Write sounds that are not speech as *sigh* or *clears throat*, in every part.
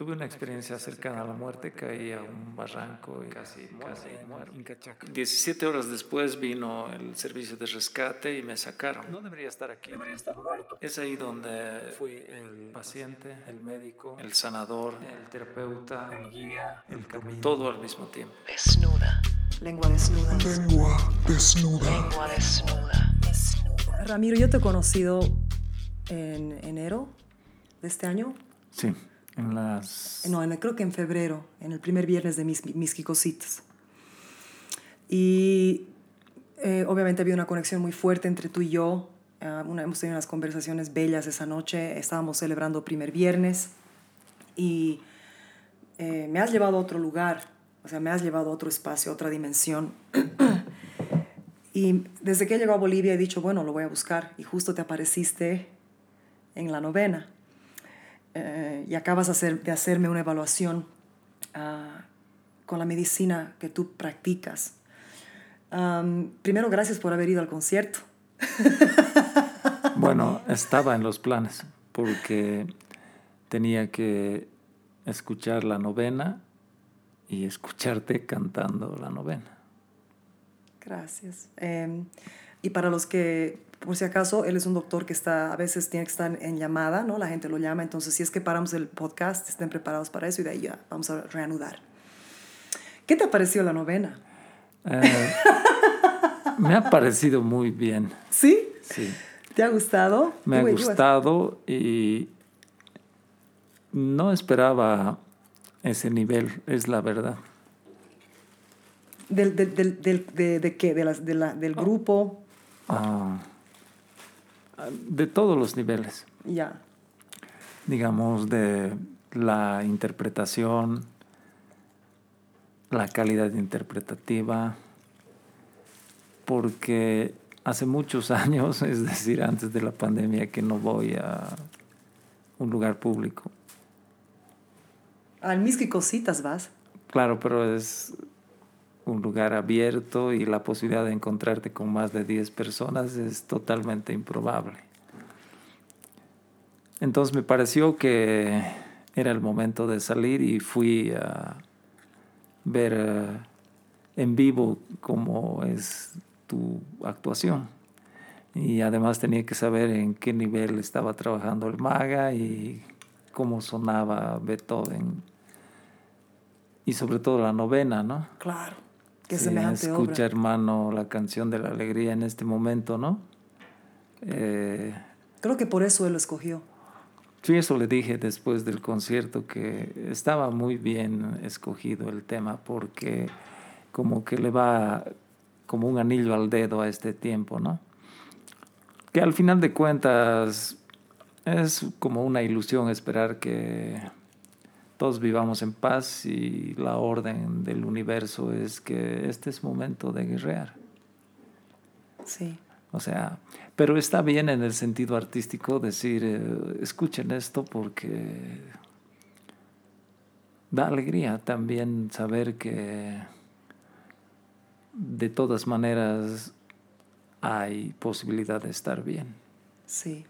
Tuve una experiencia cercana a la muerte, caí a un barranco y casi, casi muerto. 17 horas después vino el servicio de rescate y me sacaron. No debería estar aquí, debería estar muerto. Es ahí donde fui el paciente, el médico, el sanador, el terapeuta, el guía, el camino, todo al mismo tiempo. Desnuda. Lengua desnuda. Lengua desnuda. Lengua desnuda. Ramiro, yo te he conocido en enero de este año. Sí. En las... No, en, creo que en febrero, en el primer viernes de mis, mis Quicositas. Y eh, obviamente había una conexión muy fuerte entre tú y yo. Uh, una, hemos tenido unas conversaciones bellas esa noche. Estábamos celebrando primer viernes y eh, me has llevado a otro lugar, o sea, me has llevado a otro espacio, a otra dimensión. *clears throat* y desde que llegó a Bolivia he dicho, bueno, lo voy a buscar. Y justo te apareciste en la novena. Eh, y acabas de, hacer, de, hacerme una evaluación uh, con la medicina que tú practicas. Um, primero, gracias por haber ido al concierto. bueno, estaba en los planes porque tenía que escuchar la novena y escucharte cantando la novena. Gracias. Eh, y para los que por si acaso, él es un doctor que está, a veces tiene que estar en llamada, ¿no? La gente lo llama, entonces si es que paramos el podcast, estén preparados para eso y de ahí ya vamos a reanudar. ¿Qué te ha parecido la novena? Eh, me ha parecido muy bien. ¿Sí? Sí. ¿Te ha gustado? Me ha gustado y no esperaba ese nivel, es la verdad. ¿Del, del, del, del de, de, qué? ¿De las, de la, ¿Del grupo? Ah de todos los niveles. Ya. Digamos, de la interpretación, la calidad interpretativa, porque hace muchos *laughs* años, es decir, antes de la pandemia, que no voy a un lugar público. Al mis cositas vas. Claro, pero es un lugar abierto y la posibilidad de encontrarte con más de 10 personas es totalmente improbable. Entonces me pareció que era el momento de salir y fui a ver eh, en vivo cómo es tu actuación. Y además tenía que saber en qué nivel estaba trabajando el maga y cómo sonaba Beethoven. Y sobre todo la novena, ¿no? Claro. Qué sí, escucha, hermano, la canción de la alegría en este momento, ¿no? Eh, Creo que por eso él lo escogió. Sí, eso le dije después del concierto, que estaba muy bien escogido el tema, porque como que le va como un anillo al dedo a este tiempo, ¿no? Que al final de cuentas es como una ilusión esperar que todos vivamos en paz y la orden del universo es que este es momento de guerrear. Sí. O sea, pero está bien en el sentido artístico decir, eh, escuchen esto porque da alegría también saber que de todas maneras hay posibilidad de estar bien. Sí.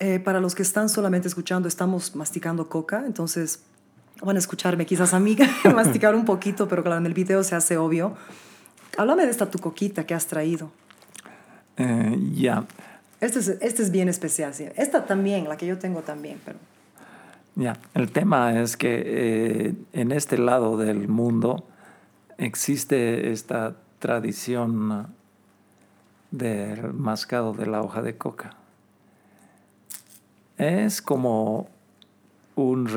Eh, para los que están solamente escuchando, estamos masticando coca, entonces van a escucharme quizás a mí *laughs* masticar un poquito, pero claro, en el video se hace obvio. Háblame de esta tu coquita que has traído. Eh, ya. Este es, este es bien especial, ¿sí? Esta también, la que yo tengo también, pero... Ya, el tema es que eh, en este lado del mundo existe esta tradición del mascado de la hoja de coca es como un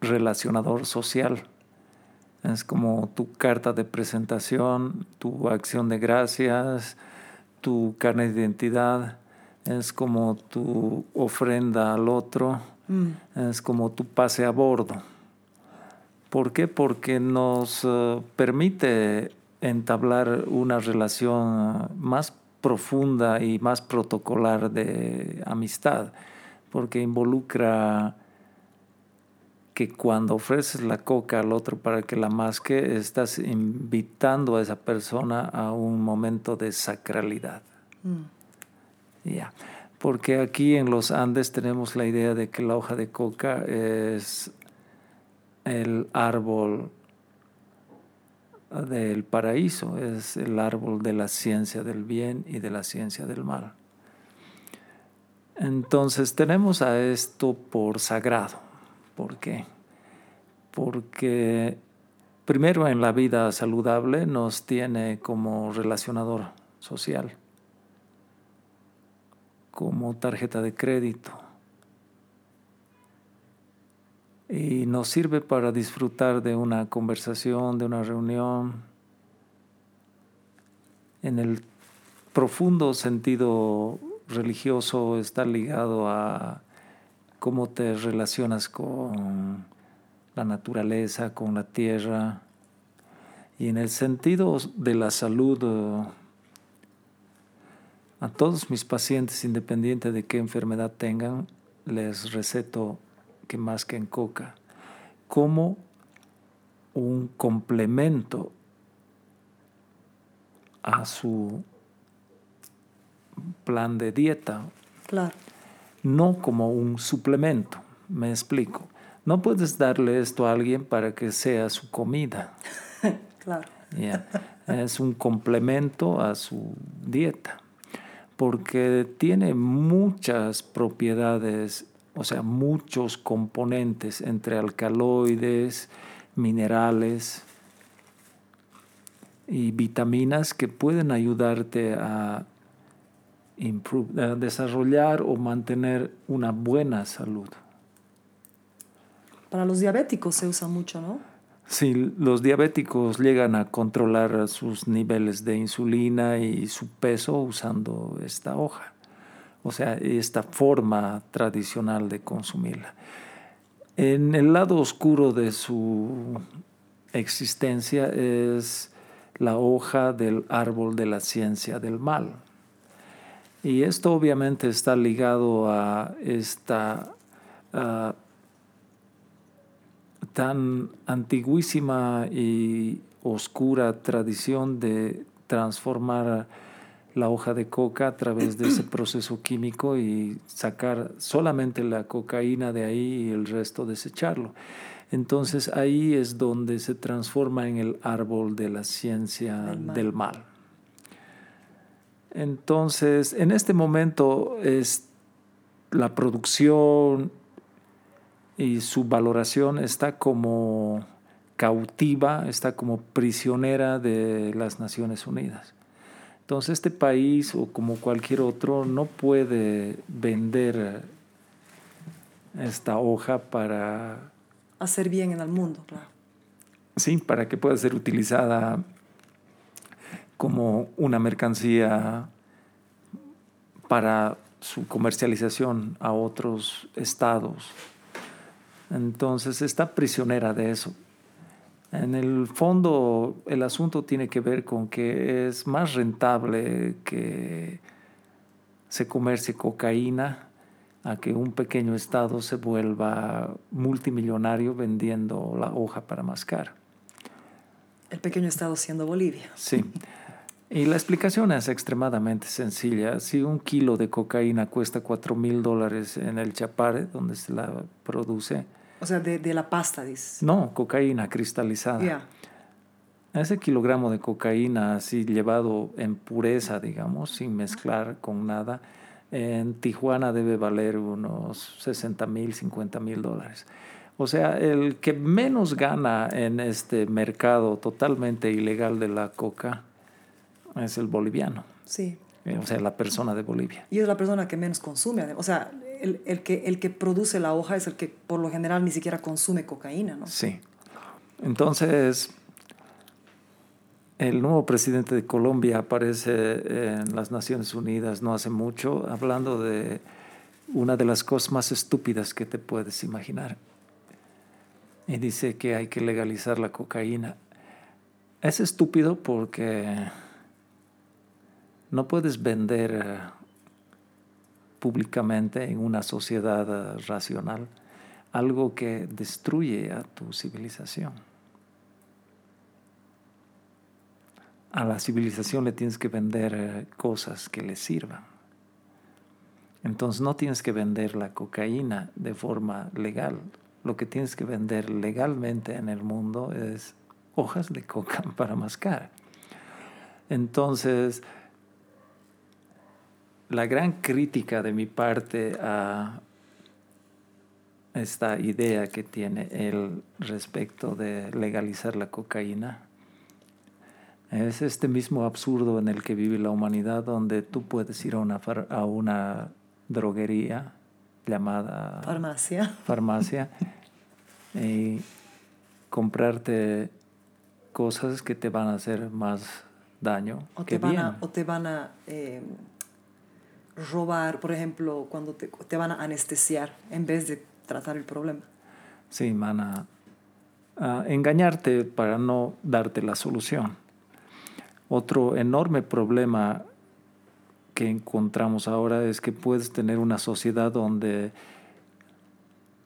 relacionador social. Es como tu carta de presentación, tu acción de gracias, tu carne de identidad. Es como tu ofrenda al otro. Mm. Es como tu pase a bordo. ¿Por qué? Porque nos uh, permite entablar una relación más profunda y más protocolar de amistad porque involucra que cuando ofreces la coca al otro para que la masque, estás invitando a esa persona a un momento de sacralidad. Mm. Ya. porque aquí en los Andes tenemos la idea de que la hoja de coca es el árbol del paraíso, es el árbol de la ciencia del bien y de la ciencia del mal. Entonces tenemos a esto por sagrado. ¿Por qué? Porque primero en la vida saludable nos tiene como relacionador social, como tarjeta de crédito. Y nos sirve para disfrutar de una conversación, de una reunión, en el profundo sentido religioso está ligado a cómo te relacionas con la naturaleza, con la tierra. Y en el sentido de la salud, a todos mis pacientes, independiente de qué enfermedad tengan, les receto que más que en coca, como un complemento a su plan de dieta. Claro. No como un suplemento, me explico. No puedes darle esto a alguien para que sea su comida. *laughs* claro. Es un complemento a su dieta, porque tiene muchas propiedades, o sea, muchos componentes entre alcaloides, minerales y vitaminas que pueden ayudarte a desarrollar o mantener una buena salud. Para los diabéticos se usa mucho, ¿no? Sí, los diabéticos llegan a controlar sus niveles de insulina y su peso usando esta hoja, o sea, esta forma tradicional de consumirla. En el lado oscuro de su existencia es la hoja del árbol de la ciencia del mal. Y esto obviamente está ligado a esta tan antiguísima y oscura tradición de transformar la hoja de coca a través de ese proceso químico y sacar solamente la cocaína de ahí y el resto desecharlo. Entonces ahí es donde se transforma en el árbol de la ciencia Del mal. Entonces, en este momento es la producción y su valoración está como cautiva, está como prisionera de las Naciones Unidas. Entonces este país o como cualquier otro no puede vender esta hoja para... Hacer bien en el mundo, claro. Sí, para que pueda ser utilizada como una mercancía para su comercialización a otros estados. Entonces está prisionera de eso. En el fondo el asunto tiene que ver con que es más rentable que se comercie cocaína a que un pequeño estado se vuelva multimillonario vendiendo la hoja para mascar. El pequeño estado siendo Bolivia. Sí. *laughs* Y la explicación es extremadamente sencilla. Si un kilo de cocaína cuesta 4 mil dólares en el Chapare, donde se la produce. O sea, de, la pasta, dices. No, cocaína cristalizada. Ese kilogramo de cocaína así llevado en pureza, digamos, sin mezclar con nada, en Tijuana debe valer unos 60 mil, 50 mil dólares. O sea, el que menos gana en este mercado totalmente ilegal de la coca es el boliviano. Sí. Eh, o sea, la persona de Bolivia. Y es la persona que menos consume. O sea, el, el, que, el que produce la hoja es el que por lo general ni siquiera consume cocaína, ¿no? Sí. Entonces, el nuevo presidente de Colombia aparece en las Naciones Unidas no hace mucho hablando de una de las cosas más estúpidas que te puedes imaginar. Y dice que hay que legalizar la cocaína. Es estúpido porque no puedes vender eh, públicamente en una sociedad eh, racional algo que destruye a tu civilización. A la civilización le tienes que vender eh, cosas que le sirvan. Entonces no tienes que vender la cocaína de forma legal. Lo que tienes que vender legalmente en el mundo es hojas de coca *laughs* para mascar. Entonces, la gran crítica de mi parte a esta idea que tiene él respecto de legalizar la cocaína es este mismo absurdo en el que vive la humanidad, donde tú puedes ir a una, a una droguería llamada farmacia, farmacia *laughs* y comprarte cosas que te van a hacer más daño o que te van bien. a, o te van a eh, robar, por ejemplo, cuando te, te van a anestesiar en vez de tratar el problema. Sí, van a, a engañarte para no darte la solución. Otro enorme problema que encontramos ahora es que puedes tener una sociedad donde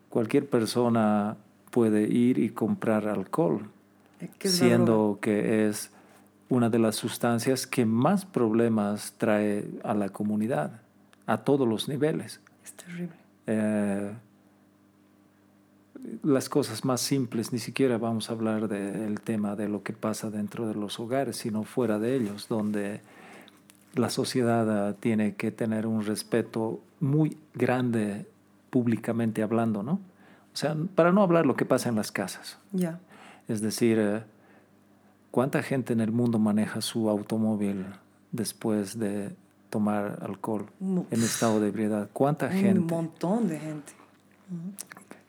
cualquier persona puede ir y comprar alcohol, Eh, siendo que es una de las sustancias que más problemas trae a la comunidad, a todos los niveles. Es terrible. Eh, las cosas más simples, ni siquiera vamos a hablar del tema de lo que pasa dentro de los hogares, sino fuera de ellos, donde la sociedad ah, tiene que tener un respeto muy grande públicamente hablando, ¿no? O sea, para no hablar lo que pasa en las casas. Ya. Es decir, eh, ¿cuánta gente en el mundo maneja su automóvil después de tomar alcohol en estado de ebriedad? ¿Cuánta Un gente? montón de gente.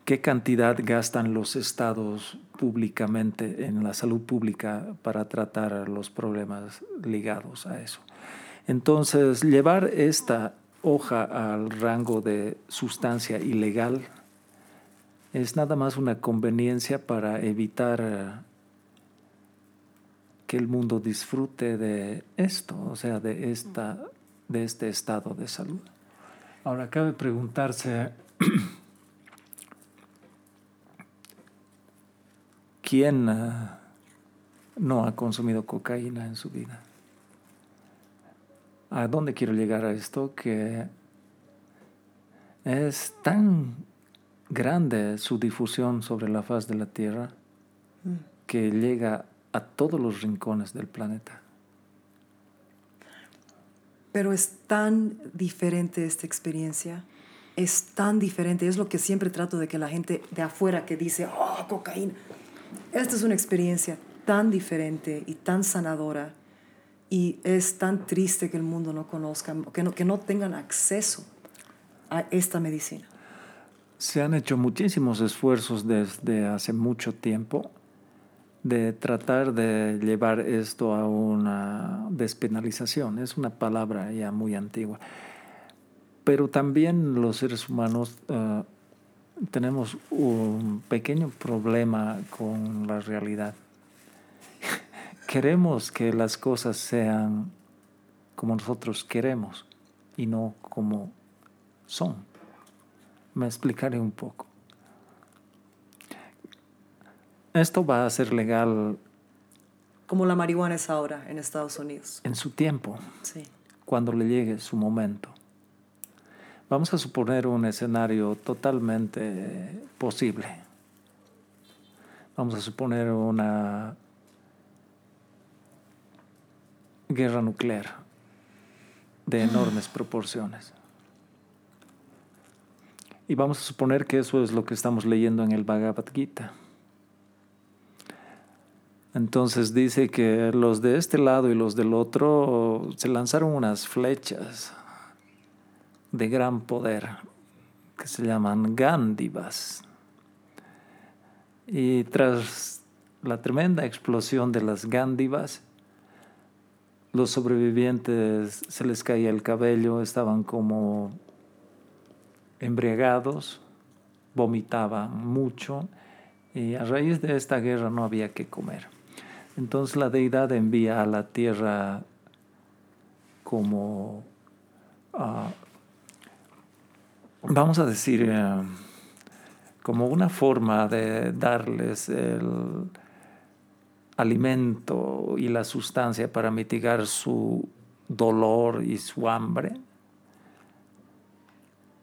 ¿Qué cantidad gastan los estados públicamente en la salud pública para tratar los problemas ligados a eso? Entonces, llevar esta hoja al rango de sustancia ilegal es nada más una conveniencia para evitar que el mundo disfrute de esto, o sea, de, esta, de este estado de salud. Ahora, cabe preguntarse, *clears throat* ¿quién eh, no ha consumido cocaína en su vida? ¿A dónde quiero llegar a esto? Que es tan grande su difusión sobre la faz de la Tierra que llega a todos los rincones del planeta. Pero es tan diferente esta experiencia. Es tan diferente. Es lo que siempre trato de que la gente de afuera que dice, oh, cocaína. Esta es una experiencia tan diferente y tan sanadora. Y es tan triste que el mundo no conozca, que no, que no tengan acceso a esta medicina. Se han hecho muchísimos esfuerzos desde hace mucho tiempo de tratar de llevar esto a una despenalización. Es una palabra ya muy antigua. Pero también los seres humanos eh, tenemos un pequeño problema con la realidad. *laughs* Queremos que las cosas sean como nosotros queremos y no como son. Me explicaré un poco. Esto va a ser legal Como la marihuana es ahora en Estados Unidos. en su tiempo, Sí. cuando le llegue su momento. Vamos a suponer un escenario totalmente posible. Vamos a suponer una guerra nuclear de enormes proporciones. Y vamos a suponer que eso es lo que estamos leyendo en el Bhagavad Gita. Entonces dice que los de este lado y los del otro se lanzaron unas flechas de gran poder que se llaman Gandivas. Y tras la tremenda explosión de las Gandivas, los sobrevivientes se les caía el cabello, estaban como embriagados, vomitaban mucho y a raíz de esta guerra no había que comer. Entonces la deidad envía a la tierra como, ah, vamos a decir, eh, como una forma de darles el alimento y la sustancia para mitigar su dolor y su hambre,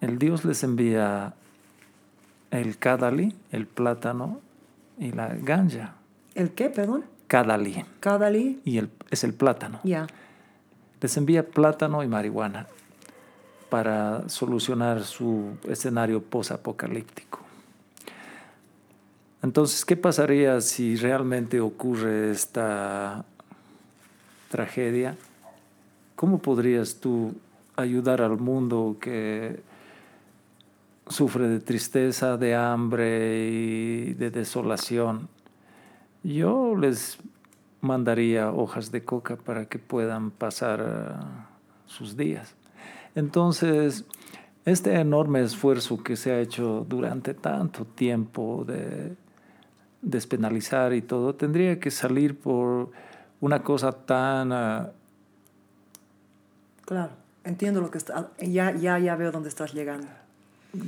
el Dios les envía el kadali, el plátano y la ganja. ¿El qué, perdón? Kadali. Kadali. Y el, es el plátano. Ya. Les envía plátano y marihuana para solucionar su escenario posapocalíptico. Entonces, ¿qué pasaría si realmente ocurre esta tragedia? ¿Cómo podrías tú ayudar al mundo que sufre de tristeza, de hambre y de desolación? Yo les mandaría hojas de coca para que puedan pasar uh, sus días. Entonces, este enorme esfuerzo que se ha hecho durante tanto tiempo de despenalizar y todo, tendría que salir por una cosa tan... Uh, Claro, entiendo lo que está. Ya, ya, ya veo dónde estás llegando.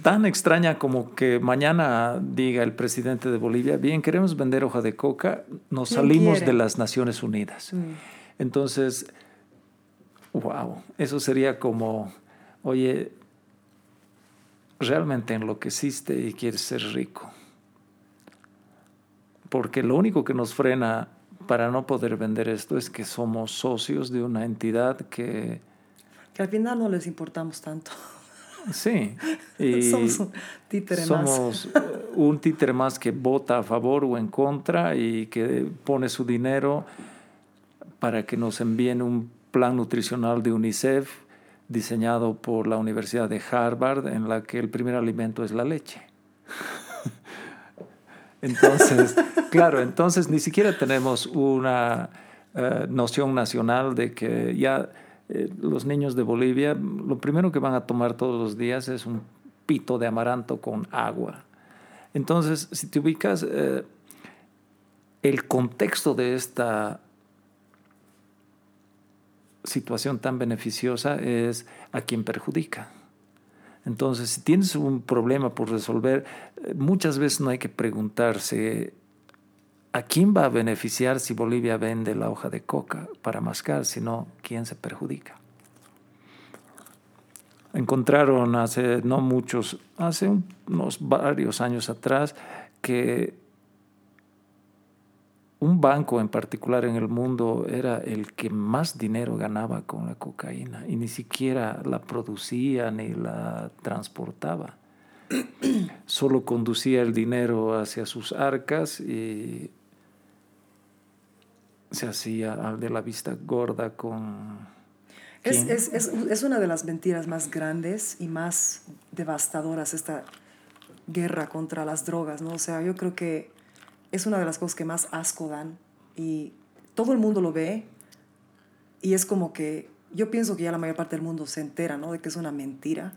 Tan extraña como que mañana diga el presidente de Bolivia, bien, queremos vender hoja de coca, nos ¿Quién salimos quiere? de las Naciones Unidas. Mm. Entonces, wow, eso sería como, oye, realmente enloqueciste y quieres ser rico. Porque lo único que nos frena para no poder vender esto es que somos socios de una entidad que, Que al final no les importamos tanto. Sí, *laughs* y Somos un títere más. somos eh, un títere más que vota a favor o en contra y que pone su dinero para que nos envíen un plan nutricional de UNICEF diseñado por la Universidad de Harvard en la que el primer alimento es la leche. *laughs* Entonces, claro, entonces ni siquiera tenemos una eh, noción nacional de que ya eh, los niños de Bolivia lo primero que van a tomar todos los días es un pito de amaranto con agua. Entonces, si te ubicas, eh, el contexto de esta situación tan beneficiosa es a quien perjudica. Entonces, si tienes un problema por resolver, eh, muchas veces no hay que preguntarse a quién va a beneficiar si Bolivia vende la hoja de coca para mascar, sino quién se perjudica. Encontraron hace no muchos, hace un- unos varios años atrás, que un banco en particular en el mundo era el que más dinero ganaba con la cocaína y ni siquiera la producía ni la transportaba. *clears throat* Solo conducía el dinero hacia sus arcas y se hacía al de la vista gorda con... Es, es, es, es una de las mentiras más grandes y más devastadoras esta guerra contra las drogas, ¿no? O sea, yo creo que es una de las cosas que más asco dan y todo el mundo lo ve y es como que yo pienso que ya la mayor parte del mundo se entera, ¿no? De que es una mentira,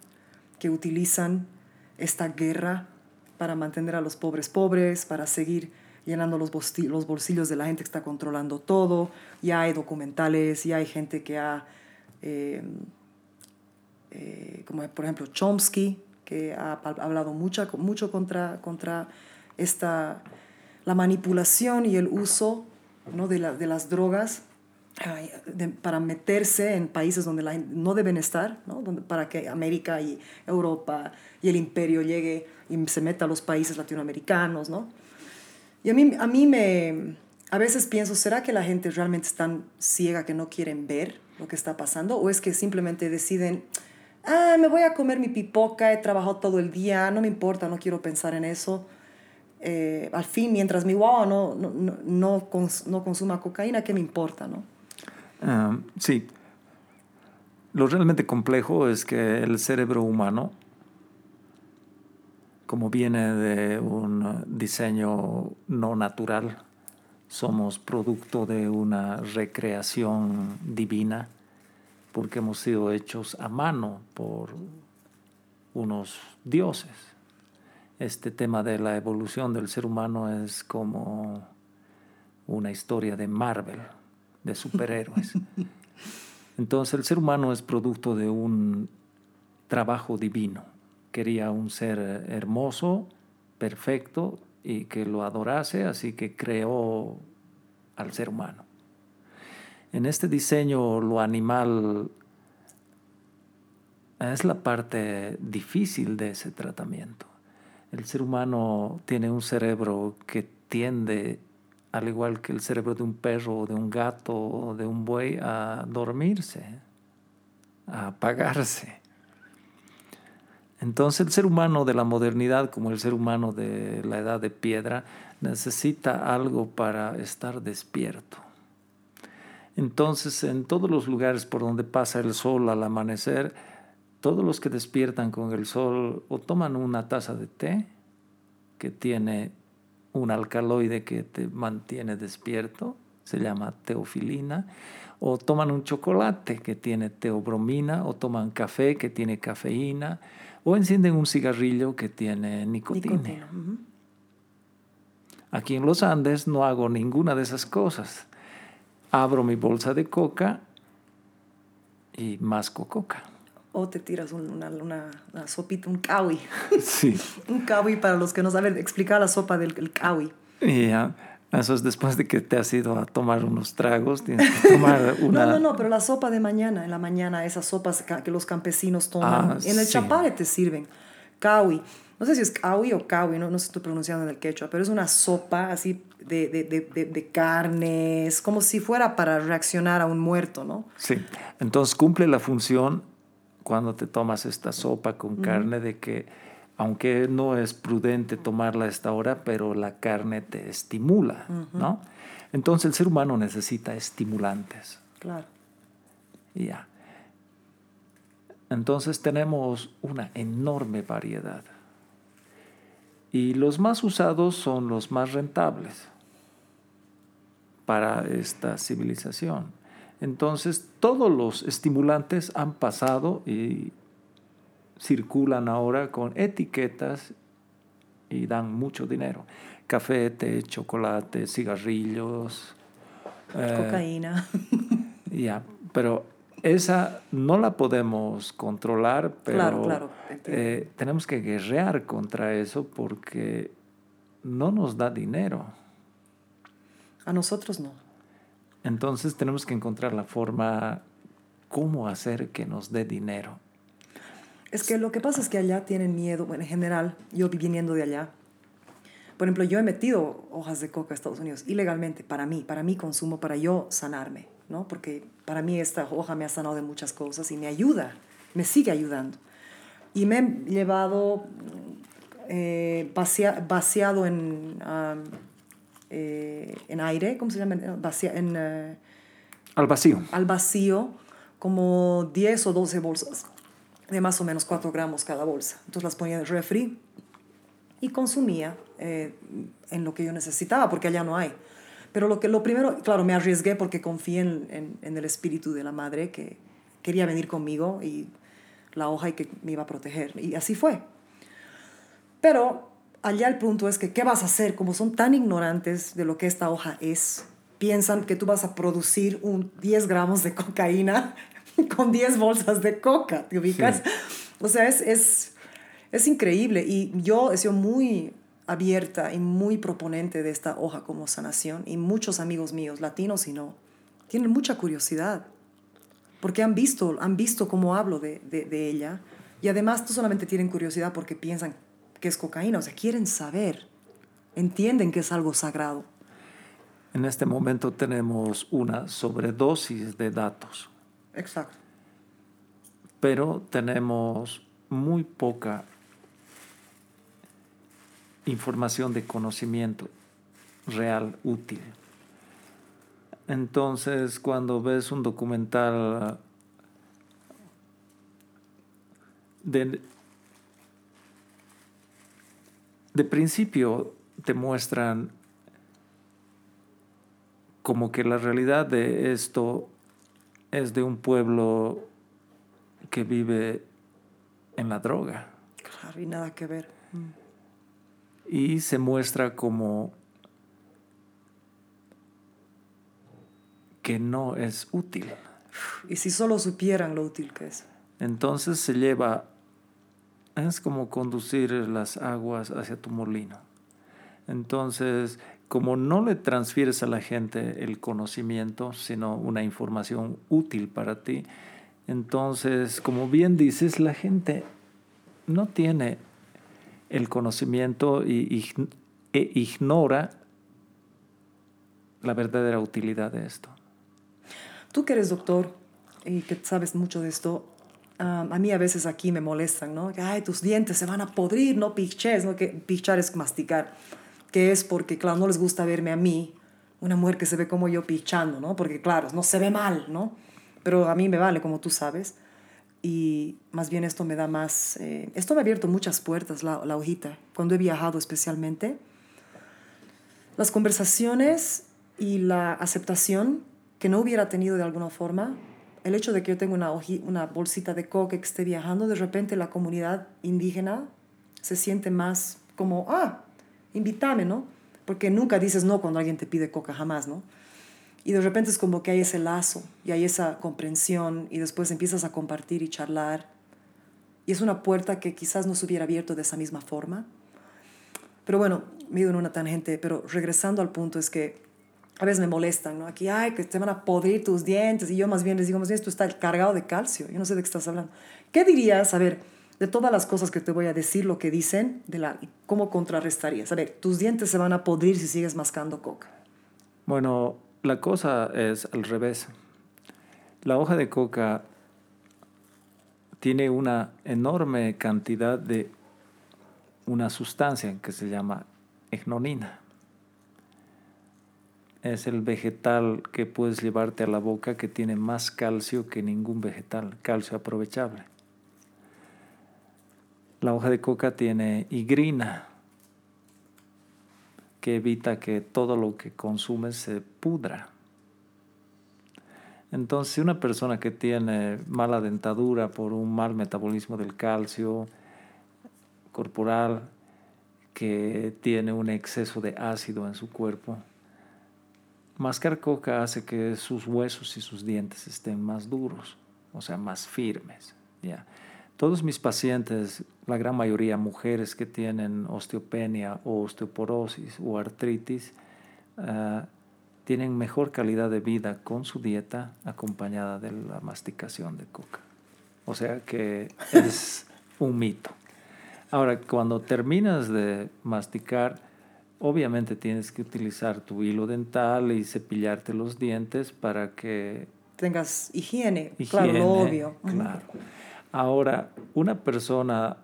que utilizan esta guerra para mantener a los pobres pobres, para seguir llenando los, los bolsillos de la gente que está controlando todo. Ya hay documentales, ya hay gente que ha, eh, eh, como por ejemplo Chomsky, que ha ha hablado mucha, mucho contra, contra esta, la manipulación y el uso ¿no? de, la- de las drogas para meterse en países donde la gente no deben estar, ¿no? Para que América y Europa y el imperio llegue y se meta a los países latinoamericanos, ¿no? Y a mí, a mí me... A veces pienso, ¿será que la gente realmente es tan ciega que no quieren ver lo que está pasando? ¿O es que simplemente deciden, ah, me voy a comer mi pipoca, he trabajado todo el día, no me importa, no quiero pensar en eso? Eh, al fin, mientras mi guagua no, no, no, no, cons- no consuma cocaína, ¿qué me importa, no? Ah, sí. Lo realmente complejo es que el cerebro humano, como viene de un diseño no natural, somos producto de una recreación divina, porque hemos sido hechos a mano por unos dioses. Este tema de la evolución del ser humano es como una historia de Marvel, de superhéroes. *laughs* Entonces el ser humano es producto de un trabajo divino. Quería un ser hermoso, perfecto y que lo adorase, así que creó al ser humano. En este diseño lo animal es la parte difícil de ese tratamiento. El ser humano tiene un cerebro que tiende, al igual que el cerebro de un perro de un gato de un buey, a dormirse, a apagarse. Entonces el ser humano de la modernidad, como el ser humano de la edad de piedra, necesita algo para estar despierto. Entonces en todos los lugares por donde pasa el sol al amanecer, todos los que despiertan con el sol o toman una taza de té que tiene un alcaloide que te mantiene despierto, se llama teofilina, o toman un chocolate que tiene teobromina, o toman café que tiene cafeína, o encienden un cigarrillo que tiene nicotina. Aquí en los Andes no hago ninguna de esas cosas. Abro mi bolsa de coca y masco coca. O te tiras un- una, una- una sopita, un kawi. *laughs* Sí. un kawi, para los que no saben, explicar la sopa del el kawi. Y ya, eso es después de que te has ido a tomar unos tragos, tienes que tomar *laughs* una... No, no, no, pero la sopa de mañana, en la mañana, esas sopas que los campesinos toman. Ah, en el sí. chapare te sirven. Kawi. No sé si es kawi o kawi, no, no sé si estoy pronunciando en el quechua, pero es una sopa así de, de, de, de, de carnes, como si fuera para reaccionar a un muerto, ¿no? Sí, entonces cumple la función cuando te tomas esta sopa con carne de que aunque no es prudente tomarla a esta hora, pero la carne te estimula, ¿no? Entonces el ser humano necesita estimulantes. Claro. Ya. Entonces tenemos una enorme variedad. Y los más usados son los más rentables para esta civilización. Entonces todos los estimulantes han pasado y circulan ahora con etiquetas y dan mucho dinero. Café, té, chocolate, cigarrillos. eh, Cocaína. *laughs* ya, pero esa no la podemos controlar, pero Claro, eh, tenemos que guerrear contra eso porque no nos da dinero. A nosotros no. Entonces tenemos que encontrar la forma cómo hacer que nos dé dinero. Es que lo que pasa es que allá tienen miedo, bueno, en general, yo viniendo de allá. Por ejemplo, yo he metido hojas de coca a Estados Unidos ilegalmente para mí, para mi consumo, para yo sanarme, ¿no? Porque para mí esta hoja me ha sanado de muchas cosas y me ayuda, me sigue ayudando. Y me he llevado eh, vaciado en, eh, en aire, ¿cómo se llama? Vacía- en, eh, Al vacío. al vacío como 10 o 12 bolsas de más o menos 4 gramos cada bolsa. Entonces las ponía en el refri y consumía eh, en lo que yo necesitaba, porque allá no hay. Pero lo, que, lo primero, claro, me arriesgué porque confié en, en- en el espíritu de la madre que quería venir conmigo y la hoja y que me iba a proteger. Y así fue. Pero allá el punto es que, ¿qué vas a hacer? Como son tan ignorantes de lo que esta hoja es, piensan que tú vas a producir un 10 gramos de cocaína *laughs* con 10 bolsas de coca, ¿te ubicas? Sí. O sea, es, es, es increíble. Y yo he sido muy abierta y muy proponente de esta hoja como sanación. Y muchos amigos míos, latinos y no, tienen mucha curiosidad. Porque han visto, han visto cómo hablo de, de, de ella. Y además no solamente tienen curiosidad porque piensan que es cocaína, o sea, quieren saber. Entienden que es algo sagrado. En este momento tenemos una sobredosis de datos, Exacto. pero tenemos muy poca información de conocimiento real, útil. Entonces, cuando ves un documental de, de principio te muestran como que la realidad de esto es de un pueblo que vive en la droga Claro, y nada que ver. Y se muestra como que no es útil. Y si solo supieran lo útil que es. Entonces se lleva, es como conducir las aguas hacia tu molino. Entonces, como no le transfieres a la gente el conocimiento, sino una información útil para ti, Entonces, como bien dices, la gente no tiene el conocimiento e ignora la verdadera utilidad de esto. Tú que eres doctor y que sabes mucho de esto, ah, a mí a veces aquí me molestan, ¿no? Ay, tus dientes se van a podrir, no piches, ¿no? Que pichar es masticar. Que es porque, claro, no les gusta verme a mí, una mujer que se ve como yo pichando, ¿no? Porque, claro, no se ve mal, ¿no? Pero a mí me vale, como tú sabes. Y más bien esto me da más... eh, esto me ha abierto muchas puertas, la, hojita, cuando he viajado especialmente. Las conversaciones y la aceptación que no hubiera tenido de alguna forma, el hecho de que yo tenga una, una bolsita de coca que esté viajando, de repente la comunidad indígena se siente más como, ah, invítame, ¿no? Porque nunca dices no cuando alguien te pide coca, jamás, ¿no? Y de repente es como que hay ese lazo y hay esa comprensión y después empiezas a compartir y charlar. Y es una puerta que quizás no se hubiera abierto de esa misma forma. Pero bueno, me he ido en una tangente, pero regresando al punto es que a veces me molestan, ¿no? Aquí, ay, que te van a podrir tus dientes. Y yo más bien les digo, más bien esto está cargado de calcio. Yo no sé de qué estás hablando. ¿Qué dirías, a ver, de todas las cosas que te voy a decir, lo que dicen, de la, cómo contrarrestarías? A ver, tus dientes se van a podrir si sigues mascando coca. Bueno, la cosa es al revés. La hoja de coca tiene una enorme cantidad de una sustancia que se llama egnonina. Es el vegetal que puedes llevarte a la boca que tiene más calcio que ningún vegetal, calcio aprovechable. La hoja de coca tiene higrina, que evita que todo lo que consumes se pudra. Entonces, si una persona que tiene mala dentadura por un mal metabolismo del calcio corporal, que tiene un exceso de ácido en su cuerpo, mascar coca hace que sus huesos y sus dientes estén más duros, o sea, más firmes. ¿ya? Todos mis pacientes, la gran mayoría mujeres que tienen osteopenia o osteoporosis o artritis, ah, tienen mejor calidad de vida con su dieta acompañada de la masticación de coca. O sea que es un mito. Ahora, cuando terminas de masticar, obviamente tienes que utilizar tu hilo dental y cepillarte los dientes para que Tengas higiene, Higiene, claro, lo obvio. Claro. Ahora, una persona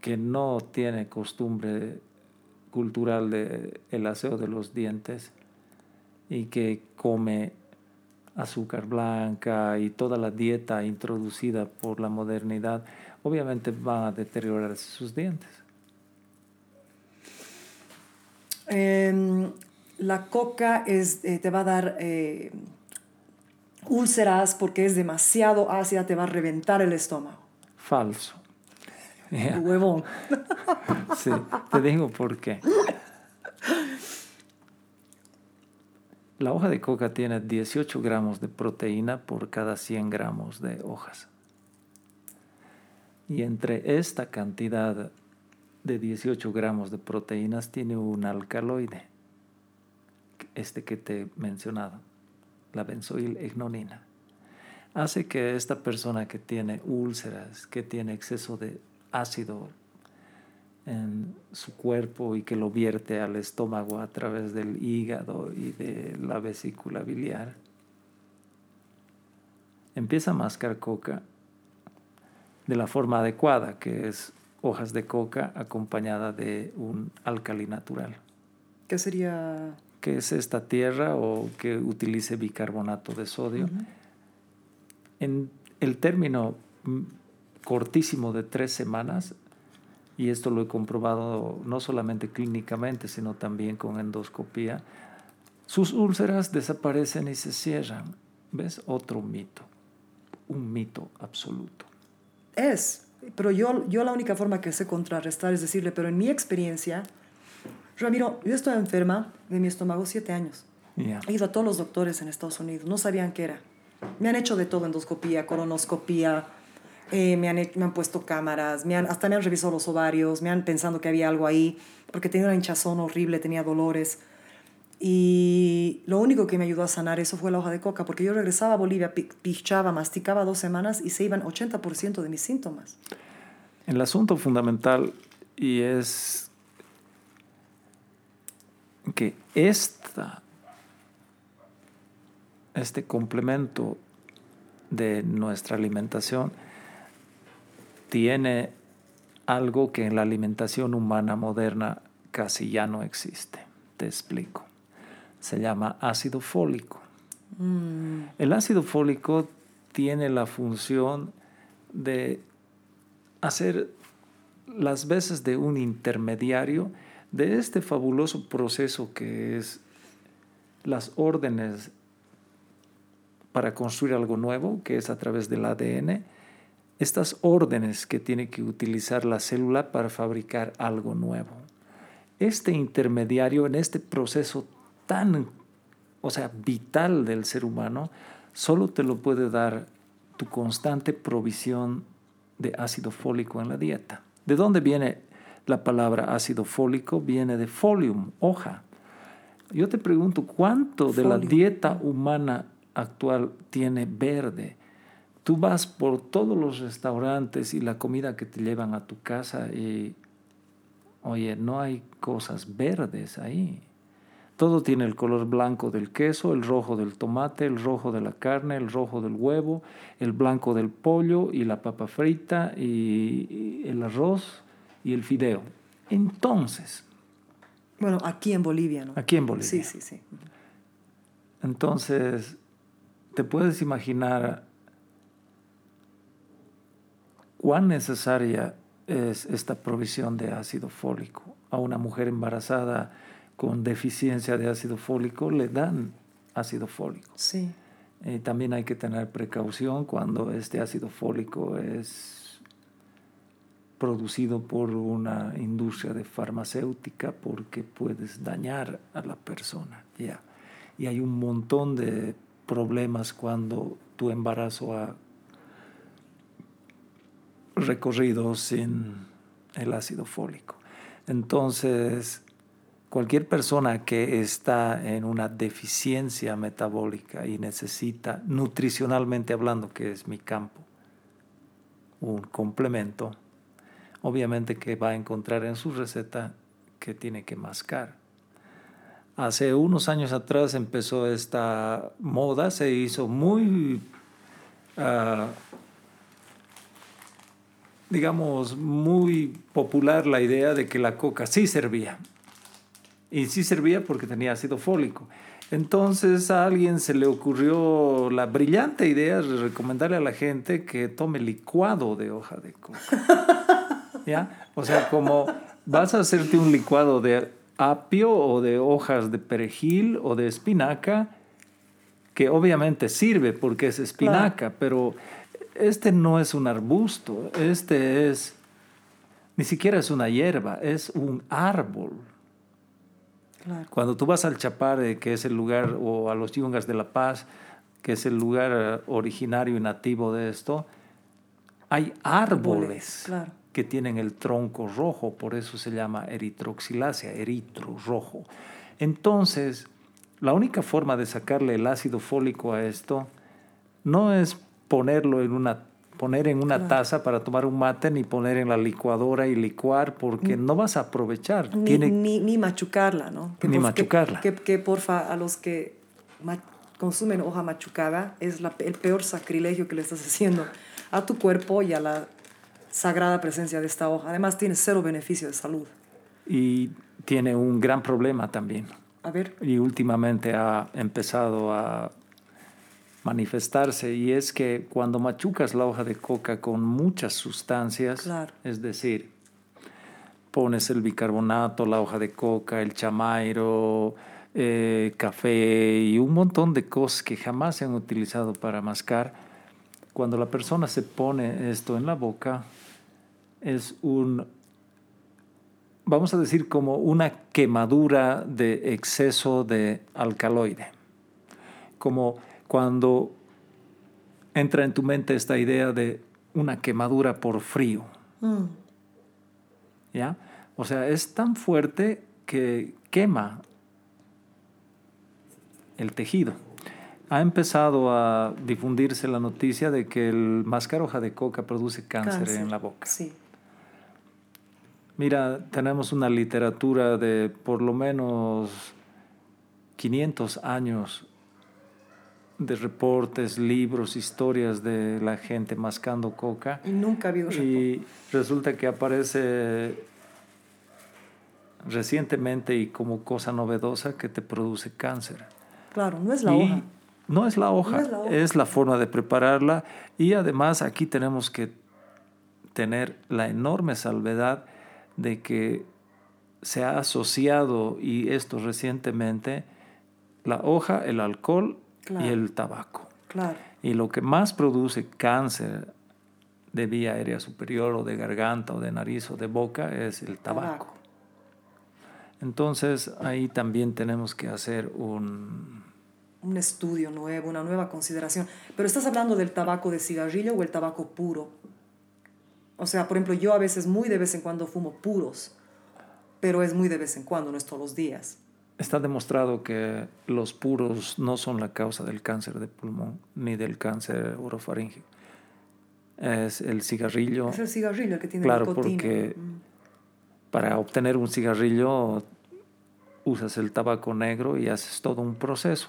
que no tiene costumbre cultural de el aseo de los dientes y que come azúcar blanca y toda la dieta introducida por la modernidad, obviamente van a deteriorarse sus dientes. Em, la coca es, eh, te va a dar eh, úlceras porque es demasiado ácida, te va a reventar el estómago. Falso. Ya. *laughs* Huevón. *laughs* Sí, te digo por qué. La hoja de coca tiene 18 gramos de proteína por cada 100 gramos de hojas. Y entre esta cantidad de 18 gramos de proteínas tiene un alcaloide, este que te he mencionado, la benzoilegnonina. Hace que esta persona que tiene úlceras, que tiene exceso de ácido en su cuerpo y que lo vierte al estómago a través del hígado y de la vesícula biliar, empieza a mascar coca de la forma adecuada, que es hojas de coca acompañada de un álcali natural, ¿Qué sería? Que es esta tierra o que utilice bicarbonato de sodio. En el término mm, cortísimo de tres semanas, y esto lo he comprobado no solamente clínicamente, sino también con endoscopía, sus úlceras desaparecen y se cierran. ¿Ves? Otro mito, un mito absoluto. Es, pero yo, yo la única forma que sé contrarrestar es decirle, pero en mi experiencia, Ramiro, yo estoy enferma de mi estómago siete años. Ya. He ido a todos los doctores en Estados Unidos, no sabían qué era. Me han hecho de todo, endoscopía, colonoscopía, eh, me, han, me han puesto cámaras, me han, hasta me han revisado los ovarios, me han pensando que había algo ahí, porque tenía una hinchazón horrible, tenía dolores. Y lo único que me ayudó a sanar eso fue la hoja de coca, porque yo regresaba a Bolivia, pi- pichaba, masticaba dos semanas y se iban 80% de mis síntomas. El asunto fundamental y es que esta, este complemento de nuestra alimentación tiene algo que en la alimentación humana moderna casi ya no existe. Te explico. Se llama ácido fólico. El ácido fólico tiene la función de hacer las veces de un intermediario de este fabuloso proceso que es las órdenes para construir algo nuevo, que es a través del ADN, estas órdenes que tiene que utilizar la célula para fabricar algo nuevo. Este intermediario en este proceso tan, o sea, vital del ser humano, solo te lo puede dar tu constante provisión de ácido fólico en la dieta. ¿De dónde viene la palabra ácido fólico? Viene de folium, hoja. Yo te pregunto, ¿cuánto de la dieta humana actual tiene verde? Tú vas por todos los restaurantes y la comida que te llevan a tu casa y, oye, no hay cosas verdes ahí. Todo tiene el color blanco del queso, el rojo del tomate, el rojo de la carne, el rojo del huevo, el blanco del pollo y la papa frita y, y el arroz y el fideo. Entonces, Bueno, aquí en Bolivia, ¿no? aquí en Bolivia. Sí, sí, sí. Entonces, te puedes imaginar cuán necesaria es esta provisión de ácido fólico. A una mujer embarazada con deficiencia de ácido fólico le dan ácido fólico. Sí. Eh, también hay que tener precaución cuando este ácido fólico es producido por una industria de farmacéutica porque puedes dañar a la persona. Y hay un montón de problemas cuando tu embarazo ha recorrido sin el ácido fólico. Entonces, cualquier persona que está en una deficiencia metabólica y necesita, nutricionalmente hablando, que es mi campo, un complemento, obviamente que va a encontrar en su receta que tiene que mascar. Hace unos años atrás empezó esta moda, se hizo muy, ah, digamos, muy popular la idea de que la coca sí servía. Y sí servía porque tenía ácido fólico. Entonces a alguien se le ocurrió la brillante idea de recomendarle a la gente que tome licuado de hoja de coca. *laughs* ¿Ya? O sea, como vas a hacerte un licuado de apio o de hojas de perejil o de espinaca, que obviamente sirve porque es espinaca, pero este no es un arbusto, este es, ni siquiera es una hierba, es un árbol. Claro. Cuando tú vas al Chapare, que es el lugar, o a los Yungas de La Paz, que es el lugar eh, originario y nativo de esto, hay árboles Claro. Que tienen el tronco rojo, por eso se llama eritroxilácea, eritro rojo. Entonces, la única forma de sacarle el ácido fólico a esto no es ponerlo en una poner en una Claro. taza para tomar un mate ni poner en la licuadora y licuar porque no vas a aprovechar. Ni, Tiene ni, ni machucarla, ¿no? Ni por- machucarla. Que, que, que porfa, a los que consumen hoja machucada, es la- el peor sacrilegio que le estás haciendo a tu cuerpo y a la sagrada presencia de esta hoja. Además, tiene cero beneficio de salud. y tiene un gran problema también. A ver, y últimamente ha empezado a manifestarse y es que cuando machucas la hoja de coca con muchas sustancias, Claro. es decir, pones el bicarbonato, la hoja de coca, el chamairo, eh, café y un montón de cosas que jamás se han utilizado para mascar, cuando la persona se pone esto en la boca, es un vamos a decir, como una quemadura de exceso de alcaloide. Como cuando entra en tu mente esta idea de una quemadura por frío. mm, ¿Ya? O sea, es tan fuerte que quema el tejido. Ha empezado a difundirse la noticia de que el mascar hoja de coca produce cáncer, Cáncer. en la boca. Sí. Mira, tenemos una literatura de por lo menos 500 años de reportes, libros, historias de la gente mascando coca. Y nunca reporte. Y resulta que aparece recientemente y como cosa novedosa que te produce cáncer. Claro, no es la Y hoja. No es la hoja, No es la hoja. es la forma de prepararla y además aquí tenemos que tener la enorme salvedad de que se ha asociado, y esto recientemente, la hoja, el alcohol Claro. y el tabaco. Claro. Y lo que más produce cáncer de vía aérea superior o de garganta o de nariz o de boca es el tabaco. Tabaco. Entonces ahí también tenemos que hacer un... Un estudio nuevo, una nueva consideración. Pero estás hablando del tabaco de cigarrillo o el tabaco puro. O sea, por ejemplo, yo a veces muy de vez en cuando fumo puros, pero es muy de vez en cuando, no es todos los días. Está demostrado que los puros no son la causa del cáncer de pulmón ni del cáncer orofaringeo. Es el cigarrillo. Es el cigarrillo el que tiene Claro, nicotina. porque Mm. para obtener un cigarrillo usas el tabaco negro y haces todo un proceso.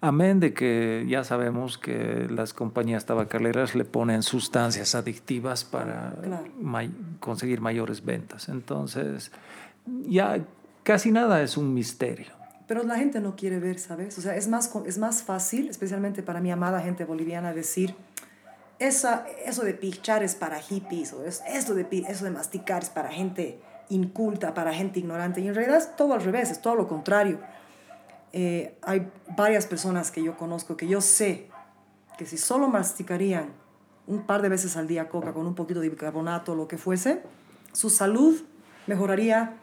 Amén de que ya sabemos que las compañías tabacaleras le ponen sustancias adictivas para Claro. may- conseguir mayores ventas. Entonces, ya casi nada es un misterio. Pero la gente no quiere ver, ¿sabes? O sea, es más, es más fácil, especialmente para mi amada gente boliviana, decir, esa, eso de pichar es para hippies, o es, eso, de, eso de masticar es para gente inculta, para gente ignorante. Y en realidad es todo al revés, es todo lo contrario. Eh, hay varias personas que yo conozco que yo sé que si solo masticarían un par de veces al día coca con un poquito de bicarbonato lo que fuese, su salud mejoraría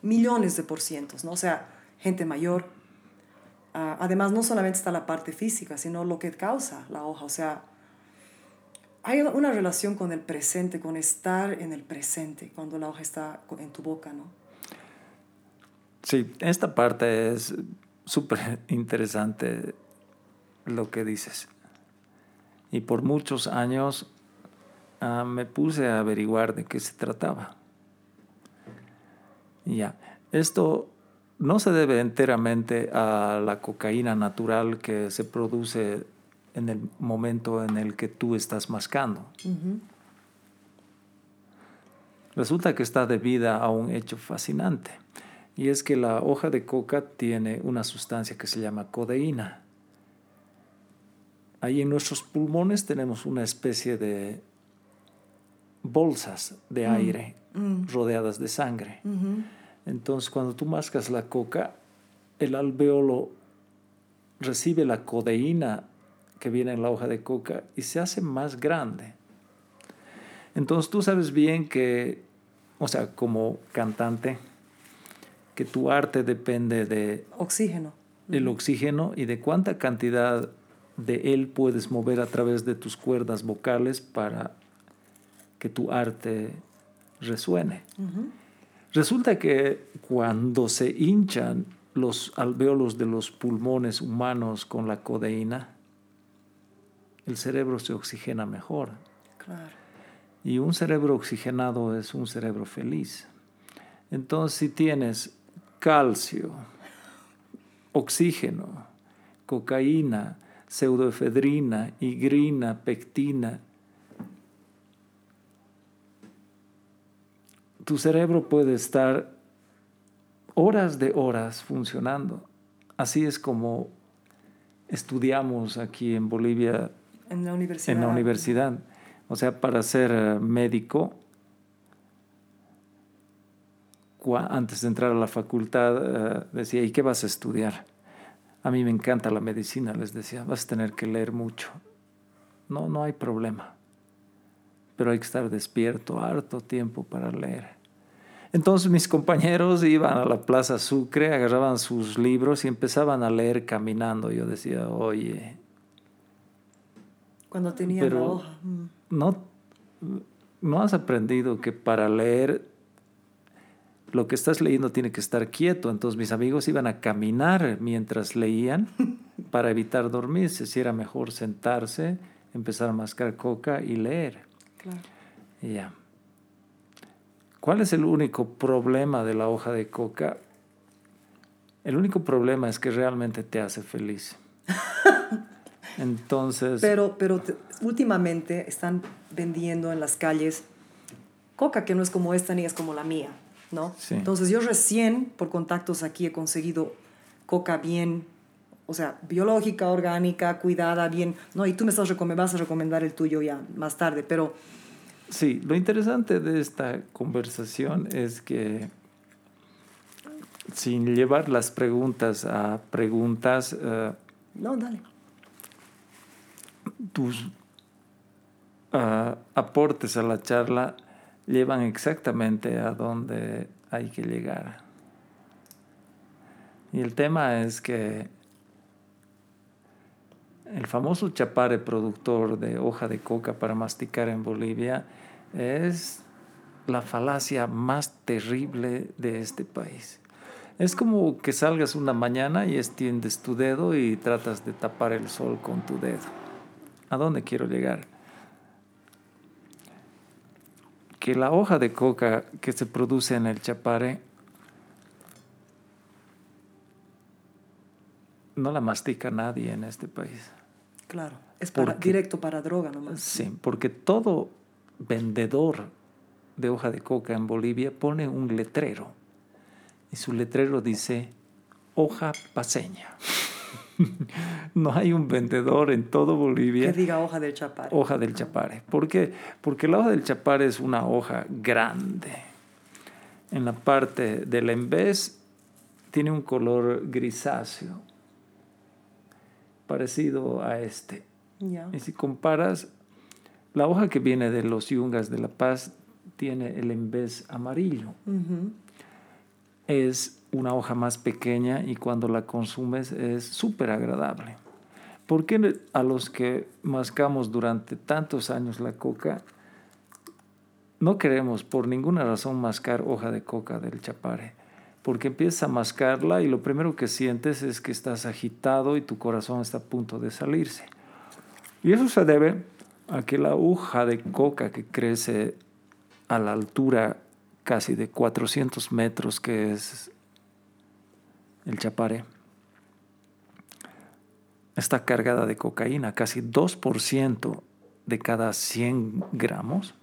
millones de por cientos, ¿no? O sea, gente mayor. Ah, además, no solamente está la parte física, sino lo que causa la hoja. O sea, hay una relación con el presente, con estar en el presente cuando la hoja está en tu boca, ¿no? Sí, esta parte es súper *laughs* interesante lo que dices. Y por muchos años ah, me puse a averiguar de qué se trataba. Ya, esto no se debe enteramente a la cocaína natural que se produce en el momento en el que tú estás mascando. Resulta que está debida a un hecho fascinante, y es que la hoja de coca tiene una sustancia que se llama codeína. Ahí en nuestros pulmones tenemos una especie de bolsas de aire rodeadas de sangre. Entonces, cuando tú mascas la coca, el alveolo recibe la codeína que viene en la hoja de coca y se hace más grande. Entonces tú sabes bien que, o sea, como cantante, que tu arte depende de Oxígeno. el oxígeno y de cuánta cantidad de él puedes mover a través de tus cuerdas vocales para que tu arte resuene. Resulta que cuando se hinchan los alveolos de los pulmones humanos con la codeína, el cerebro se oxigena mejor. Claro. Y un cerebro oxigenado es un cerebro feliz. Entonces, si tienes calcio, oxígeno, cocaína, pseudoefedrina, higrina, pectina, tu cerebro puede estar horas de horas funcionando. Así es como estudiamos aquí en Bolivia En la universidad. en la universidad. O sea, para ser médico, antes de entrar a la facultad, eh, decía, ¿y qué vas a estudiar? A mí me encanta la medicina, les decía, vas a tener que leer mucho. No, no hay problema. Pero hay que estar despierto, harto tiempo para leer. Entonces mis compañeros iban a la Plaza Sucre, agarraban sus libros y empezaban a leer caminando. Yo decía, oye, Cuando tenían la hoja. Mm. no, no has aprendido que para leer lo que estás leyendo tiene que estar quieto. Entonces mis amigos iban a caminar mientras leían *laughs* para evitar dormirse, si era mejor sentarse, empezar a mascar coca y leer. Claro. Y Ya. ¿Cuál es el único problema de la hoja de coca? El único problema es que realmente te hace feliz. *laughs* Entonces, Pero, pero te- últimamente están vendiendo en las calles coca que no es como esta ni es como la mía, ¿no? Sí. Entonces yo recién, por contactos aquí, he conseguido coca bien, o sea, biológica, orgánica, cuidada, bien, ¿no? Y tú me, estás me vas a recomendar el tuyo ya más tarde, pero sí, lo interesante de esta conversación es que sin llevar las preguntas a preguntas, eh, no, dale. tus ah, aportes a la charla llevan exactamente a donde hay que llegar. Y el tema es que el famoso chapare productor de hoja de coca para masticar en Bolivia es la falacia más terrible de este país. Es como que salgas una mañana y extiendes tu dedo y tratas de tapar el sol con tu dedo. ¿A dónde quiero llegar? Que la hoja de coca que se produce en el chapare no la mastica nadie en este país. Claro, es ¿Por para, directo para droga nomás. Sí, porque todo vendedor de hoja de coca en Bolivia pone un letrero y su letrero dice hoja paseña. *laughs* no hay un vendedor en todo Bolivia Que diga hoja del chapar. hoja del chapare. ¿Por qué? Porque la hoja del chapare es una hoja grande. En la parte del embés tiene un color grisáceo, parecido a este. Ya. Y si comparas, la hoja que viene de los yungas de La Paz tiene el embés amarillo. Ujú. Es una hoja más pequeña y cuando la consumes es súper agradable. ¿Por qué a los que mascamos durante tantos años la coca no queremos por ninguna razón mascar hoja de coca del chapare? Porque empiezas a mascarla y lo primero que sientes es que estás agitado y tu corazón está a punto de salirse. Y eso se debe a que la hoja de coca que crece a la altura casi de 400 metros, que es el chapare, está cargada de cocaína, casi 2% de cada 100 gramos.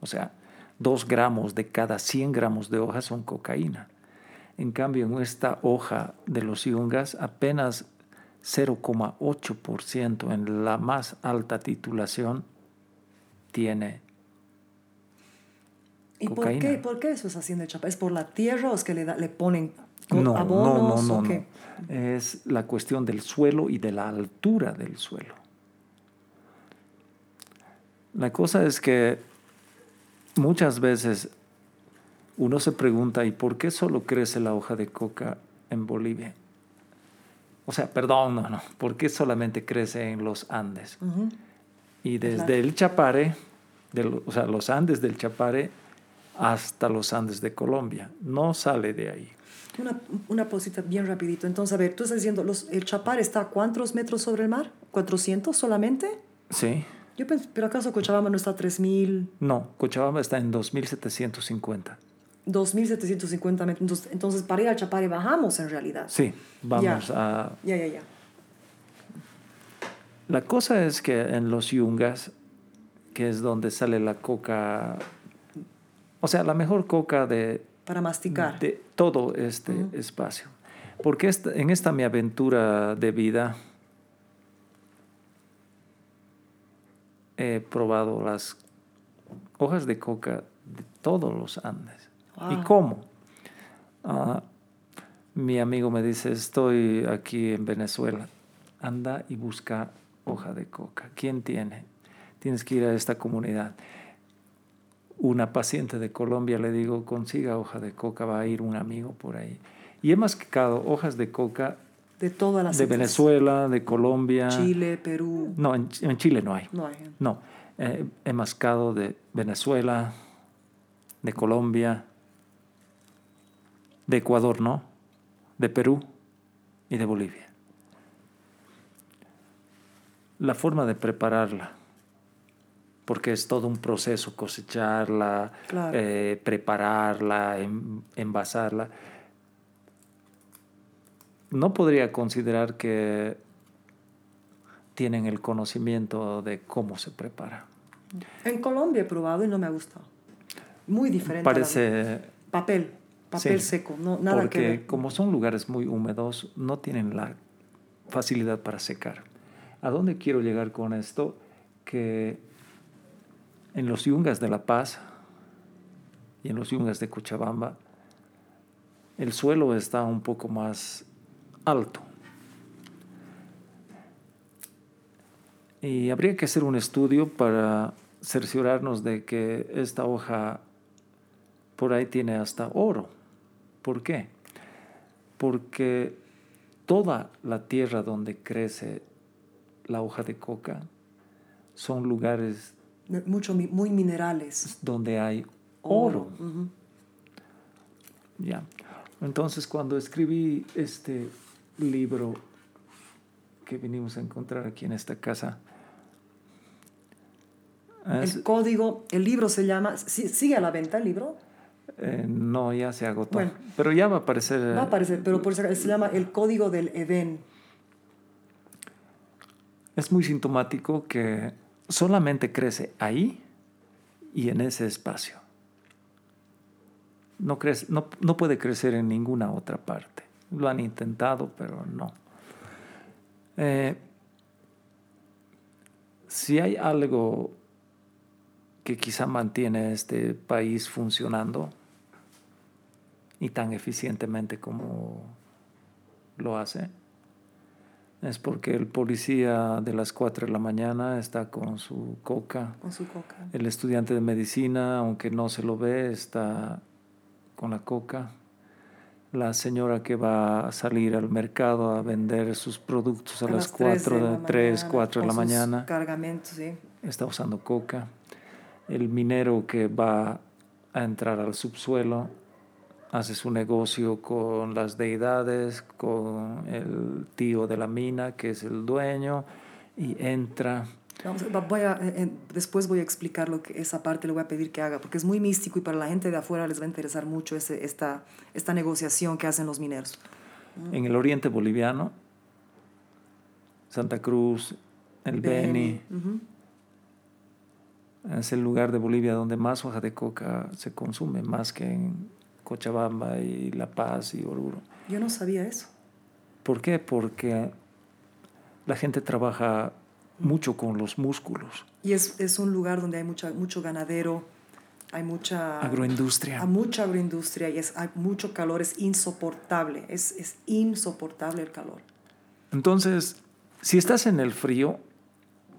O sea, 2 gramos de cada 100 gramos de hoja son cocaína. En cambio, en esta hoja de los yungas, apenas 0,8% en la más alta titulación tiene ¿Y por cocaína. qué, por qué eso es haciendo el chapar? ¿Es por la tierra o es que le, da- le ponen No, no, no, no, no. Es la cuestión del suelo y de la altura del suelo. La cosa es que muchas veces uno se pregunta, ¿y por qué solo crece la hoja de coca en Bolivia? O sea, perdón, no, no, ¿por qué solamente crece en los Andes? Y desde Claro. el Chapare, de o sea, los Andes del Chapare hasta los Andes de Colombia, no sale de ahí. Una, una cosita bien rapidito. Entonces, a ver, tú estás diciendo, los, ¿el chapar está a cuántos metros sobre el mar? ¿400 solamente? Sí. Yo pensé, pero acaso Cochabamba no está a 3.000, No, Cochabamba está en 2750. 2.750 metros? Entonces, entonces, para ir al Chapare bajamos en realidad. Sí, vamos Ya. a... Ya, ya, ya. La cosa es que en los yungas, que es donde sale la coca, o sea, la mejor coca de, Para masticar. de todo este espacio. Porque esta- en esta mi aventura de vida he probado las hojas de coca de todos los Andes. ¿Y cómo? Ah, mi amigo me dice, estoy aquí en Venezuela. Anda y busca hoja de coca. ¿Quién tiene? Tienes que ir a esta comunidad. Una paciente de Colombia le digo, consiga hoja de coca, va a ir un amigo por ahí. Y he mascado hojas de coca De todas las de. Venezuela, de Colombia. Chile, Perú. No, en, en Chile no hay. No hay. No, eh, he mascado de Venezuela, de Colombia, de Ecuador, ¿no? De Perú y de Bolivia. la forma de prepararla, porque es todo un proceso cosecharla, Claro. eh, prepararla, en- envasarla. No podría considerar que tienen el conocimiento de cómo se prepara. En Colombia he probado y no me ha gustado. Muy diferente. Parece papel, papel Sí, seco, no, nada porque que ver. como son lugares muy húmedos, no tienen la facilidad para secar. ¿A dónde quiero llegar con esto? Que en los yungas de La Paz y en los yungas de Cochabamba, el suelo está un poco más alto. Y habría que hacer un estudio para cerciorarnos de que esta hoja por ahí tiene hasta oro. ¿Por qué? Porque toda la tierra donde crece la hoja de coca son lugares Mucho, muy minerales. donde hay oro. Ya. Entonces, cuando escribí este libro que vinimos a encontrar aquí en esta casa, es- El código, el libro se llama, ¿sí- ¿sigue a la venta el libro? eh, no, ya se agotó. Bueno. Pero ya va a aparecer. Va a aparecer, pero por eso se llama El Código del Edén. Es muy sintomático que solamente crece ahí y en ese espacio. No, crece, no, no puede crecer en ninguna otra parte. Lo han intentado, pero no. Eh, si hay algo que quizá mantiene este país funcionando y tan eficientemente como lo hace, es porque el policía de las 4 de la mañana está con su coca. Con su coca. El estudiante de medicina, aunque no se lo ve, está con la coca. La señora que va a salir al mercado a vender sus productos a, las 4 de, 3, 4 de la mañana Cargamentos, sí. está usando coca. El minero que va a entrar al subsuelo hace su negocio con las deidades, con el tío de la mina, que es el dueño, y entra. Vamos, va- voy a, eh, eh, después voy a explicar lo que esa parte le voy a pedir que haga, porque es muy místico y para la gente de afuera les va a interesar mucho ese, esta, esta negociación que hacen los mineros. En el oriente boliviano, Santa Cruz, el Beni, Ujú. es el lugar de Bolivia donde más hoja de coca se consume, más que en Cochabamba y La Paz y Oruro. Yo no sabía eso. ¿Por qué? Porque la gente trabaja mucho con los músculos. Y es, es un lugar donde hay mucha, mucho ganadero, hay mucha... Agroindustria. Hay mucha agroindustria y es, hay mucho calor, es insoportable, es, es insoportable el calor. Entonces, si estás en el frío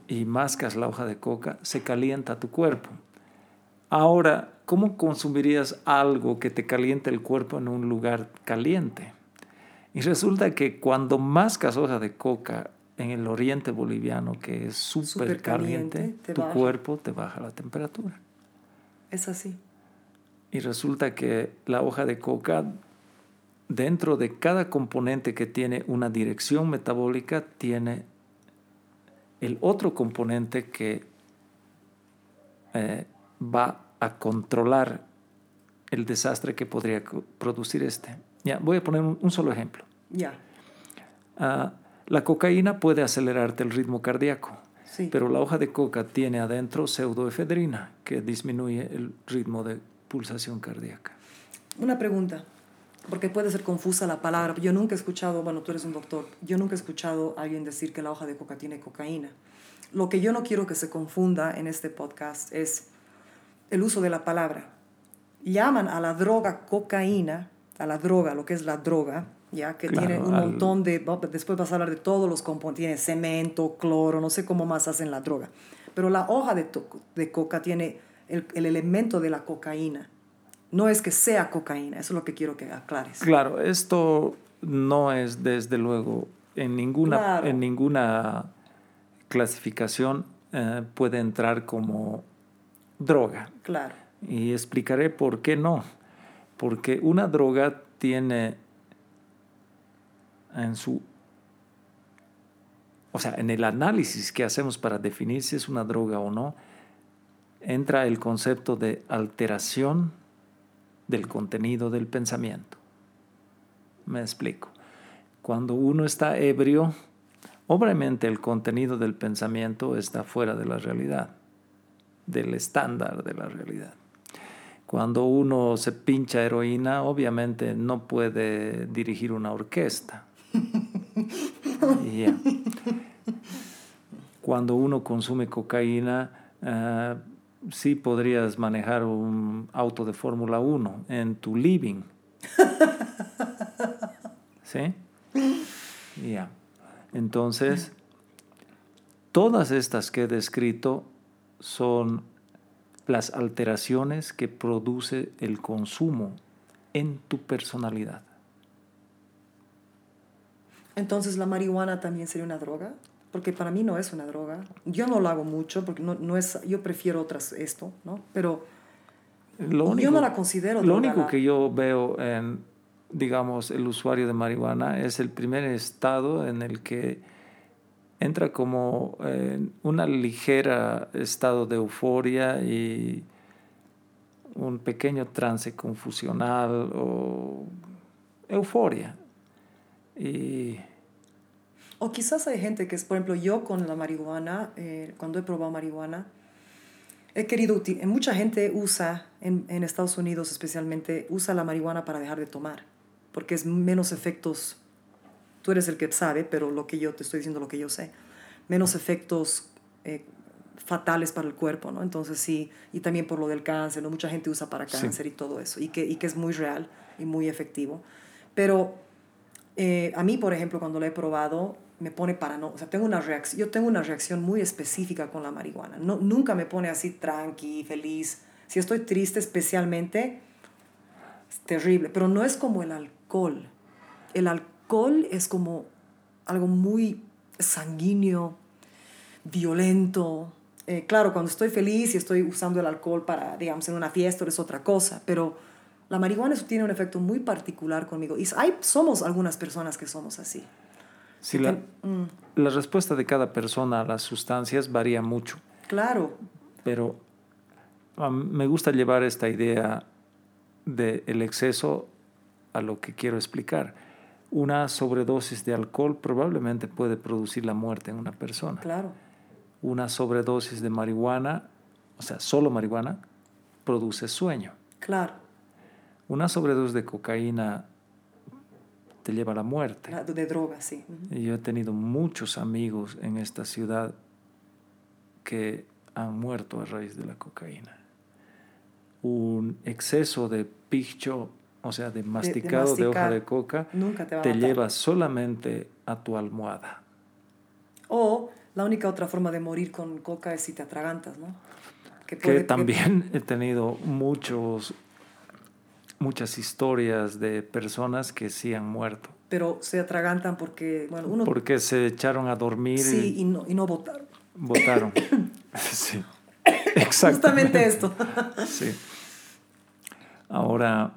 y mascas la hoja de coca, se calienta tu cuerpo. Ahora, ¿cómo consumirías algo que te caliente el cuerpo en un lugar caliente? Y resulta que cuando mascas hoja de coca en el oriente boliviano, que es súper caliente, caliente, te tu baja. cuerpo te baja la temperatura. Es así. Y resulta que la hoja de coca, dentro de cada componente que tiene una dirección metabólica, tiene el otro componente que eh, va a controlar el desastre que podría producir este. Ya, voy a poner un, un solo ejemplo. Ya, Ah, la cocaína puede acelerarte el ritmo cardíaco, sí. pero la hoja de coca tiene adentro pseudoefedrina, que disminuye el ritmo de pulsación cardíaca. Una pregunta, porque puede ser confusa la palabra. Yo nunca he escuchado, bueno, tú eres un doctor, yo nunca he escuchado a alguien decir que la hoja de coca tiene cocaína. Lo que yo no quiero que se confunda en este podcast es el uso de la palabra. Llaman a la droga cocaína, a la droga, lo que es la droga, ya que Claro, tiene un al- montón de, después vas a hablar de todos los componentes, tiene cemento, cloro, no sé cómo más hacen la droga. Pero la hoja de, to- de coca tiene el, el elemento de la cocaína. No es que sea cocaína, eso es lo que quiero que aclares. Claro, esto no es desde luego en ninguna, Claro. en ninguna clasificación eh, puede entrar como droga. Claro. Y explicaré por qué no. Porque una droga tiene en su o sea, en el análisis que hacemos para definir si es una droga o no, entra el concepto de alteración del contenido del pensamiento. Me explico. Cuando uno está ebrio, obviamente el contenido del pensamiento está fuera de la realidad, del estándar de la realidad. Cuando uno se pincha heroína, obviamente no puede dirigir una orquesta. *laughs* Yeah. Cuando uno consume cocaína, ah, sí podrías manejar un auto de Fórmula 1 en tu living. *laughs* ¿Sí? Ya. Entonces, todas estas que he descrito son las alteraciones que produce el consumo en tu personalidad. Entonces, ¿la marihuana también sería una droga? Porque para mí no es una droga. Yo no lo hago mucho porque no, no es, yo prefiero otras esto, ¿no? Pero Lo yo no la considero Lo droga, único la- que yo veo en, digamos, el usuario de marihuana es el primer estado en el que entra como en una ligera estado de euforia y un pequeño trance confusional o euforia. Y O quizás hay gente que es, por ejemplo, yo con la marihuana, eh, cuando he probado marihuana, he querido, eh, mucha gente usa, en Estados Unidos especialmente, usa la marihuana para dejar de tomar, porque es menos efectos, tú eres el que sabe, pero lo que yo te estoy diciendo, lo que yo sé, menos efectos eh, fatales para el cuerpo, ¿no? Entonces sí, y también por lo del cáncer, ¿no? Mucha gente usa para Sí. cáncer y todo eso, y que, y que es muy real y muy efectivo. Pero eh, a mí, por ejemplo, cuando lo he probado, me pone parano, o sea, tengo una reacción, yo tengo una reacción muy específica con la marihuana. No, nunca me pone así tranqui, feliz. Si estoy triste especialmente, es terrible, pero no es como el alcohol. El alcohol es como algo muy sanguíneo, violento. Eh, claro, cuando estoy feliz y estoy usando el alcohol para, digamos, en una fiesta es otra cosa, pero la marihuana eso tiene un efecto muy particular conmigo. Y hay, somos algunas personas que somos así. si la, la respuesta de cada persona a las sustancias varía mucho. Claro, pero me gusta llevar esta idea del exceso a lo que quiero explicar. Una sobredosis de alcohol probablemente puede producir la muerte en una persona. claro. Una sobredosis de marihuana, o sea, solo marihuana, produce sueño. Claro, Una sobredosis de cocaína te lleva a la muerte. de droga, sí. Yo he tenido muchos amigos en esta ciudad que han muerto a raíz de la cocaína. Un exceso de picho, o sea, de masticado de, hoja masticar. de coca, Nunca te va a te matar. lleva solamente a tu almohada. O la única otra forma de morir con coca es si te atragantas, ¿no? Que puede- también *laughs* he tenido muchos, muchas historias de personas que sí han muerto. pero se atragantan porque, bueno, uno... Porque se echaron a dormir sí, y y no, y no votaron. votaron. *coughs* sí. Exactamente. Justamente esto. Sí. Ahora,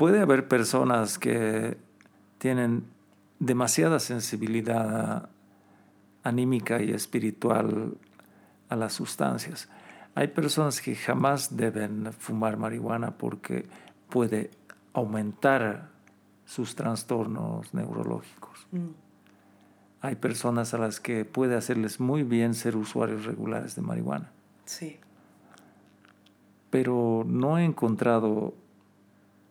puede haber personas que tienen demasiada sensibilidad anímica y espiritual a las sustancias. Hay personas que jamás deben fumar marihuana porque puede aumentar sus trastornos neurológicos. Mm, Hay personas a las que puede hacerles muy bien ser usuarios regulares de marihuana sí. pero no he encontrado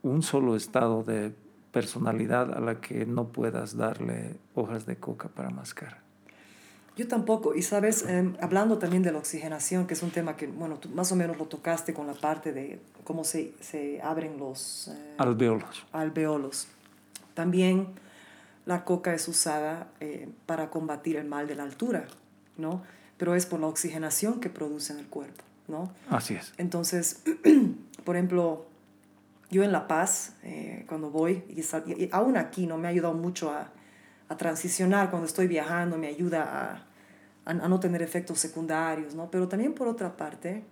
un solo estado de personalidad a la que no puedas darle hojas de coca para mascar. Yo tampoco. Y sabes, Em, hablando también de la oxigenación, que es un tema que, bueno, tú más o menos lo tocaste con la parte de cómo se, se abren los eh, Alveolos. alveolos. También la coca es usada eh, para combatir el mal de la altura, ¿no? Pero es por la oxigenación que produce en el cuerpo, ¿no? Así es. Entonces, *clears throat* por ejemplo, yo en La Paz, eh, cuando voy, y, y- aún aquí no me ha ayudado mucho a, a transicionar cuando estoy viajando, me ayuda a, a, a no tener efectos secundarios, ¿no? Pero también por otra parte,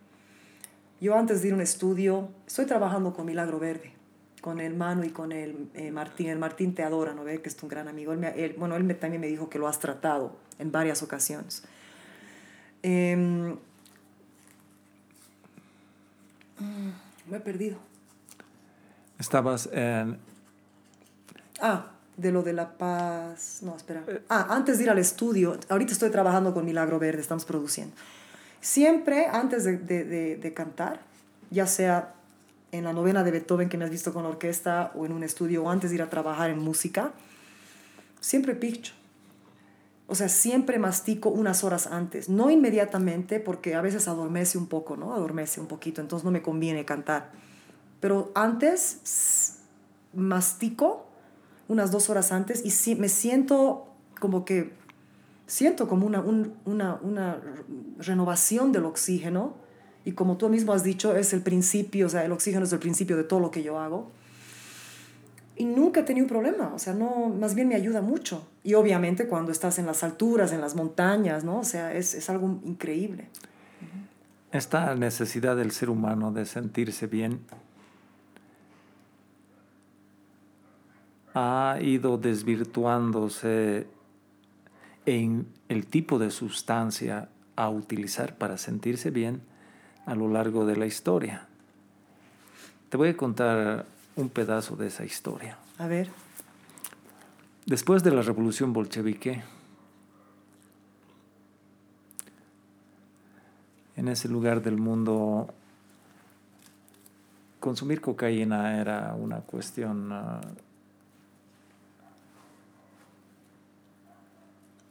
yo antes de ir a un estudio, estoy trabajando con Milagro Verde, con el Manu y con el eh, Martín. El Martín te adora, ¿no? Que es un gran amigo. Él me- él- bueno, él me- también me dijo que lo has tratado en varias ocasiones. Mm, me he perdido. Estabas en... Ah, de lo de la paz. No, espera. Ah, antes de ir al estudio, ahorita estoy trabajando con Milagro Verde, estamos produciendo. Siempre antes de, de- de- cantar, ya sea en la novena de Beethoven que me has visto con la orquesta o en un estudio o antes de ir a trabajar en música, siempre picho. O sea, siempre mastico unas horas antes, no inmediatamente porque a veces adormece un poco, ¿no? Adormece un poquito, entonces no me conviene cantar. Pero antes mastico unas dos horas antes y sí, me siento como que, siento como una, un- una, una renovación del oxígeno y como tú mismo has dicho, es el principio, o sea, el oxígeno es el principio de todo lo que yo hago. Y nunca he tenido un problema, o sea, no, más bien me ayuda mucho. Y obviamente cuando estás en las alturas, en las montañas, ¿no? O sea, es, es algo increíble. Esta necesidad del ser humano de sentirse bien ha ido desvirtuándose en el tipo de sustancia a utilizar para sentirse bien a lo largo de la historia. Te voy a contar un pedazo de esa historia. A ver, Después de la revolución bolchevique, en ese lugar del mundo, consumir cocaína era una cuestión, ah,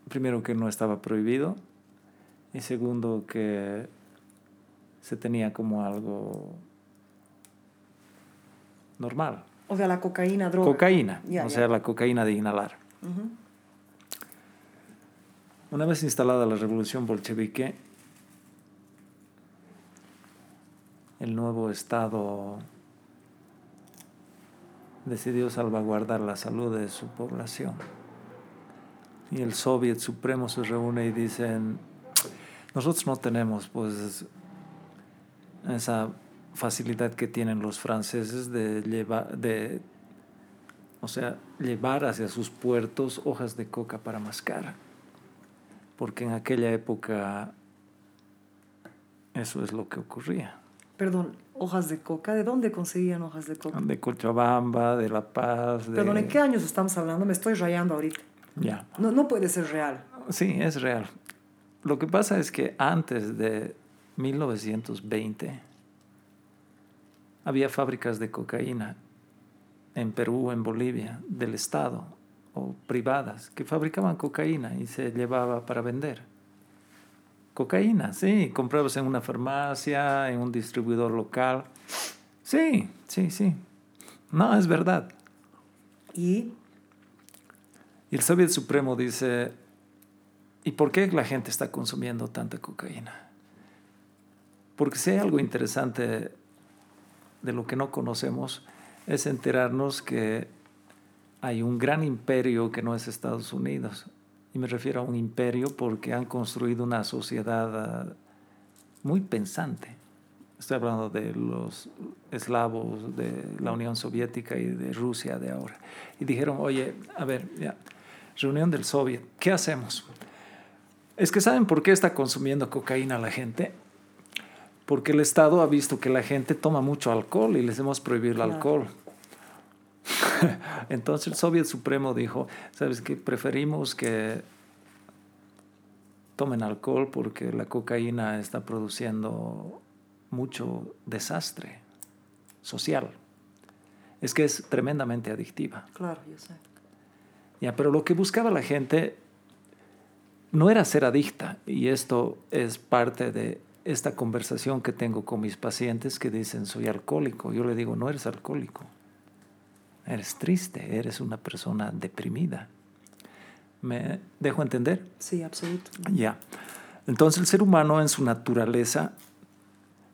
primero que no estaba prohibido y segundo que se tenía como algo normal. o sea, la cocaína, droga. Cocaína, Ya, o sea, la cocaína de inhalar. Una vez instalada la revolución bolchevique, el nuevo Estado decidió salvaguardar la salud de su población. Y el Soviet Supremo se reúne y dicen, nosotros no tenemos pues esa facilidad que tienen los franceses de llevar, de, o sea, llevar hacia sus puertos hojas de coca para mascar porque en aquella época eso es lo que ocurría. Perdón, hojas de coca. ¿De dónde conseguían hojas de coca? De Cochabamba, de La Paz, de... Perdón, ¿en qué años estamos hablando? Me estoy rayando ahorita. Ya. No, no puede ser real. Sí, es real. Lo que pasa es que antes de 1920 había fábricas de cocaína en Perú, en Bolivia, del Estado o privadas que fabricaban cocaína y se llevaba para vender. Cocaína, sí, comprabas en una farmacia, en un distribuidor local. Sí, sí, sí. No, es verdad. Y Y el Soviet Supremo dice, ¿y por qué la gente está consumiendo tanta cocaína? Porque si hay algo interesante de lo que no conocemos, es enterarnos que hay un gran imperio que no es Estados Unidos. Y me refiero a un imperio porque han construido una sociedad ah, muy pensante. Estoy hablando de los eslavos, de la Unión Soviética y de Rusia de ahora. Y dijeron, oye, a ver, ya, reunión del Soviet, ¿qué hacemos? Es que ¿saben por qué está consumiendo cocaína la gente? Porque el Estado ha visto que la gente toma mucho alcohol y les hemos prohibido el alcohol. *laughs* Entonces el Soviet Supremo dijo, ¿sabes qué? Preferimos que tomen alcohol porque la cocaína está produciendo mucho desastre social. Es que es tremendamente adictiva. claro, yo sé. Ya, pero lo que buscaba la gente no era ser adicta, y esto es parte de esta conversación que tengo con mis pacientes que dicen soy alcohólico. Yo le digo, no eres alcohólico, eres triste, eres una persona deprimida. ¿Me dejo entender? Sí, absoluto. Ya. Entonces el ser humano en su naturaleza,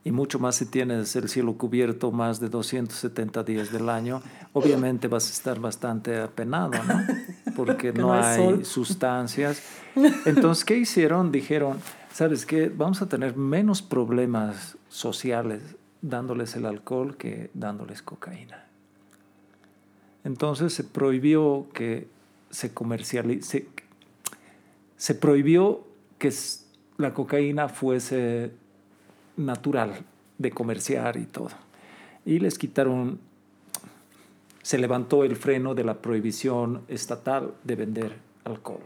y mucho más si tienes el cielo cubierto más de 270 días del año, obviamente vas a estar bastante apenado, ¿no? *laughs* Porque Que no, no hay sustancias. Entonces, ¿qué hicieron? Dijeron, ¿sabes qué? Vamos a tener menos problemas sociales dándoles el alcohol que dándoles cocaína. Entonces se prohibió que se comercialice, se prohibió que la cocaína fuese natural de comerciar y todo. Y les quitaron, se levantó el freno de la prohibición estatal de vender alcohol.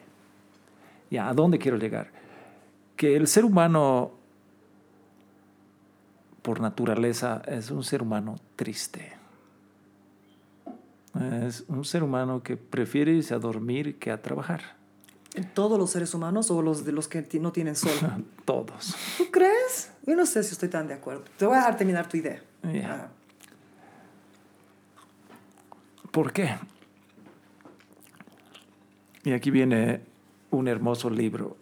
Ya, ¿a dónde quiero llegar? Que el ser humano, por naturaleza, es un ser humano triste. Es un ser humano que prefiere irse a dormir que a trabajar. ¿Todos los seres humanos o los de los que no tienen sol? *laughs* Todos. ¿Tú crees? Yo no sé si estoy tan de acuerdo. Te voy a dejar terminar tu idea. Ah, ¿Por qué? Y aquí viene un hermoso libro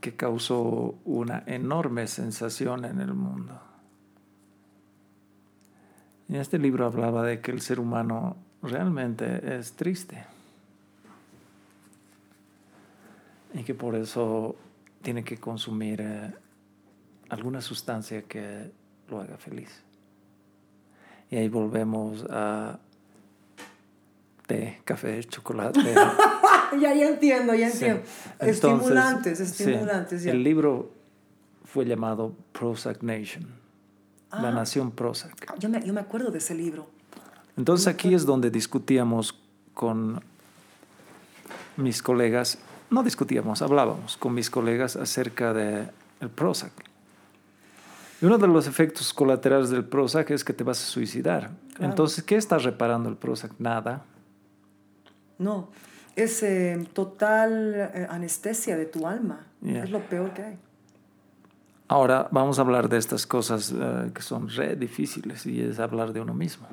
que causó una enorme sensación en el mundo. Y este libro hablaba de que el ser humano realmente es triste. Y que por eso tiene que consumir eh, alguna sustancia que lo haga feliz. Y ahí volvemos a té, café, chocolate. *laughs* ya, ya entiendo, ya Sí. entiendo. Entonces, estimulantes, sí, estimulantes. ya. El libro fue llamado Prozac Nation, la Ah. nación Prozac. Yo me, yo me acuerdo de ese libro. Entonces aquí es donde discutíamos con mis colegas, no discutíamos, hablábamos con mis colegas acerca del el Prozac. Y uno de los efectos colaterales del Prozac es que te vas a suicidar. Claro. Entonces, ¿qué está reparando el Prozac? Nada. No, es eh, total eh, anestesia de tu alma. Es lo peor que hay. Ahora vamos a hablar de estas cosas eh, que son re difíciles y es hablar de uno mismo.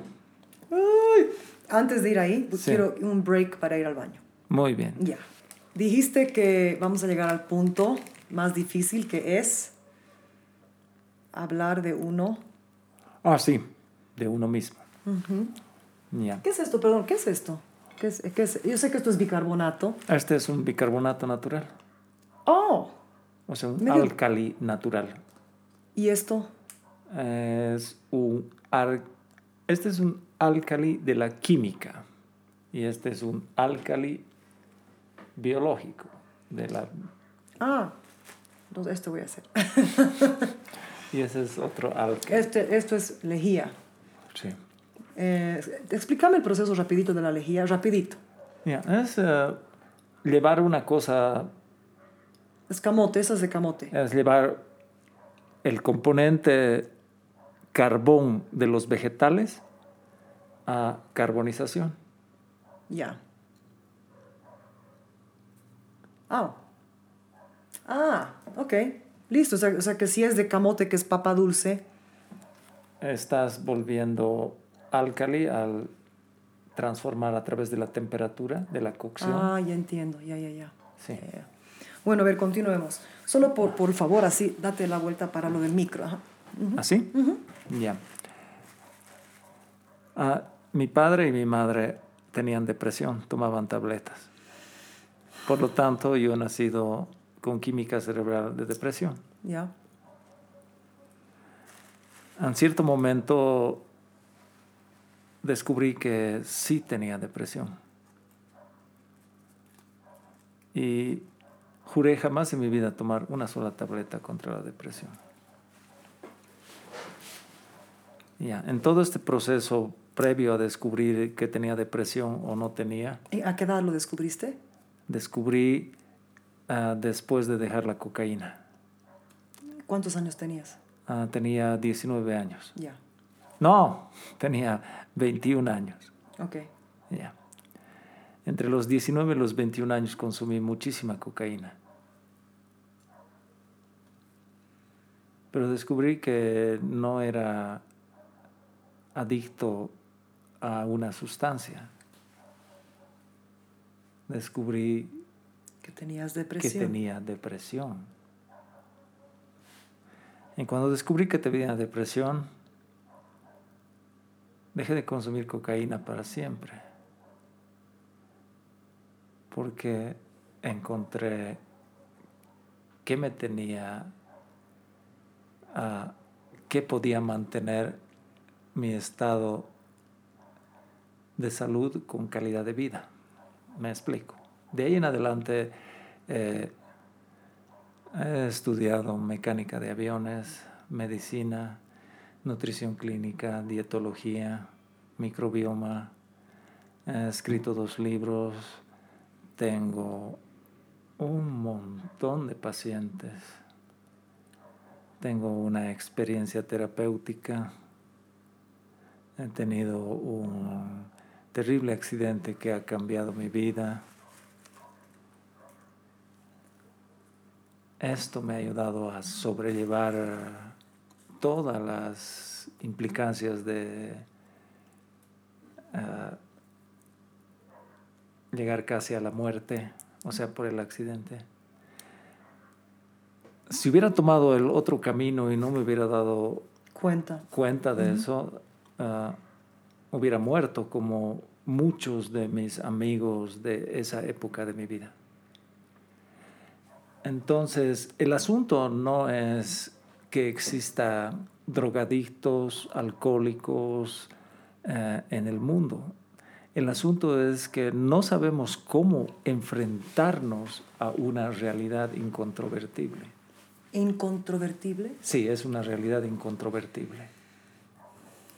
Antes de ir ahí, Sí. quiero un break para ir al baño. Muy bien. Ya. Dijiste que vamos a llegar al punto más difícil que es hablar de uno. Ah, sí, de uno mismo. Ya. ¿Qué es esto? Perdón, ¿qué es esto? ¿Qué es, qué es? Yo sé que esto es bicarbonato. Este es un bicarbonato natural, Oh, o sea, un Medio- álcali natural. ¿y esto? Es un ar- este es un álcali de la química y este es un álcali biológico de la Ah, entonces esto voy a hacer. *laughs* y ese es otro álcali. Este, esto es lejía. Sí. Eh, explícame el proceso rapidito de la lejía, rapidito. Ya, Es eh, llevar una cosa Es camote, eso es de camote. es llevar el componente carbón de los vegetales a carbonización. Ya. Ah. Ah, ok. Listo. O sea, o sea que si es de camote, que es papa dulce. Estás volviendo álcali al transformar a través de la temperatura, de la cocción. Ah, ya entiendo. Ya, ya, ya. Sí. Bueno, a ver, continuemos. Solo por, por favor, así, date la vuelta para lo del micro. ajá. ¿Así? Ya. Ah, mi padre y mi madre tenían depresión, tomaban tabletas. Por lo tanto, yo he nacido con química cerebral de depresión. Ya. En cierto momento descubrí que sí tenía depresión. Y juré jamás en mi vida tomar una sola tableta contra la depresión. Ya, en todo este proceso previo a descubrir que tenía depresión o no tenía, ¿Y ¿A qué edad lo descubriste? Descubrí ah, después de dejar la cocaína. ¿Cuántos años tenías? Ah, tenía 19 años. Ya. No, *laughs* tenía 21 años. Ok. Ya. Entre los 19 y los 21 años consumí muchísima cocaína. Pero descubrí que no era adicto a una sustancia. Descubrí Que tenías que depresión. tenía depresión. Y cuando descubrí que tenía depresión, dejé de consumir cocaína para siempre. Porque encontré que me tenía, ah, que podía mantener mi estado de salud con calidad de vida. Me explico. De ahí en adelante eh, he estudiado mecánica de aviones, medicina, nutrición clínica, dietología, microbioma. He escrito dos libros. Tengo un montón de pacientes. Tengo una experiencia terapéutica. He tenido un terrible accidente que ha cambiado mi vida. Esto me ha ayudado a sobrellevar todas las implicancias de uh, llegar casi a la muerte, o sea, por el accidente. Si hubiera tomado el otro camino y no me hubiera dado Cuenta. cuenta de eso, uh, hubiera muerto como muchos de mis amigos de esa época de mi vida. Entonces, el asunto no es que exista drogadictos, alcohólicos eh, en el mundo. El asunto es que no sabemos cómo enfrentarnos a una realidad incontrovertible. ¿Incontrovertible? Sí, es una realidad incontrovertible.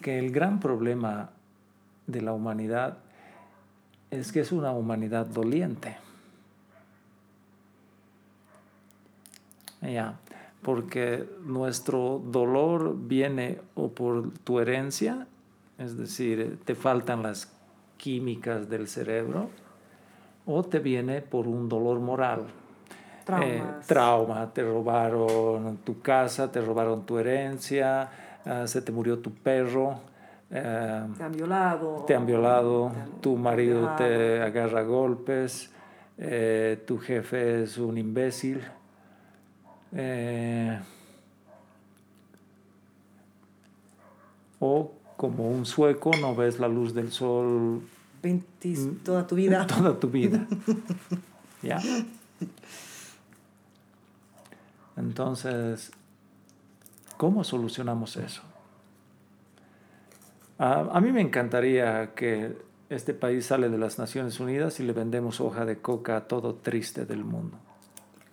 Que el gran problema de la humanidad es que es una humanidad doliente. Ya, porque nuestro dolor viene o por tu herencia, es decir, te faltan las químicas del cerebro, o te viene por un dolor moral. Eh, trauma, te robaron tu casa, te robaron tu herencia, uh, se te murió tu perro. Uh, te han violado. Te han violado, te han, tu marido te agarra golpes, eh, tu jefe es un imbécil. Eh, o como un sueco no ves la luz del sol 20, toda tu vida. *laughs* Toda tu vida. *laughs* ¿Ya? Entonces, ¿cómo solucionamos eso? A, a, mí me encantaría que este país sale de las Naciones Unidas y le vendemos hoja de coca a todo triste del mundo.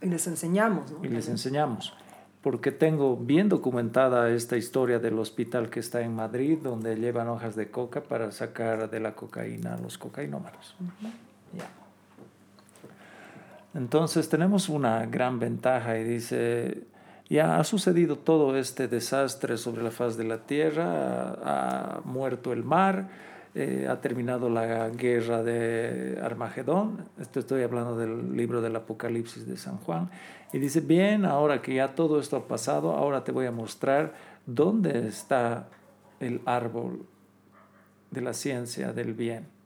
Y les enseñamos, ¿no? Y les enseñamos. Porque tengo bien documentada esta historia del hospital que está en Madrid, donde llevan hojas de coca para sacar de la cocaína a los cocainómanos. Uh -huh. yeah. Entonces tenemos una gran ventaja y dice, ya ha sucedido todo este desastre sobre la faz de la tierra, ha, ha muerto el mar, eh, ha terminado la guerra de Armagedón, esto estoy hablando del libro del Apocalipsis de San Juan, y dice, bien, ahora que ya todo esto ha pasado, ahora te voy a mostrar dónde está el árbol de la ciencia del bien.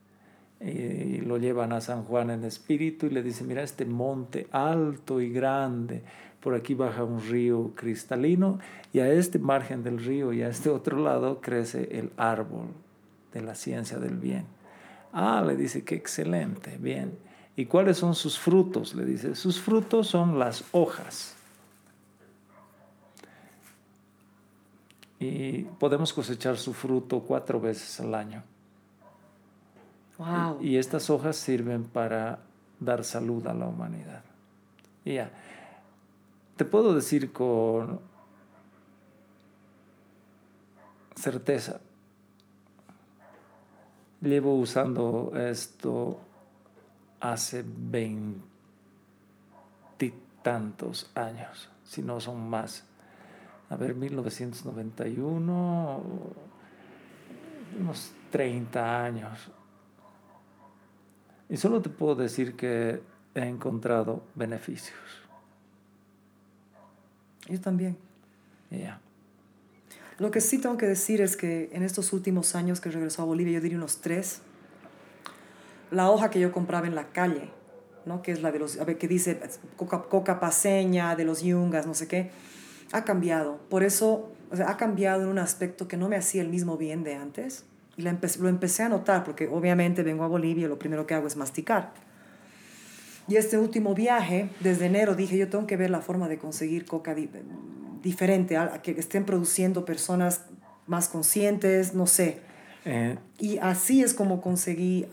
Y lo llevan a San Juan en espíritu y le dice, mira este monte alto y grande, por aquí baja un río cristalino y a este margen del río y a este otro lado crece el árbol de la ciencia del bien. Ah, le dice, qué excelente, bien. ¿Y cuáles son sus frutos? Le dice, sus frutos son las hojas. Y podemos cosechar su fruto cuatro veces al año. Y, y estas hojas sirven para dar salud a la humanidad. Y ya, te puedo decir con certeza, llevo usando esto hace veintitantos años, si no son más. A ver, 1991, unos 30 años. Y solo te puedo decir que he encontrado beneficios. Yo también. Ya. Lo que sí tengo que decir es que en estos últimos años que regresó a Bolivia, yo diría unos tres, la hoja que yo compraba en la calle, ¿no? que es la de los, a ver, que dice coca, coca paseña, de los yungas, no sé qué, ha cambiado. Por eso, o sea, ha cambiado en un aspecto que no me hacía el mismo bien de antes. Y la empe lo empecé a notar, porque obviamente vengo a Bolivia y lo primero que hago es masticar. Y este último viaje, desde enero, dije, yo tengo que ver la forma de conseguir coca di diferente, a que estén produciendo personas más conscientes, no sé. Eh, Y así es como conseguí,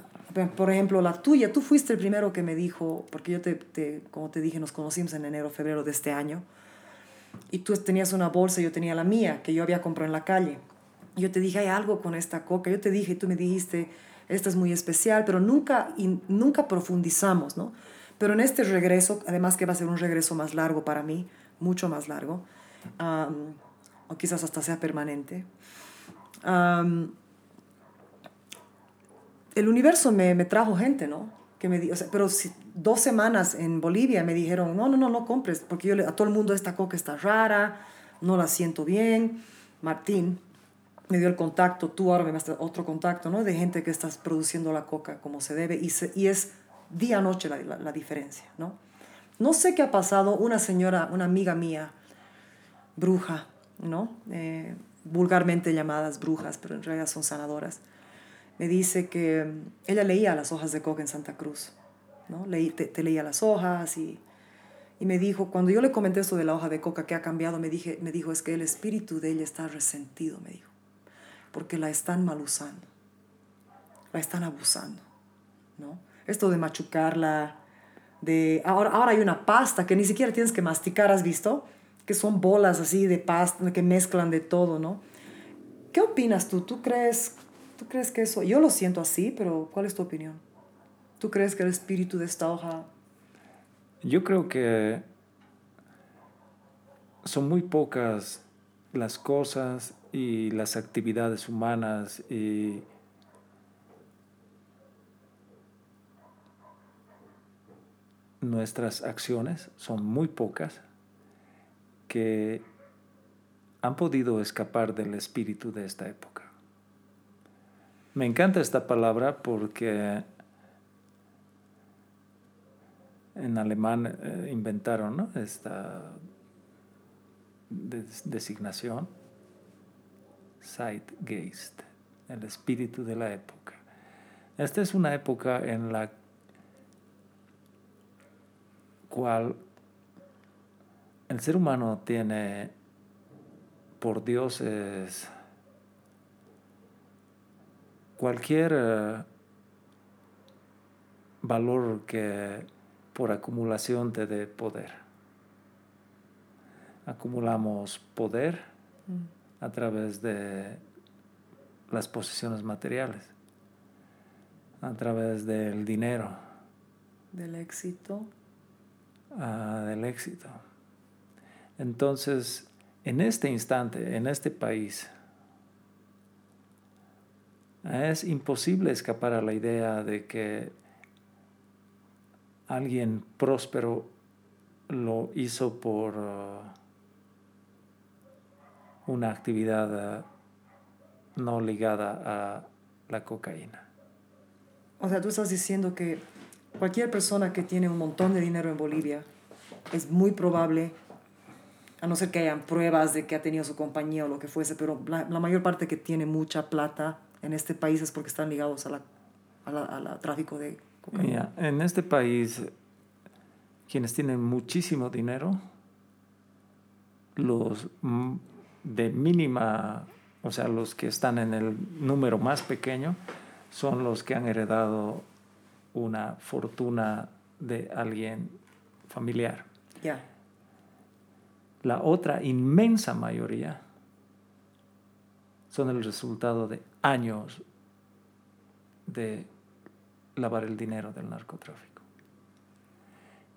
por ejemplo, la tuya. Tú fuiste el primero que me dijo, porque yo te, te- como te dije, nos conocimos en enero, febrero de este año. Y tú tenías una bolsa, yo tenía la mía, que yo había comprado en la calle. Yo te dije, hay algo con esta coca. Yo te dije, tú me dijiste, esta es muy especial, pero nunca, y nunca profundizamos, ¿no? Pero en este regreso, además que va a ser un regreso más largo para mí, mucho más largo, o quizás hasta sea permanente, el universo me, me trajo gente, ¿no? Que me o pero dos semanas en Bolivia me dijeron, no, no, no, no compres, porque yo le- a todo el mundo esta coca está rara, no la siento bien. Martín me dio el contacto, tú ahora me das otro contacto, ¿no? De gente que estás produciendo la coca como se debe y, se- y es día a noche la, la- la diferencia, ¿no? No sé qué ha pasado, una señora, una amiga mía, bruja, ¿no? Eh, vulgarmente llamadas brujas, pero en realidad son sanadoras me dice que mm, ella leía las hojas de coca en Santa Cruz, ¿no? Leí, te, te leía las hojas y, y me dijo, cuando yo le comenté esto de la hoja de coca que ha cambiado, me, dije, me dijo, es que el espíritu de ella está resentido, me dijo, porque la están mal usando, la están abusando, ¿no? Esto de machucarla, de... Ahora, ahora hay una pasta que ni siquiera tienes que masticar, ¿has visto? Que son bolas así de pasta, que mezclan de todo, ¿no? ¿Qué opinas tú? ¿Tú crees, ¿Tú crees que eso... Yo lo siento así, pero ¿cuál es tu opinión? ¿Tú crees que el espíritu de esta hoja... Yo creo que son muy pocas las cosas y las actividades humanas y nuestras acciones son muy pocas que han podido escapar del espíritu de esta época. Me encanta esta palabra porque en alemán eh, inventaron ¿no? esta des- designación, Zeitgeist, el espíritu de la época. Esta es una época en la cual el ser humano tiene por dioses cualquier eh, valor que por acumulación te dé poder. Acumulamos poder a través de las posesiones materiales, a través del dinero, del éxito? ah, del éxito. Entonces, en este instante, en este país, es imposible escapar a la idea de que alguien próspero lo hizo por uh, una actividad uh, no ligada a la cocaína. O sea, tú estás diciendo que cualquier persona que tiene un montón de dinero en Bolivia es muy probable, a no ser que hayan pruebas de que ha tenido su compañía o lo que fuese, pero la, la mayor parte que tiene mucha plata en este país es porque están ligados a la, a la, a la tráfico de cocaína. Ya, En este país, quienes tienen muchísimo dinero, los de mínima, o sea, los que están en el número más pequeño, son los que han heredado una fortuna de alguien familiar. Ya. La otra inmensa mayoría son el resultado de años de lavar el dinero del narcotráfico.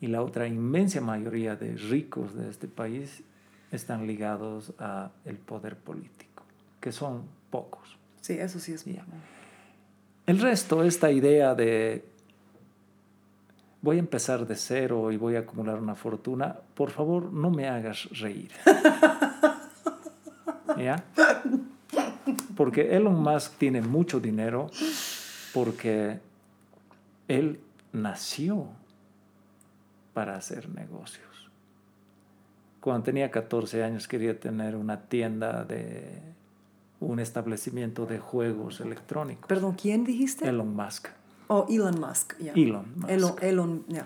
Y la otra inmensa mayoría de ricos de este país están ligados a el poder político, que son pocos. Sí, eso sí es. Ya. El resto, esta idea de voy a empezar de cero y voy a acumular una fortuna, por favor no me hagas reír. *laughs* ¿Ya? Porque Elon Musk tiene mucho dinero porque él nació para hacer negocios. Cuando tenía 14 años quería tener una tienda de un establecimiento de juegos electrónicos. Perdón, ¿quién dijiste? Elon Musk. Oh, Elon Musk. ya. Elon Musk. Elon, Elon, ya.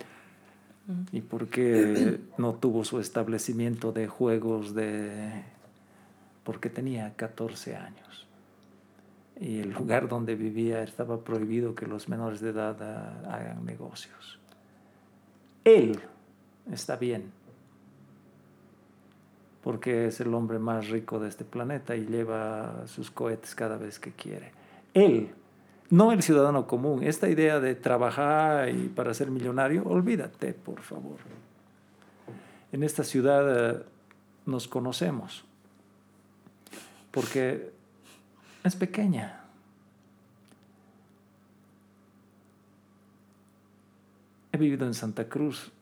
¿Y por qué no tuvo su establecimiento de juegos de... porque tenía 14 años. y el lugar donde vivía estaba prohibido que los menores de edad hagan negocios. Él está bien, porque es el hombre más rico de este planeta y lleva sus cohetes cada vez que quiere. Él, no el ciudadano común. Esta idea de trabajar y para ser millonario, olvídate, por favor. En esta ciudad eh, nos conocemos, porque es pequeña. He vivido en Santa Cruz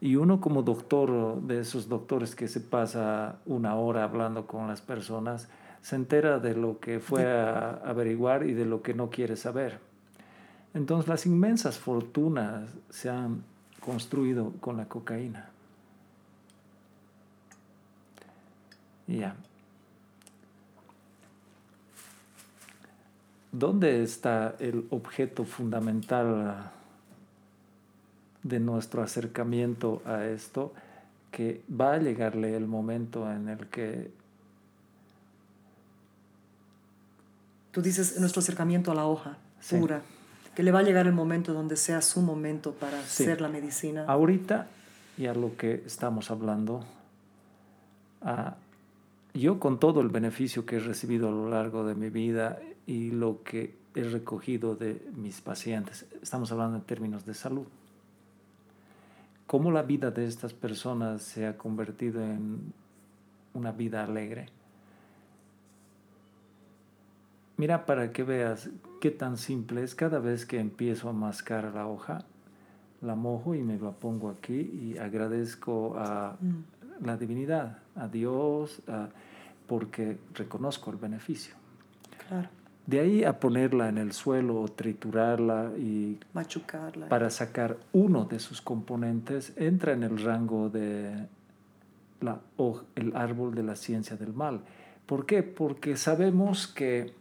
y uno como doctor, de esos doctores que se pasa una hora hablando con las personas, se entera de lo que fue a averiguar y de lo que no quiere saber. Entonces las inmensas fortunas se han construido con la cocaína. Ya. ¿Dónde está el objeto fundamental de nuestro acercamiento a esto? Que va a llegarle el momento en el que... Tú dices nuestro acercamiento a la hoja Sí. pura, que le va a llegar el momento donde sea su momento para Sí. hacer la medicina. Ahorita, y a lo que estamos hablando, ah, yo con todo el beneficio que he recibido a lo largo de mi vida y lo que he recogido de mis pacientes, estamos hablando en términos de salud, cómo la vida de estas personas se ha convertido en una vida alegre. Mira para que veas qué tan simple es. Cada vez que empiezo a mascar la hoja, la mojo y me la pongo aquí y agradezco a Mm. la divinidad, a Dios, a- porque reconozco el beneficio. Claro, De ahí a ponerla en el suelo o triturarla y machucarla. para sacar uno de sus componentes entra en el rango de la, hoj- el árbol de la ciencia del mal. ¿Por qué? Porque sabemos que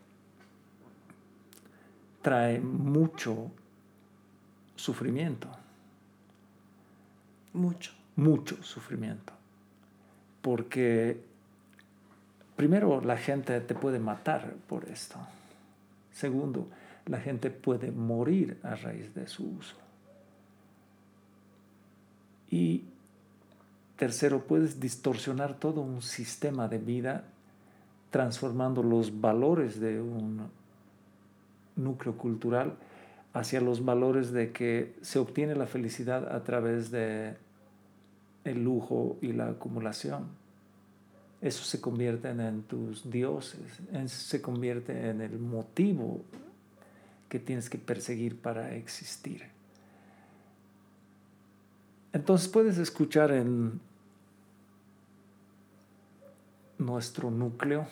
trae mucho sufrimiento, Mucho. mucho sufrimiento. Porque primero la gente te puede matar por esto. Segundo, la gente puede morir a raíz de su uso. Y tercero, puedes distorsionar todo un sistema de vida transformando los valores de un núcleo cultural hacia los valores de que se obtiene la felicidad a través de el lujo y la acumulación. Eso se convierte en tus dioses, en- se convierte en el motivo que tienes que perseguir para existir. Entonces puedes escuchar en nuestro núcleo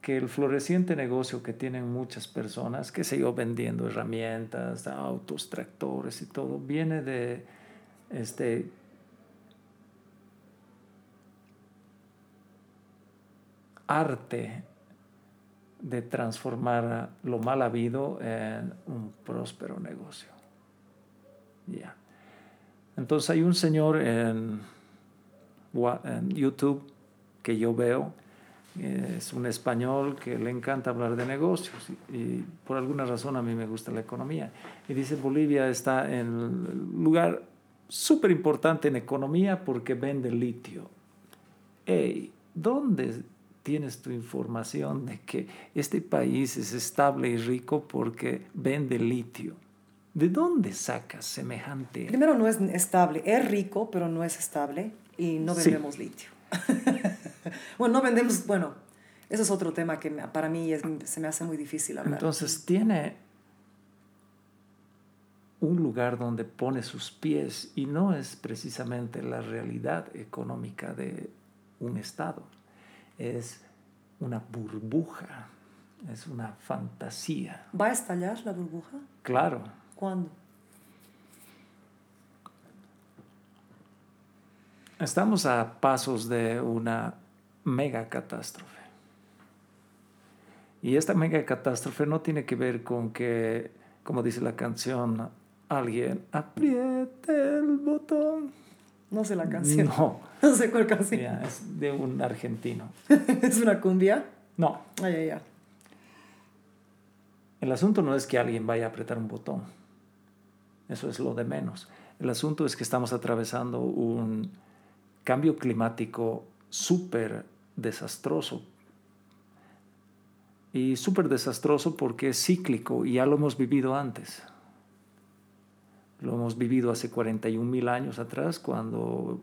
que el floreciente negocio que tienen muchas personas, que sé yo, vendiendo herramientas, autos, tractores y todo, viene de este arte de transformar lo mal habido en un próspero negocio. Ya. Entonces hay un señor en, YouTube que yo veo, es un español que le encanta hablar de negocios y, y por alguna razón a mí me gusta la economía. Y dice Bolivia está en el lugar súper importante en economía porque vende litio. Ey, ¿dónde tienes tu información de que este país es estable y rico porque vende litio? ¿De dónde sacas semejante? Primero no es estable, es rico, pero no es estable y no Sí. vendemos litio. *laughs* bueno, no vendemos, bueno, eso es otro tema que para mí es- se me hace muy difícil hablar. Entonces tiene un lugar donde pone sus pies y no es precisamente la realidad económica de un Estado. Es una burbuja, es una fantasía. ¿Va a estallar la burbuja? Claro, ¿Cuándo? estamos a pasos de una mega catástrofe. Y esta mega catástrofe no tiene que ver con que, como dice la canción, alguien apriete el botón. No sé la canción. No, *laughs* No sé cuál canción. es de un argentino. *laughs* ¿Es una cumbia? No, Ay, ay, ay. El asunto no es que alguien vaya a apretar un botón. Eso es lo de menos. El asunto es que estamos atravesando un cambio climático súper desastroso. Y súper desastroso porque es cíclico y ya lo hemos vivido antes. Lo hemos vivido hace 41 mil años atrás cuando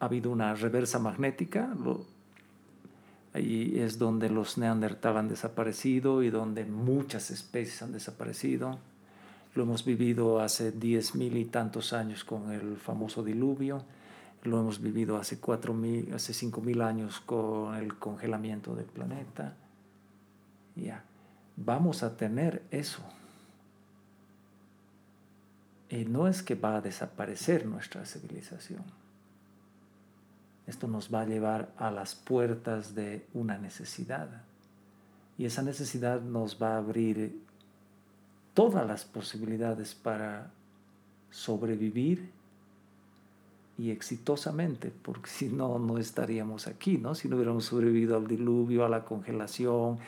ha habido una reversa magnética. Ahí es donde los neandertal han desaparecido y donde muchas especies han desaparecido. Lo hemos vivido hace diez mil y tantos años con el famoso diluvio. Lo hemos vivido hace, cuatro mil, hace cinco mil años con el congelamiento del planeta. Ya, vamos a tener eso. Y no es que va a desaparecer nuestra civilización. Esto nos va a llevar a las puertas de una necesidad. Y esa necesidad nos va a abrir todas las posibilidades para sobrevivir y exitosamente, porque si no, no estaríamos aquí, ¿no? Si no hubiéramos sobrevivido al diluvio, a la congelación,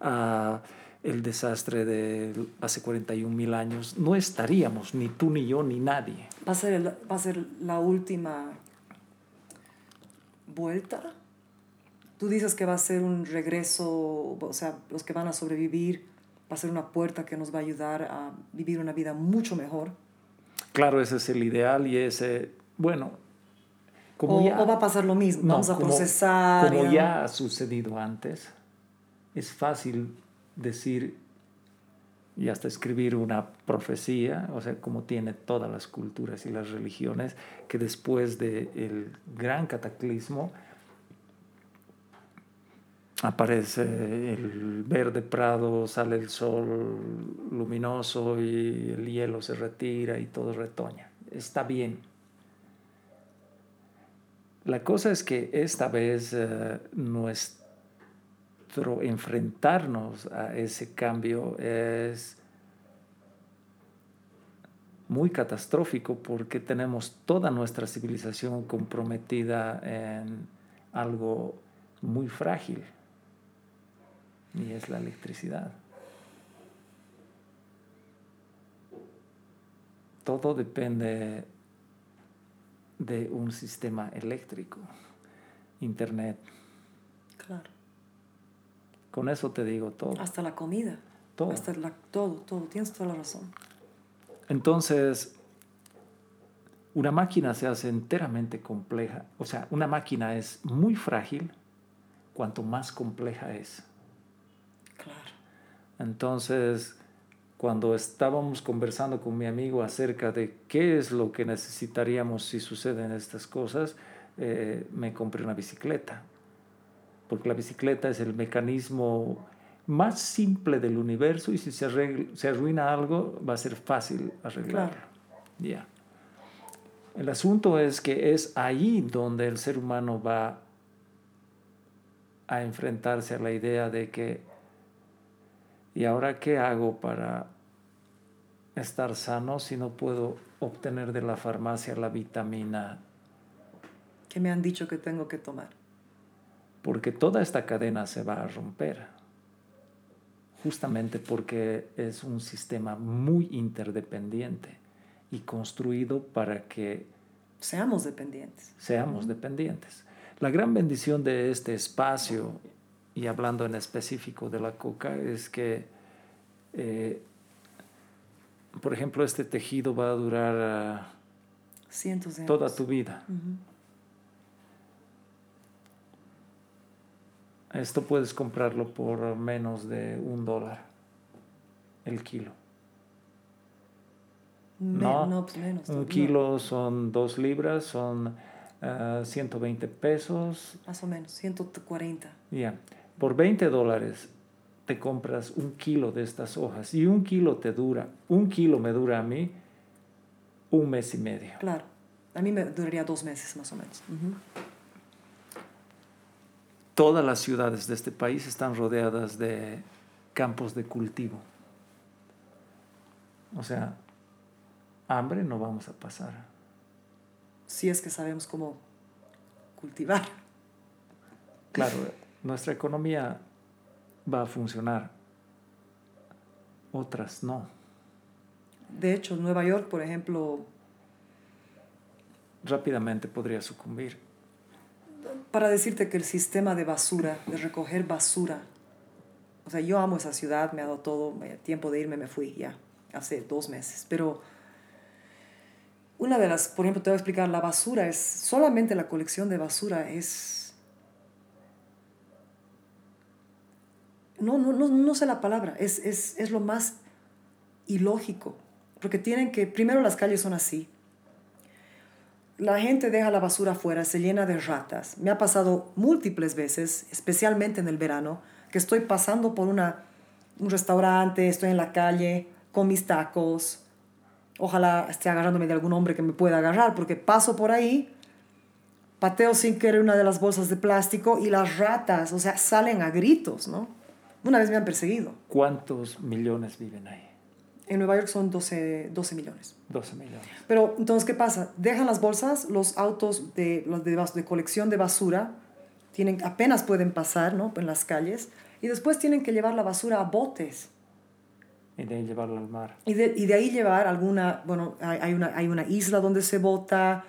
a el desastre de hace 41 mil años, no estaríamos, ni tú, ni yo, ni nadie. Va a ser, el- va a ser la última vuelta. Tú dices que va a ser un regreso, o sea, los que van a sobrevivir, va a ser una puerta que nos va a ayudar a vivir una vida mucho mejor. Claro, ese es el ideal y ese, bueno, como O, ya... o va a pasar lo mismo, No, vamos a como- procesar. Como ya ha sucedido antes, es fácil decir y hasta escribir una profecía, o sea, como tiene todas las culturas y las religiones, que después del gran cataclismo aparece el verde prado, sale el sol luminoso y el hielo se retira y todo retoña. Está bien. La cosa es que esta vez eh, nuestro enfrentarnos a ese cambio es muy catastrófico porque tenemos toda nuestra civilización comprometida en algo muy frágil y es la electricidad. Todo depende de un sistema eléctrico, internet. Claro. Con eso te digo todo. Hasta la comida. Todo. Hasta la, todo, todo. Tienes toda la razón. Entonces, una máquina se hace enteramente compleja. O sea, una máquina es muy frágil cuanto más compleja es. Claro. Entonces, cuando estábamos conversando con mi amigo acerca de qué es lo que necesitaríamos si suceden estas cosas, eh, me compré una bicicleta. Porque la bicicleta es el mecanismo más simple del universo y si se, arregla- se arruina algo va a ser fácil arreglarlo. Ya. El asunto es que es ahí donde el ser humano va a enfrentarse a la idea de que ¿Y ahora qué hago para estar sano si no puedo obtener de la farmacia la vitamina? Que me han dicho que tengo que tomar. Porque toda esta cadena se va a romper. Justamente porque es un sistema muy interdependiente y construido para que Seamos dependientes. seamos dependientes. La gran bendición de este espacio, y hablando en específico de la coca, es que, eh, por ejemplo, este tejido va a durar ah, Cientos de años. toda tu vida. Esto puedes comprarlo por menos de un dólar el kilo. No, no, pues menos. Un no, kilo son dos libras, son ah, 120 pesos. más o menos, 140. Ya, por 20 dólares te compras un kilo de estas hojas y un kilo te dura, un kilo me dura a mí un mes y medio. Claro. A mí me duraría dos meses más o menos. Todas las ciudades de este país están rodeadas de campos de cultivo. O sea, hambre no vamos a pasar. Si es que sabemos cómo cultivar. Claro, nuestra economía va a funcionar, otras no. De hecho, Nueva York, por ejemplo, Rápidamente podría sucumbir. Para decirte que el sistema de basura, de recoger basura, o sea, yo amo esa ciudad, me ha dado todo, tiempo de irme, me fui ya, hace dos meses, pero una de las, por ejemplo, te voy a explicar, la basura es, solamente la colección de basura es, no, no, no, no sé la palabra, es, es, es lo más ilógico, porque tienen que, primero las calles son así, la gente deja la basura afuera, se llena de ratas. Me ha pasado múltiples veces, especialmente en el verano, que estoy pasando por una, un restaurante, estoy en la calle con mis tacos. Ojalá esté agarrándome de algún hombre que me pueda agarrar, porque paso por ahí, pateo sin querer una de las bolsas de plástico y las ratas, o sea, salen a gritos, ¿no? Una vez me han perseguido. ¿Cuántos millones viven ahí? En Nueva York son 12, 12 millones. 12 millones. Pero entonces, ¿qué pasa? Dejan las bolsas, los autos de, los de, de colección de basura, tienen, apenas pueden pasar ¿no? en las calles, y después tienen que llevar la basura a botes. Y de ahí llevarlo al mar. Y de, y de ahí llevar alguna, bueno, hay, hay una, hay una isla donde se bota,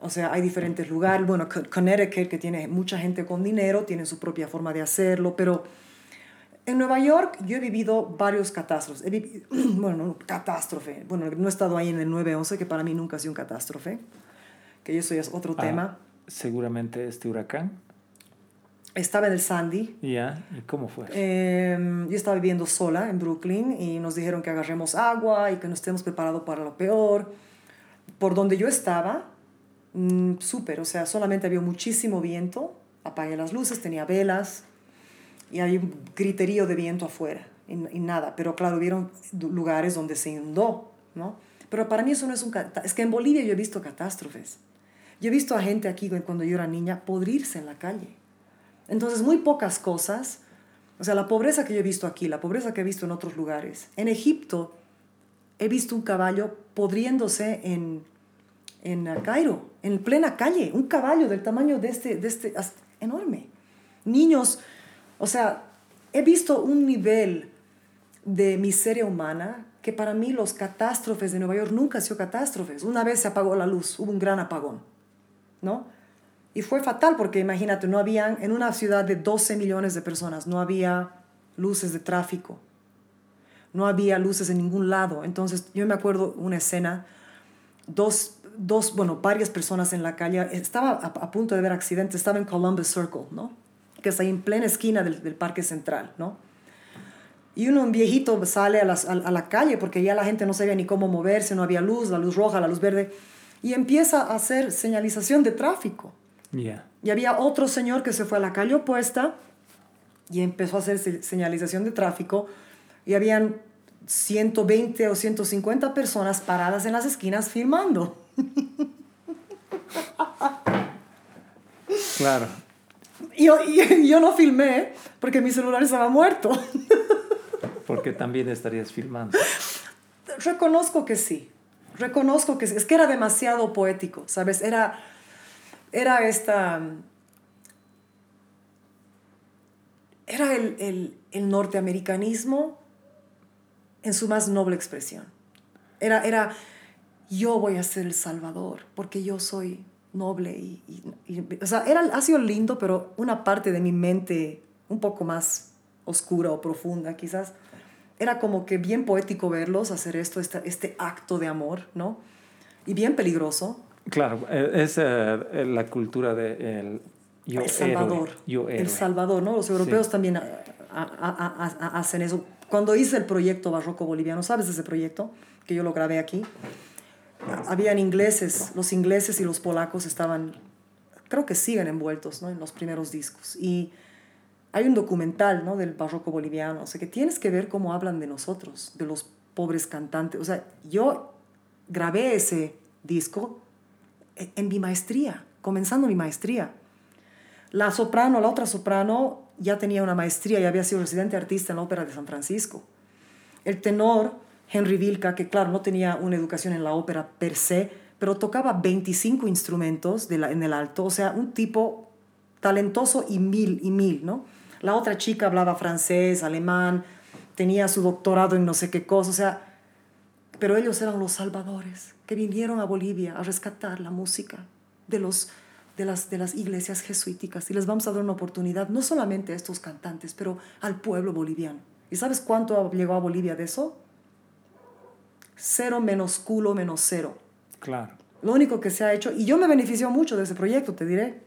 o sea, hay diferentes lugares. Bueno, Con- Connecticut, que tiene mucha gente con dinero, tiene su propia forma de hacerlo, pero en Nueva York yo he vivido varios catástrofes. He vivi- *clears throat* bueno, no, catástrofe. Bueno, no he estado ahí en el 9-11, que para mí nunca ha sido un catástrofe, que eso ya es otro Ah, tema. seguramente este huracán. Estaba en el Sandy. Ya, ¿y cómo fue? Eh, yo estaba viviendo sola en Brooklyn y nos dijeron que agarremos agua y que nos estemos preparados para lo peor. Por donde yo estaba, mm, súper, o sea, solamente había muchísimo viento, apagué las luces, tenía velas y hay un griterío de viento afuera y, y nada. Pero claro, hubieron lugares donde se inundó, ¿no? Pero para mí eso no es un... Es que en Bolivia yo he visto catástrofes. Yo he visto a gente aquí cuando yo era niña podrirse en la calle. Entonces, muy pocas cosas. O sea, la pobreza que yo he visto aquí, la pobreza que he visto en otros lugares. En Egipto he visto un caballo podriéndose en, en Cairo, en plena calle. Un caballo del tamaño de este, de este, enorme. Niños, o sea, he visto un nivel de miseria humana que para mí los catástrofes de Nueva York nunca han sido catástrofes. Una vez se apagó la luz, hubo un gran apagón, ¿no? Y fue fatal porque imagínate, no habían, en una ciudad de 12 millones de personas, no había luces de tráfico, no había luces en ningún lado. Entonces yo me acuerdo una escena, dos, dos bueno, varias personas en la calle, estaba a, a punto de ver accidente, estaba en Columbus Circle, ¿no? Que es ahí en plena esquina del, del Parque Central, ¿no? Y uno, un viejito, sale a, las- a- a la calle porque ya la gente no sabía ni cómo moverse, no había luz, la luz roja, la luz verde, y empieza a hacer señalización de tráfico. Ya. Y había otro señor que se fue a la calle opuesta y empezó a hacer se- señalización de tráfico y habían 120 o 150 personas paradas en las esquinas filmando. Claro. Y yo, y yo no filmé porque mi celular estaba muerto. Porque también estarías filmando. Reconozco que sí. Reconozco que sí. Es que era demasiado poético, ¿sabes? Era, era esta... Era el, el, el norteamericanismo en su más noble expresión. Era, era, yo voy a ser el salvador porque yo soy noble. Y, y- y- o sea, era, ha sido lindo, pero una parte de mi mente un poco más oscura o profunda quizás, era como que bien poético verlos hacer esto, este, este acto de amor, ¿no? Y bien peligroso. Claro, eh, es eh, la cultura de el yo el Salvador. héroe. Yo héroe. El Salvador, ¿no? Los europeos Sí. también a- a- a- a- a- hacen eso. Cuando hice el proyecto Barroco Boliviano, ¿sabes ese proyecto? Que yo lo grabé aquí. Habían ingleses, los ingleses y los polacos estaban, creo que siguen envueltos, ¿no? En los primeros discos. Y hay un documental, ¿no? Del barroco boliviano. O sea, que tienes que ver cómo hablan de nosotros, de los pobres cantantes. O sea, yo grabé ese disco en en mi maestría, comenzando mi maestría. La soprano, la otra soprano, ya tenía una maestría y había sido residente artista en la Ópera de San Francisco. El tenor, Henry Vilca, que claro, no tenía una educación en la ópera per se, pero tocaba 25 instrumentos en el alto, o sea, un tipo talentoso y mil, y mil, ¿no? La otra chica hablaba francés, alemán, tenía su doctorado en no sé qué cosa, o sea, pero ellos eran los salvadores que vinieron a Bolivia a rescatar la música de, los, de, las, de las iglesias jesuíticas y les vamos a dar una oportunidad, no solamente a estos cantantes, pero al pueblo boliviano. ¿Y sabes cuánto llegó a Bolivia de eso? Cero menos culo menos cero. Claro. Lo único que se ha hecho, y yo me beneficio mucho de ese proyecto, te diré,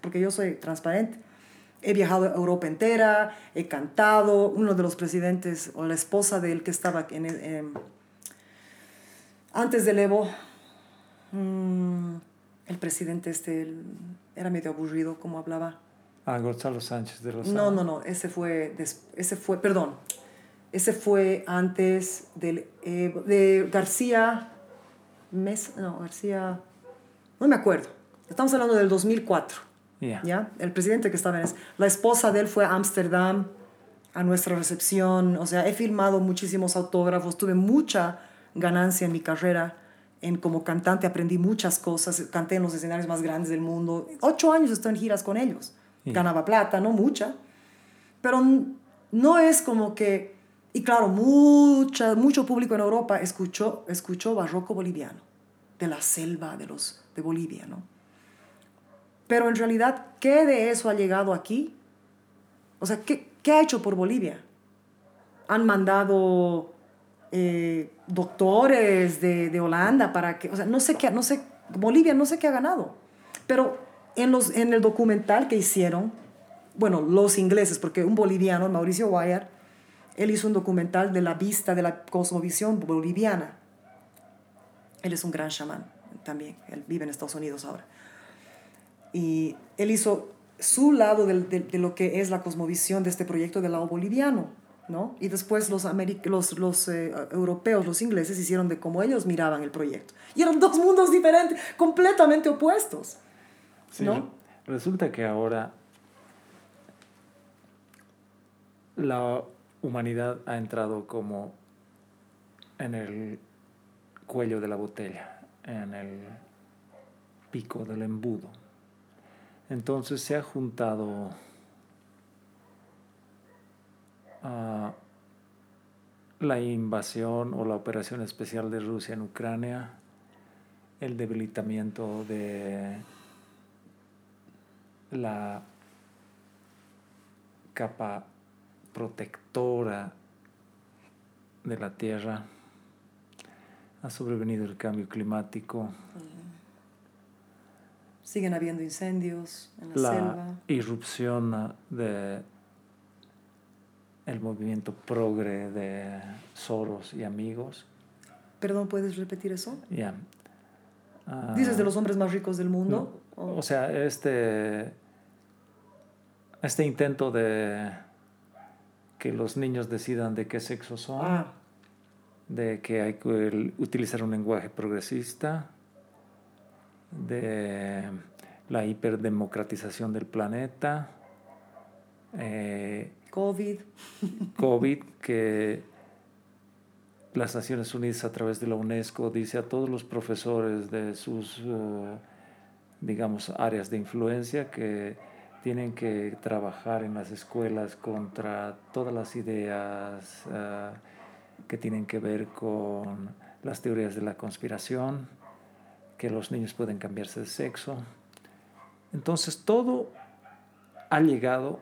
porque yo soy transparente. He viajado a Europa entera, he cantado, uno de los presidentes o la esposa de él que estaba en, en- antes del Evo, mm, el presidente este el- era medio aburrido como hablaba. A Gonzalo Sánchez de Rosado. No, no, no, ese fue, ese fue, perdón, ese fue antes del, Evo- de García, Mes, no, García, no me acuerdo, estamos hablando del 2004. Ya. ¿ya? El presidente que estaba en eso. La esposa de él fue a Ámsterdam a nuestra recepción. O sea, he filmado muchísimos autógrafos, tuve mucha ganancia en mi carrera. En, como cantante aprendí muchas cosas, canté en los escenarios más grandes del mundo. Ocho años estoy en giras con ellos. Ganaba plata, no mucha. Pero no es como que... Y claro, mucha, mucho público en Europa escuchó, escuchó barroco boliviano, de la selva de, los, de Bolivia, ¿no? Pero en realidad, ¿qué de eso ha llegado aquí? O sea, ¿qué, qué ha hecho por Bolivia? Han mandado eh, doctores de, de Holanda para que, o sea, no sé qué, no sé, Bolivia no sé qué ha ganado. Pero en, los, en el documental que hicieron, bueno, los ingleses, porque un boliviano, Mauricio Guayar, él hizo un documental de la vista de la cosmovisión boliviana. Él es un gran chamán también, él vive en Estados Unidos ahora. Y él hizo su lado de, de lo que es la cosmovisión de este proyecto del lado boliviano, ¿no? Y después los, los, los eh, europeos, los ingleses, hicieron de cómo ellos miraban el proyecto. Y eran dos mundos diferentes, completamente opuestos, Sí, ¿no? re- Resulta que ahora la humanidad ha entrado como en el cuello de la botella, en el pico del embudo. Entonces se ha juntado ah, la invasión o la operación especial de Rusia en Ucrania, el debilitamiento de la capa protectora de la Tierra, ha sobrevenido el cambio climático, Siguen habiendo incendios en la, la selva. irrupción de el movimiento progre de Soros y amigos. Perdón, ¿puedes repetir eso? Ya. Ah, ¿Dices de los hombres más ricos del mundo? no, ¿O- O sea, este, este intento de que los niños decidan de qué sexo son, Ah, de que hay que utilizar un lenguaje progresista, de la hiperdemocratización del planeta, eh, COVID. COVID, que las Naciones Unidas a través de la UNESCO dice a todos los profesores de sus, eh, digamos, áreas de influencia que tienen que trabajar en las escuelas contra todas las ideas eh, que tienen que ver con las teorías de la conspiración, que los niños pueden cambiarse de sexo. Entonces todo ha llegado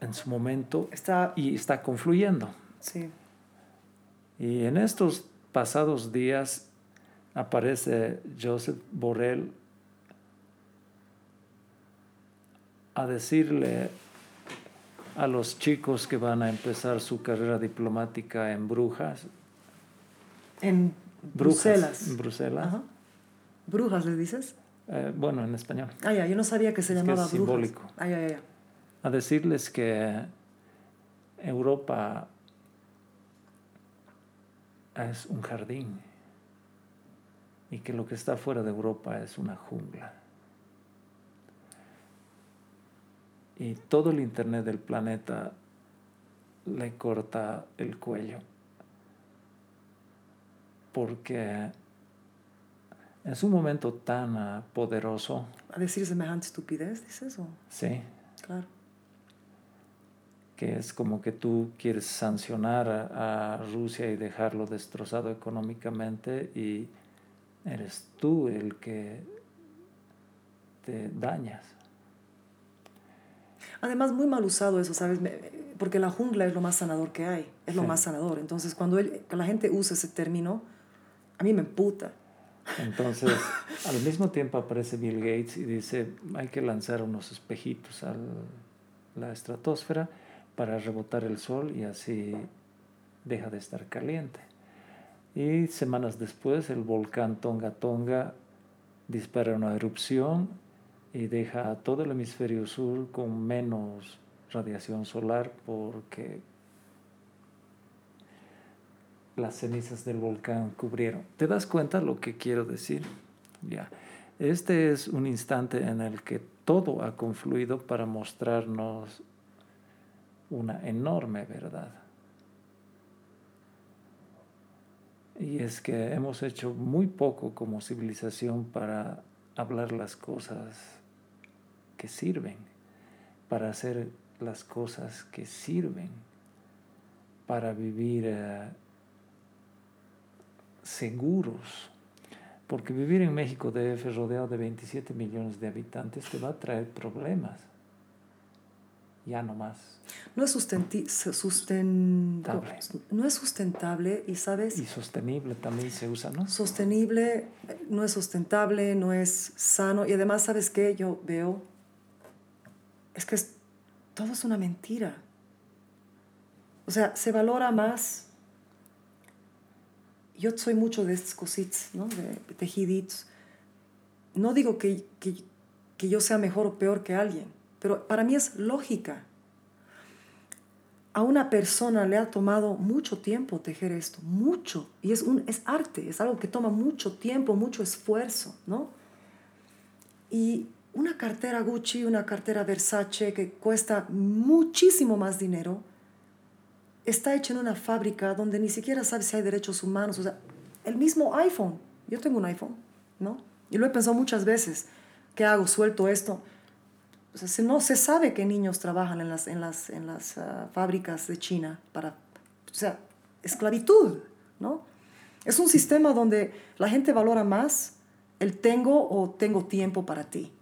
en su momento Está, y está confluyendo. sí. Y en estos pasados días aparece Joseph Borrell a decirle a los chicos que van a empezar su carrera diplomática en Brujas, En Brujas, Bruselas. en Bruselas, Ajá. Brujas, ¿le dices? eh, bueno, en español, Ah, ya, yo no sabía que se Es que llamaba es Brujas. simbólico. Ah, ya, ya, ya. a decirles que Europa es un jardín y que lo que está fuera de Europa es una jungla. Y todo el Internet del planeta le corta el cuello porque es un momento tan ah, poderoso, A decir semejante estupidez, dices, o sí, claro. que es como que tú quieres sancionar a, a Rusia y dejarlo destrozado económicamente y eres tú el que te dañas. Además, muy mal usado eso, ¿sabes? Porque la jungla es lo más sanador que hay, es lo Sí. más sanador. Entonces, cuando, él- cuando la gente usa ese término, a mí me emputa. Entonces, *laughs* al mismo tiempo aparece Bill Gates y dice, hay que lanzar unos espejitos a la estratosfera para rebotar el sol y así deja de estar caliente. Y semanas después el volcán Tonga Tonga dispara una erupción y deja a todo el hemisferio sur con menos radiación solar porque las cenizas del volcán cubrieron. ¿Te das cuenta lo que quiero decir? Ya. Este es un instante en el que todo ha confluido para mostrarnos una enorme verdad. Y es que hemos hecho muy poco como civilización para hablar las cosas que sirven, para hacer las cosas que sirven, para vivir eh, seguros. Porque vivir en México DF rodeado de 27 millones de habitantes te va a traer problemas. Ya no más. No es sustenti- susten- Table. no es sustentable y, ¿sabes? Y sostenible también se usa, ¿no? Sostenible no es sustentable, no es sano. Y además, ¿sabes qué? Yo veo, es que todo es una mentira. O sea, se valora más. Yo soy mucho de estos cositas, ¿no? De tejiditos. No digo que, que, que yo sea mejor o peor que alguien, pero para mí es lógica. A una persona le ha tomado mucho tiempo tejer esto, mucho. Y es, un, es arte, es algo que toma mucho tiempo, mucho esfuerzo, ¿no? Y una cartera Gucci, una cartera Versace que cuesta muchísimo más dinero, está hecha en una fábrica donde ni siquiera sabes si hay derechos humanos. O sea, el mismo iPhone. Yo tengo un iPhone, ¿no? Y lo he pensado muchas veces. ¿Qué hago? ¿Suelto esto? O sea, se- no se sabe que niños trabajan en las, en las, en las ah, fábricas de China para, o sea, esclavitud, ¿no? Es un sistema donde la gente valora más el tengo o tengo tiempo para ti,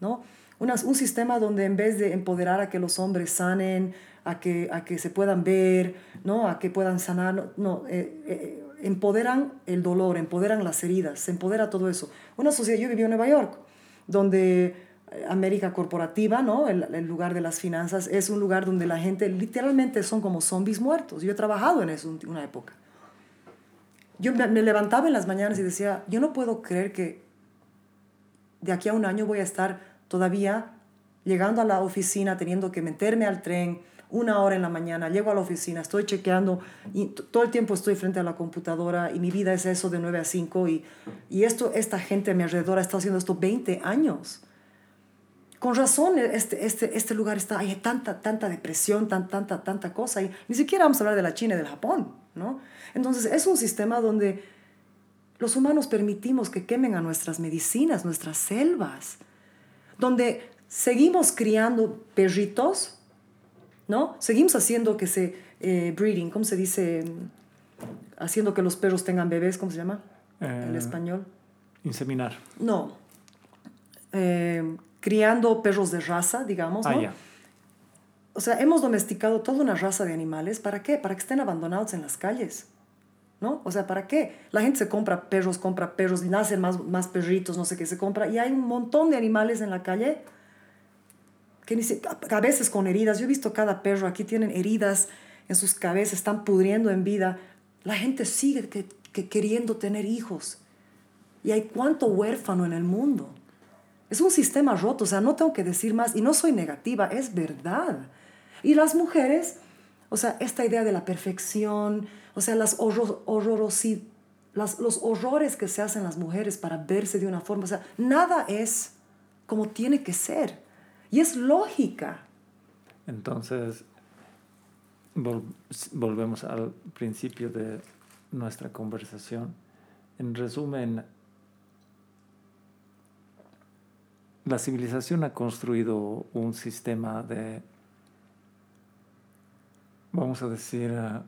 ¿no? Una- un sistema donde en vez de empoderar a que los hombres sanen, a que, a que se puedan ver, ¿no? A que puedan sanar, no, no, eh, eh, empoderan el dolor, empoderan las heridas, se empodera todo eso. Una sociedad, yo viví en Nueva York, donde eh, América corporativa, ¿no? El, el lugar de las finanzas, es un lugar donde la gente literalmente son como zombies muertos. Yo he trabajado en eso un- una época. Yo me levantaba en las mañanas y decía, yo no puedo creer que de aquí a un año voy a estar todavía llegando a la oficina, teniendo que meterme al tren una hora en la mañana, llego a la oficina, estoy chequeando y todo el tiempo estoy frente a la computadora y mi vida es eso de 9 a 5 y, y esto, esta gente a mi alrededor ha estado haciendo esto 20 años. Con razón este, este, este lugar está, hay tanta, tanta depresión, tan, tanta, tanta cosa y ni siquiera vamos a hablar de la China y del Japón, ¿no? Entonces es un sistema donde los humanos permitimos que quemen a nuestras medicinas, nuestras selvas, donde seguimos criando perritos, ¿no? Seguimos haciendo que se, eh, breeding, ¿cómo se dice? Haciendo que los perros tengan bebés, ¿cómo se llama? en Eh, español. Inseminar. No. Eh, criando perros de raza, digamos, ¿no? Ah, ya. O sea, hemos domesticado toda una raza de animales. ¿Para qué? Para que estén abandonados en las calles. ¿No? O sea, ¿para qué? La gente se compra perros, compra perros, y nacen más, más perritos, no sé qué se compra. Y hay un montón de animales en la calle que ni se- a veces con heridas. Yo he visto cada perro, aquí tienen heridas en sus cabezas, están pudriendo en vida. La gente sigue que- que queriendo tener hijos. Y hay cuánto huérfano en el mundo. Es un sistema roto, o sea, no tengo que decir más. Y no soy negativa, es verdad. Y las mujeres, o sea, esta idea de la perfección, o sea, las las, los horrores que se hacen las mujeres para verse de una forma, o sea, nada es como tiene que ser. Y es lógica. Entonces, vol- volvemos al principio de nuestra conversación. En resumen, la civilización ha construido un sistema de vamos a decir, ah,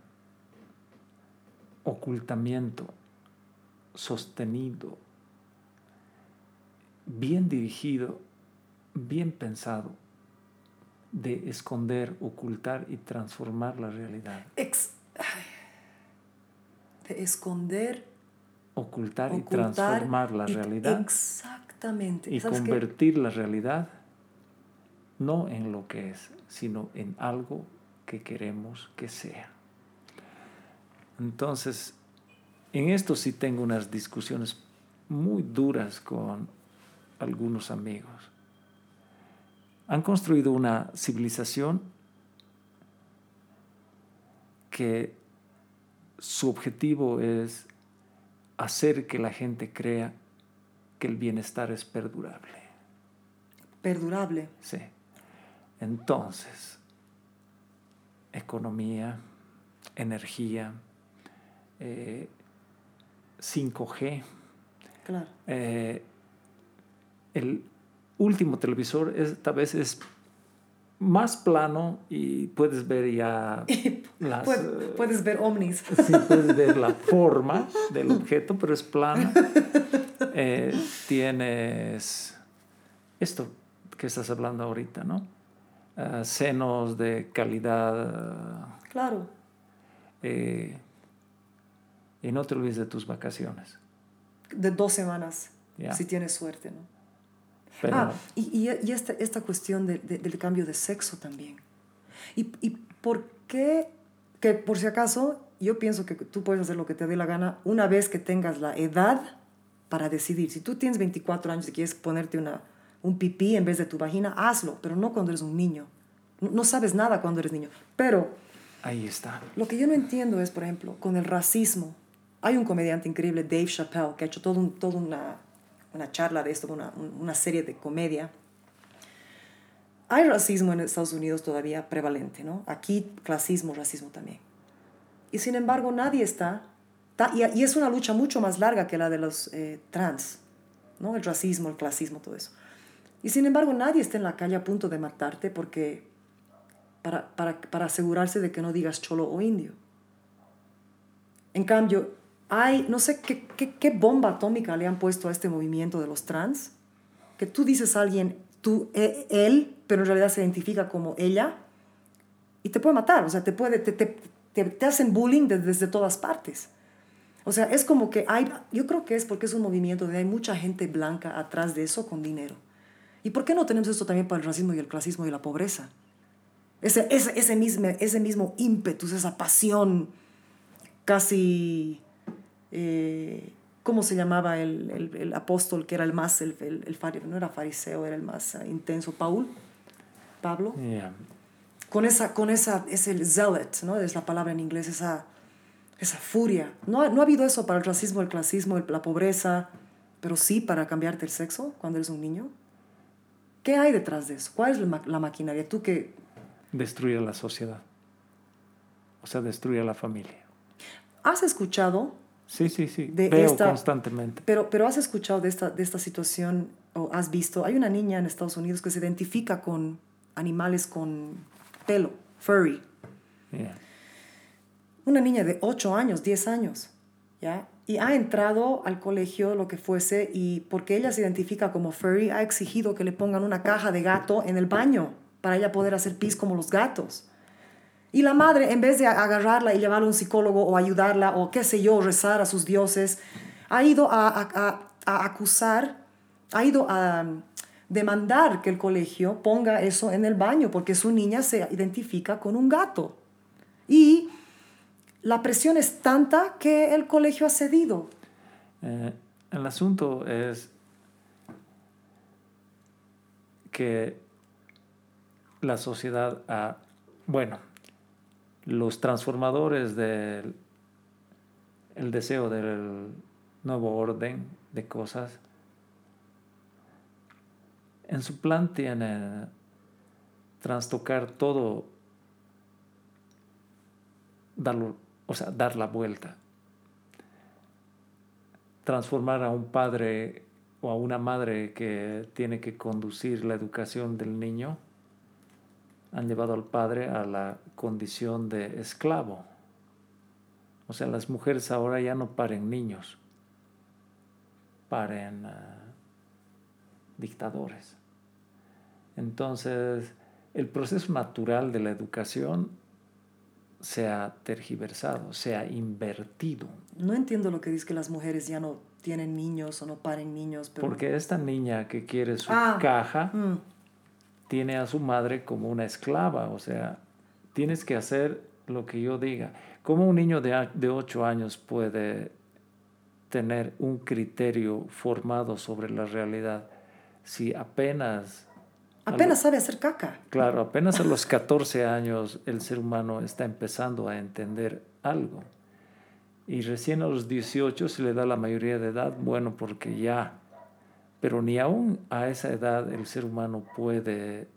ocultamiento sostenido, bien dirigido, bien pensado, de esconder, ocultar y transformar la realidad. Ex- de esconder, Ocultar, y transformar la y- realidad Exactamente. y convertir la realidad no en lo que es, sino en algo que queremos que sea. Entonces, en esto sí tengo unas discusiones muy duras con algunos amigos. Han construido una civilización que su objetivo es hacer que la gente crea que el bienestar es perdurable. Perdurable. Sí. Entonces, economía, energía, eh, 5G, Claro. eh, el último televisor esta vez es más plano y puedes ver ya *laughs* las... Eh, puedes ver ovnis. *laughs* Sí, puedes ver la forma del objeto, pero es plana. *laughs* Eh, tienes esto que estás hablando ahorita, ¿no? Ah, senos de calidad. Claro. eh, y no te olvides de tus vacaciones. De dos semanas. Si tienes suerte, ¿no? Pero Ah, y, y, y esta, esta cuestión de- de- del cambio de sexo también. ¿Y, ¿Y por qué? Que por si acaso, yo pienso que tú puedes hacer lo que te dé la gana una vez que tengas la edad para decidir. Si tú tienes 24 años y quieres ponerte una, un pipí en vez de tu vagina, hazlo, pero no cuando eres un niño. No, no sabes nada cuando eres niño. Pero ahí está. lo que yo no entiendo es, por ejemplo, con el racismo. Hay un comediante increíble, Dave Chappelle, que ha hecho todo un- toda una, una charla de esto, una, una serie de comedia. Hay racismo en Estados Unidos todavía prevalente, ¿no? Aquí clasismo, racismo también. Y sin embargo nadie está, y es una lucha mucho más larga que la de los eh, trans, ¿no? El racismo, el clasismo, todo eso. Y sin embargo nadie está en la calle a punto de matarte porque para, para, para asegurarse de que no digas cholo o indio. En cambio, hay, no sé qué, qué, qué bomba atómica le han puesto a este movimiento de los trans, que tú dices a alguien, tú, e- él, pero en realidad se identifica como ella, y te puede matar, o sea, te, puede, te, te, te, te hacen bullying de- desde todas partes. O sea, es como que hay, yo creo que es porque es un movimiento donde hay mucha gente blanca atrás de eso con dinero. ¿Y por qué no tenemos esto también para el racismo y el clasismo y la pobreza? Ese, ese, ese, mismo, ese mismo ímpetus, esa pasión casi... eh, ¿Cómo se llamaba el, el, el apóstol que era el más, el, el, no era fariseo, era el más eh, intenso, Paul, Pablo? Yeah. con esa, con esa, es el zealot, ¿no? Es la palabra en inglés, esa, esa furia. ¿No, ha- no ha habido eso para el racismo, el clasismo, la pobreza, pero sí para cambiarte el sexo cuando eres un niño? ¿Qué hay detrás de eso? ¿Cuál es la, ma- la maquinaria? Tú que Destruir la sociedad. O sea, destruir a la familia. has escuchado, Sí, sí, sí. De Veo esta- constantemente. pero, pero has escuchado de esta, de esta situación o has visto, hay una niña en Estados Unidos que se identifica con animales con pelo, furry. Yeah. una niña de 8 años, 10 años, ¿ya? Y ha entrado al colegio, lo que fuese, y porque ella se identifica como furry, ha exigido que le pongan una caja de gato en el baño para ella poder hacer pis como los gatos. Y la madre, en vez de agarrarla y llevarla a un psicólogo o ayudarla o qué sé yo, rezar a sus dioses, ha ido a, a- a- acusar, ha ido a um, demandar que el colegio ponga eso en el baño porque su niña se identifica con un gato. Y la presión es tanta que el colegio ha cedido. Eh, el asunto es que la sociedad ha, bueno, los transformadores del el deseo del nuevo orden de cosas, en su plan tiene trastocar todo, darlo, o sea, dar la vuelta transformar a un padre o a una madre que tiene que conducir la educación del niño han llevado al padre a la condición de esclavo. O sea, las mujeres ahora ya no paren niños, paren ah, dictadores. Entonces, el proceso natural de la educación se ha tergiversado, se ha invertido. No entiendo lo que dice que las mujeres ya no tienen niños o no paren niños. Pero... Porque esta niña que quiere su Ah, caja Mm, tiene a su madre como una esclava, o sea, tienes que hacer lo que yo diga. ¿Cómo un niño de, de 8 años puede tener un criterio formado sobre la realidad si apenas, apenas sabe hacer caca. claro, apenas a los 14 años el ser humano está empezando a entender algo? Y recién a los 18 se le da la mayoría de edad, bueno, porque ya, pero ni aún a esa edad el ser humano puede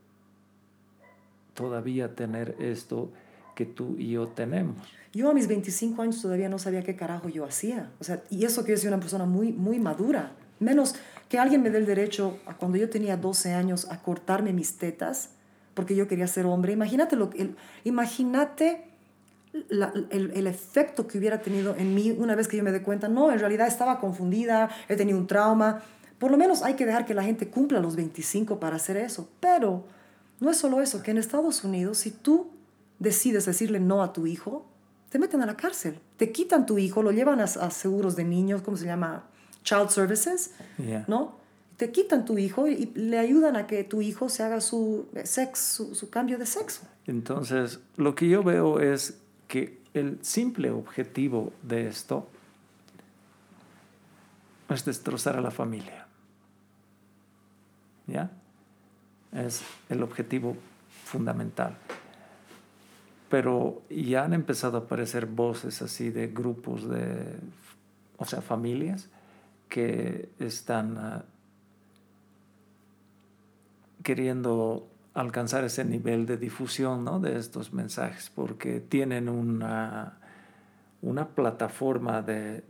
todavía tener esto que tú y yo tenemos. Yo a mis 25 años todavía no sabía qué carajo yo hacía. O sea, y eso que yo soy una persona muy, muy madura. Menos que alguien me dé el derecho, a cuando yo tenía 12 años, a cortarme mis tetas porque yo quería ser hombre. Imagínate, lo, el, imagínate la- el, el efecto que hubiera tenido en mí una vez que yo me dé cuenta. No, en realidad estaba confundida, he tenido un trauma. Por lo menos hay que dejar que la gente cumpla los 25 para hacer eso. Pero no es solo eso, que en Estados Unidos, si tú decides decirle no a tu hijo, te meten a la cárcel. Te quitan tu hijo, lo llevan a, a seguros de niños, ¿cómo se llama? Child Services. ¿no? Te quitan tu hijo y, y le ayudan a que tu hijo se haga su, sexo, su, su cambio de sexo. Entonces, lo que yo veo es que el simple objetivo de esto es destrozar a la familia. ¿Ya? Es el objetivo fundamental. Pero ya han empezado a aparecer voces así de grupos de, o sea, familias que están ah, queriendo alcanzar ese nivel de difusión ¿no? de estos mensajes, porque tienen una, una plataforma de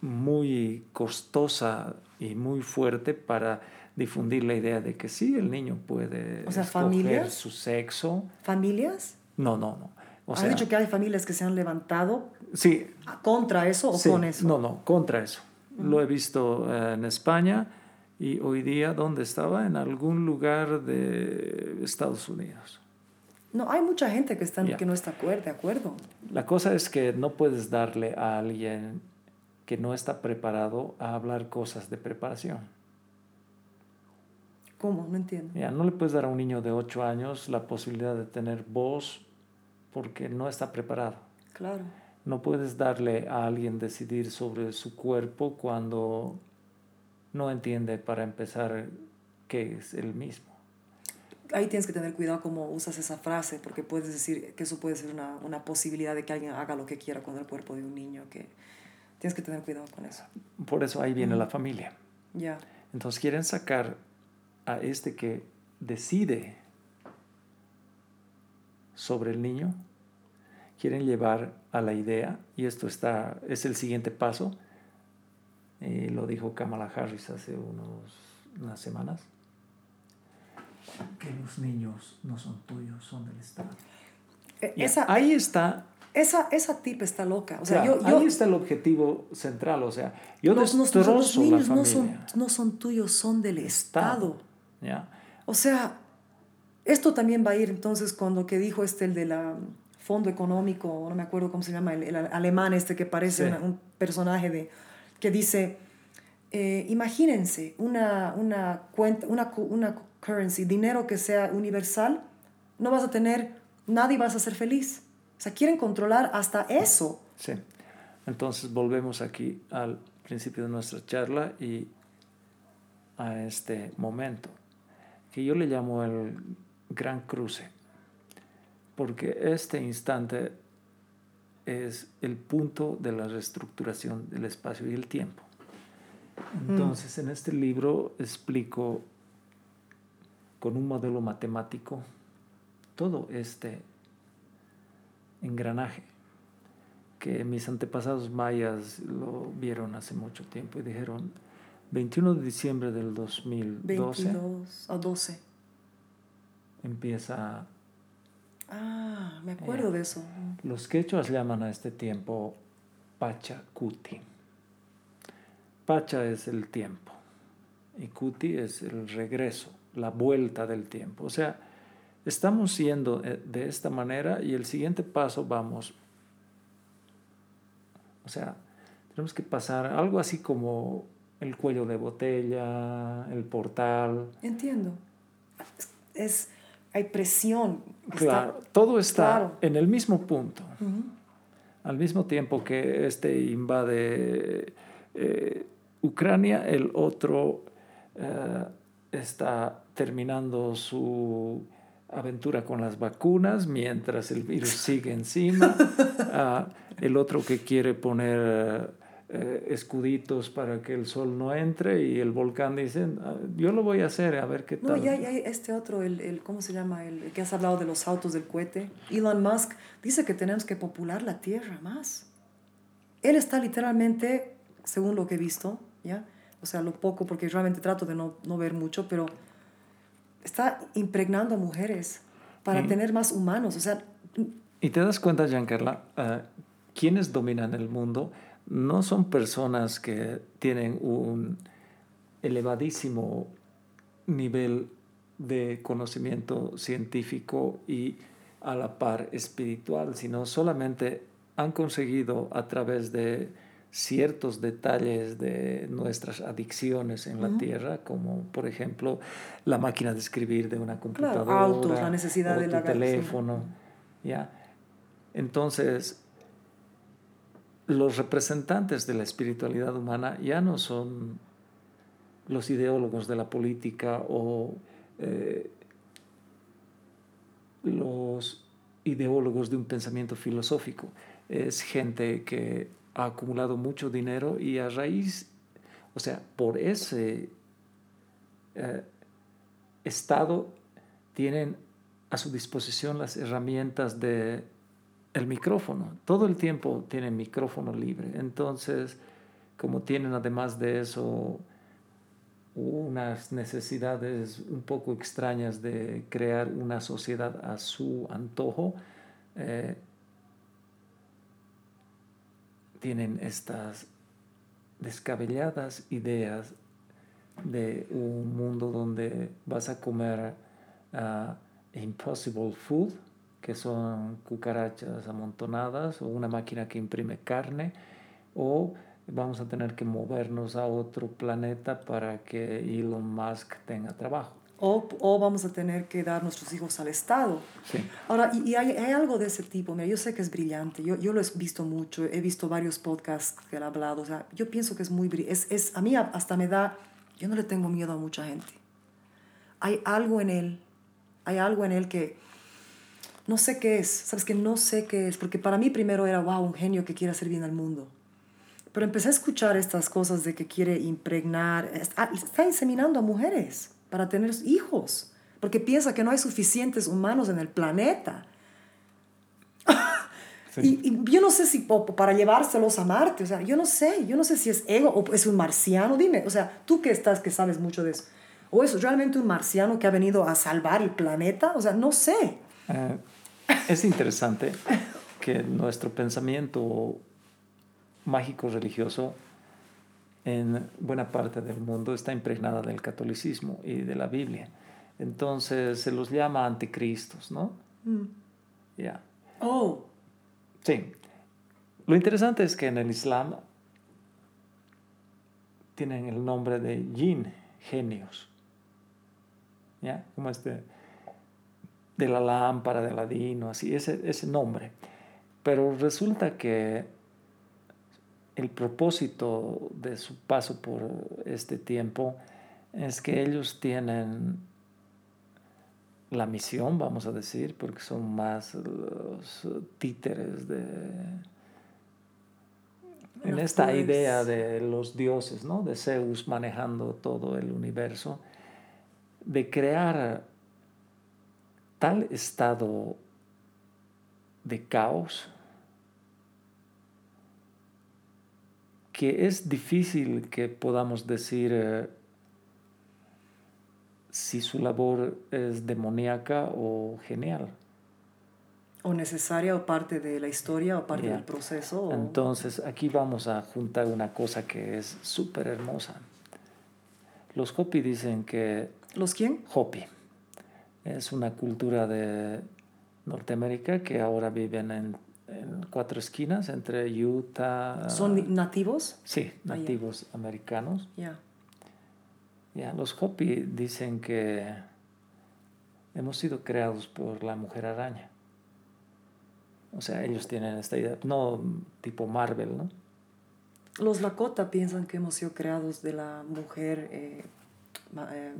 muy costosa y muy fuerte para difundir la idea de que sí, el niño puede O sea, escoger ¿familias? su sexo. ¿Familias? No, no, no. O ¿Has sea, dicho que hay familias que se han levantado sí, contra eso o Sí, con eso? No, no, contra eso. Lo he visto eh, en España y hoy día, ¿dónde estaba? En algún lugar de Estados Unidos. No, hay mucha gente que, están, Ya. que no está de acuerdo. La cosa es que no puedes darle a alguien que no está preparado a hablar cosas de preparación. ¿Cómo? No entiendo. Ya, no le puedes dar a un niño de 8 años la posibilidad de tener voz porque no está preparado. Claro. No puedes darle a alguien decidir sobre su cuerpo cuando no entiende para empezar qué es el mismo. Ahí tienes que tener cuidado cómo usas esa frase, porque puedes decir que eso puede ser una, una posibilidad de que alguien haga lo que quiera con el cuerpo de un niño, que tienes que tener cuidado con eso. Por eso ahí viene la familia. Ya. Entonces quieren sacar a este que decide sobre el niño, quieren llevar a la idea, y esto está, es el siguiente paso, eh, lo dijo Kamala Harris hace unos, unas semanas, que los niños no son tuyos, son del Estado. E- Ya, Esa, ahí está, esa, esa tip está loca. O sea, claro, yo, yo, ahí está el objetivo central, o sea, yo los, destrozo los la niños no familia. son, no son tuyos, son del Estado. ¿ya? O sea, esto también va a ir entonces con lo que dijo este, el de la Fondo Económico, no me acuerdo cómo se llama, el, el alemán este que parece Sí. una- un personaje de, que dice, eh, imagínense una, una cuenta, una, una currency, dinero que sea universal, no vas a tener nada y vas a ser feliz. O sea, quieren controlar hasta eso. Sí. Entonces volvemos aquí al principio de nuestra charla y a este momento, que yo le llamo el gran cruce, porque este instante es el punto de la reestructuración del espacio y el tiempo. Entonces, en este libro explico con un modelo matemático todo este engranaje que mis antepasados mayas lo vieron hace mucho tiempo y dijeron 21 de diciembre del 2012 22 o 12. empieza Ah, me acuerdo de eso. Los quechuas llaman a este tiempo Pachacuti. Pacha es el tiempo y Cuti es el regreso, la vuelta del tiempo. O sea, estamos yendo eh, de esta manera y el siguiente paso vamos. O sea, tenemos que pasar algo así como el cuello de botella, el portal. Entiendo. Es, hay presión. Claro, todo está en el mismo punto. Al mismo tiempo que este invade eh, Ucrania, el otro eh, está terminando su aventura con las vacunas mientras el virus sigue encima. *laughs* Ah, el otro que quiere poner eh, escuditos para que el sol no entre y el volcán dice, ah, yo lo voy a hacer, a ver qué tal. No, y hay, este otro, el, el, ¿cómo se llama? El, que has hablado de los autos del cohete. Elon Musk dice que tenemos que popular la Tierra más. Él está literalmente, según lo que he visto, ¿ya? O sea, lo poco, porque realmente trato de no, no ver mucho, pero está impregnando a mujeres para tener más humanos. O sea, y te das cuenta, Giancarla, uh, quienes dominan el mundo no son personas que tienen un elevadísimo nivel de conocimiento científico y a la par espiritual, sino solamente han conseguido a través de ciertos detalles de nuestras adicciones en la tierra, como por ejemplo la máquina de escribir de una computadora, autos, la necesidad de la teléfono, ¿ya? Entonces, los representantes de la espiritualidad humana ya no son los ideólogos de la política o eh, los ideólogos de un pensamiento filosófico. Es gente que ha acumulado mucho dinero y a raíz, o sea, por ese eh, estado tienen a su disposición las herramientas de el micrófono. Todo el tiempo tienen micrófono libre. Entonces, como tienen además de eso unas necesidades un poco extrañas de crear una sociedad a su antojo, eh, tienen estas descabelladas ideas de un mundo donde vas a comer uh, impossible food, que son cucarachas amontonadas, o una máquina que imprime carne, o vamos a tener que movernos a otro planeta para que Elon Musk tenga trabajo o, o, vamos a tener que dar nuestros hijos al Estado. Sí. Ahora, y, hay, hay, algo de ese tipo, mira, yo sé que es brillante, yo, yo lo he visto mucho, he visto varios podcasts que él ha hablado, o sea, yo pienso que es muy brillante, es, es, a mí hasta me da, yo no le tengo miedo a mucha gente. Hay algo en él, hay algo en él que no sé qué es, sabes que no sé qué es, porque para mí primero era, wow, un genio que quiere hacer bien al mundo. Pero empecé a escuchar estas cosas de que quiere impregnar, está, está inseminando a mujeres para tener hijos, porque piensa que no hay suficientes humanos en el planeta. Y, yo no sé si para llevárselos a Marte, o sea, yo no sé, yo no sé si es ego o es un marciano, dime, o sea, tú que estás, que sabes mucho de eso, o es realmente un marciano que ha venido a salvar el planeta, o sea, no sé. Eh, es interesante que nuestro pensamiento mágico religioso en buena parte del mundo está impregnada del catolicismo y de la Biblia. Entonces se los llama anticristos, ¿no? Mm. Ya. Oh. Sí. Lo interesante es que en el Islam tienen el nombre de jinn, genios. ¿Ya? Como este de la lámpara de Aladino, así, ese, ese nombre. Pero resulta que el propósito de su paso por este tiempo es que ellos tienen la misión, vamos a decir, porque son más los títeres de... En esta idea de los dioses, ¿no? De Zeus manejando todo el universo, de crear tal estado de caos que es difícil que podamos decir eh, si su labor es demoníaca o genial. O necesaria o parte de la historia o parte del proceso. o- Entonces, aquí vamos a juntar una cosa que es súper hermosa. Los Hopi dicen que ¿Los quién? Hopi es una cultura de Norteamérica que ahora viven en, en cuatro esquinas entre Utah. ¿Son ni- nativos? Sí, Ah, nativos americanos. Ya. Ya, los Hopi dicen que hemos sido creados por la mujer araña. O sea, ellos tienen esta idea, no tipo Marvel, ¿no? Los Lakota piensan que hemos sido creados de la mujer. eh, ma- eh,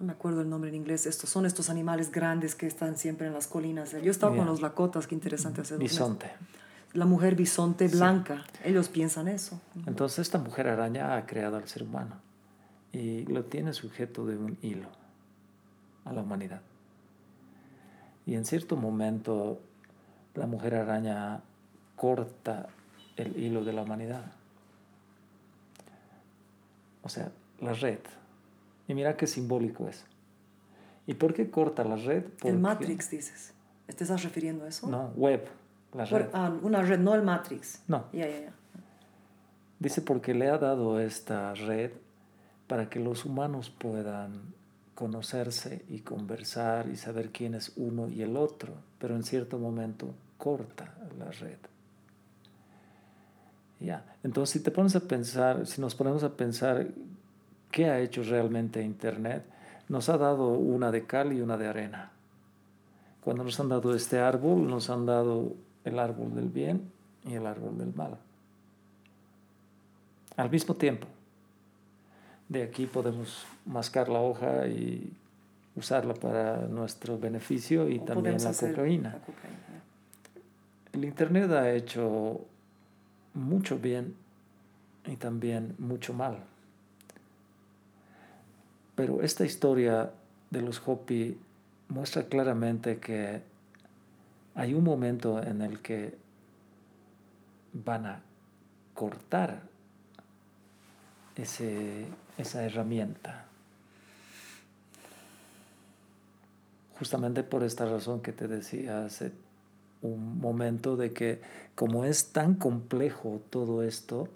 no me acuerdo el nombre en inglés. Estos son estos animales grandes que están siempre en las colinas. Yo he estado con los Lakotas, qué interesante hacer Bisonte. La mujer bisonte blanca. Ellos piensan eso. Entonces esta mujer araña ha creado al ser humano y lo tiene sujeto de un hilo a la humanidad. Y en cierto momento la mujer araña corta el hilo de la humanidad. O sea, la red. Y mira qué simbólico es. ¿Y por qué corta la red? El Porque- Matrix, dices. ¿Te estás refiriendo a eso? No, web, la red. Bueno, ah, una red, no el Matrix. No. Ya, ya, ya. Dice porque le ha dado esta red para que los humanos puedan conocerse y conversar y saber quién es uno y el otro, pero en cierto momento corta la red. Ya, entonces si te pones a pensar, si nos ponemos a pensar qué ha hecho realmente Internet, nos ha dado una de cal y una de arena. Cuando nos han dado este árbol, nos han dado el árbol del bien y el árbol del mal al mismo tiempo. De aquí podemos mascar la hoja y usarla para nuestro beneficio y O también la cocaína. la cocaína. El Internet ha hecho mucho bien y también mucho mal. Pero esta historia de los Hopi muestra claramente que hay un momento en el que van a cortar ese, esa herramienta. Justamente por esta razón que te decía hace un momento de que como es tan complejo todo esto,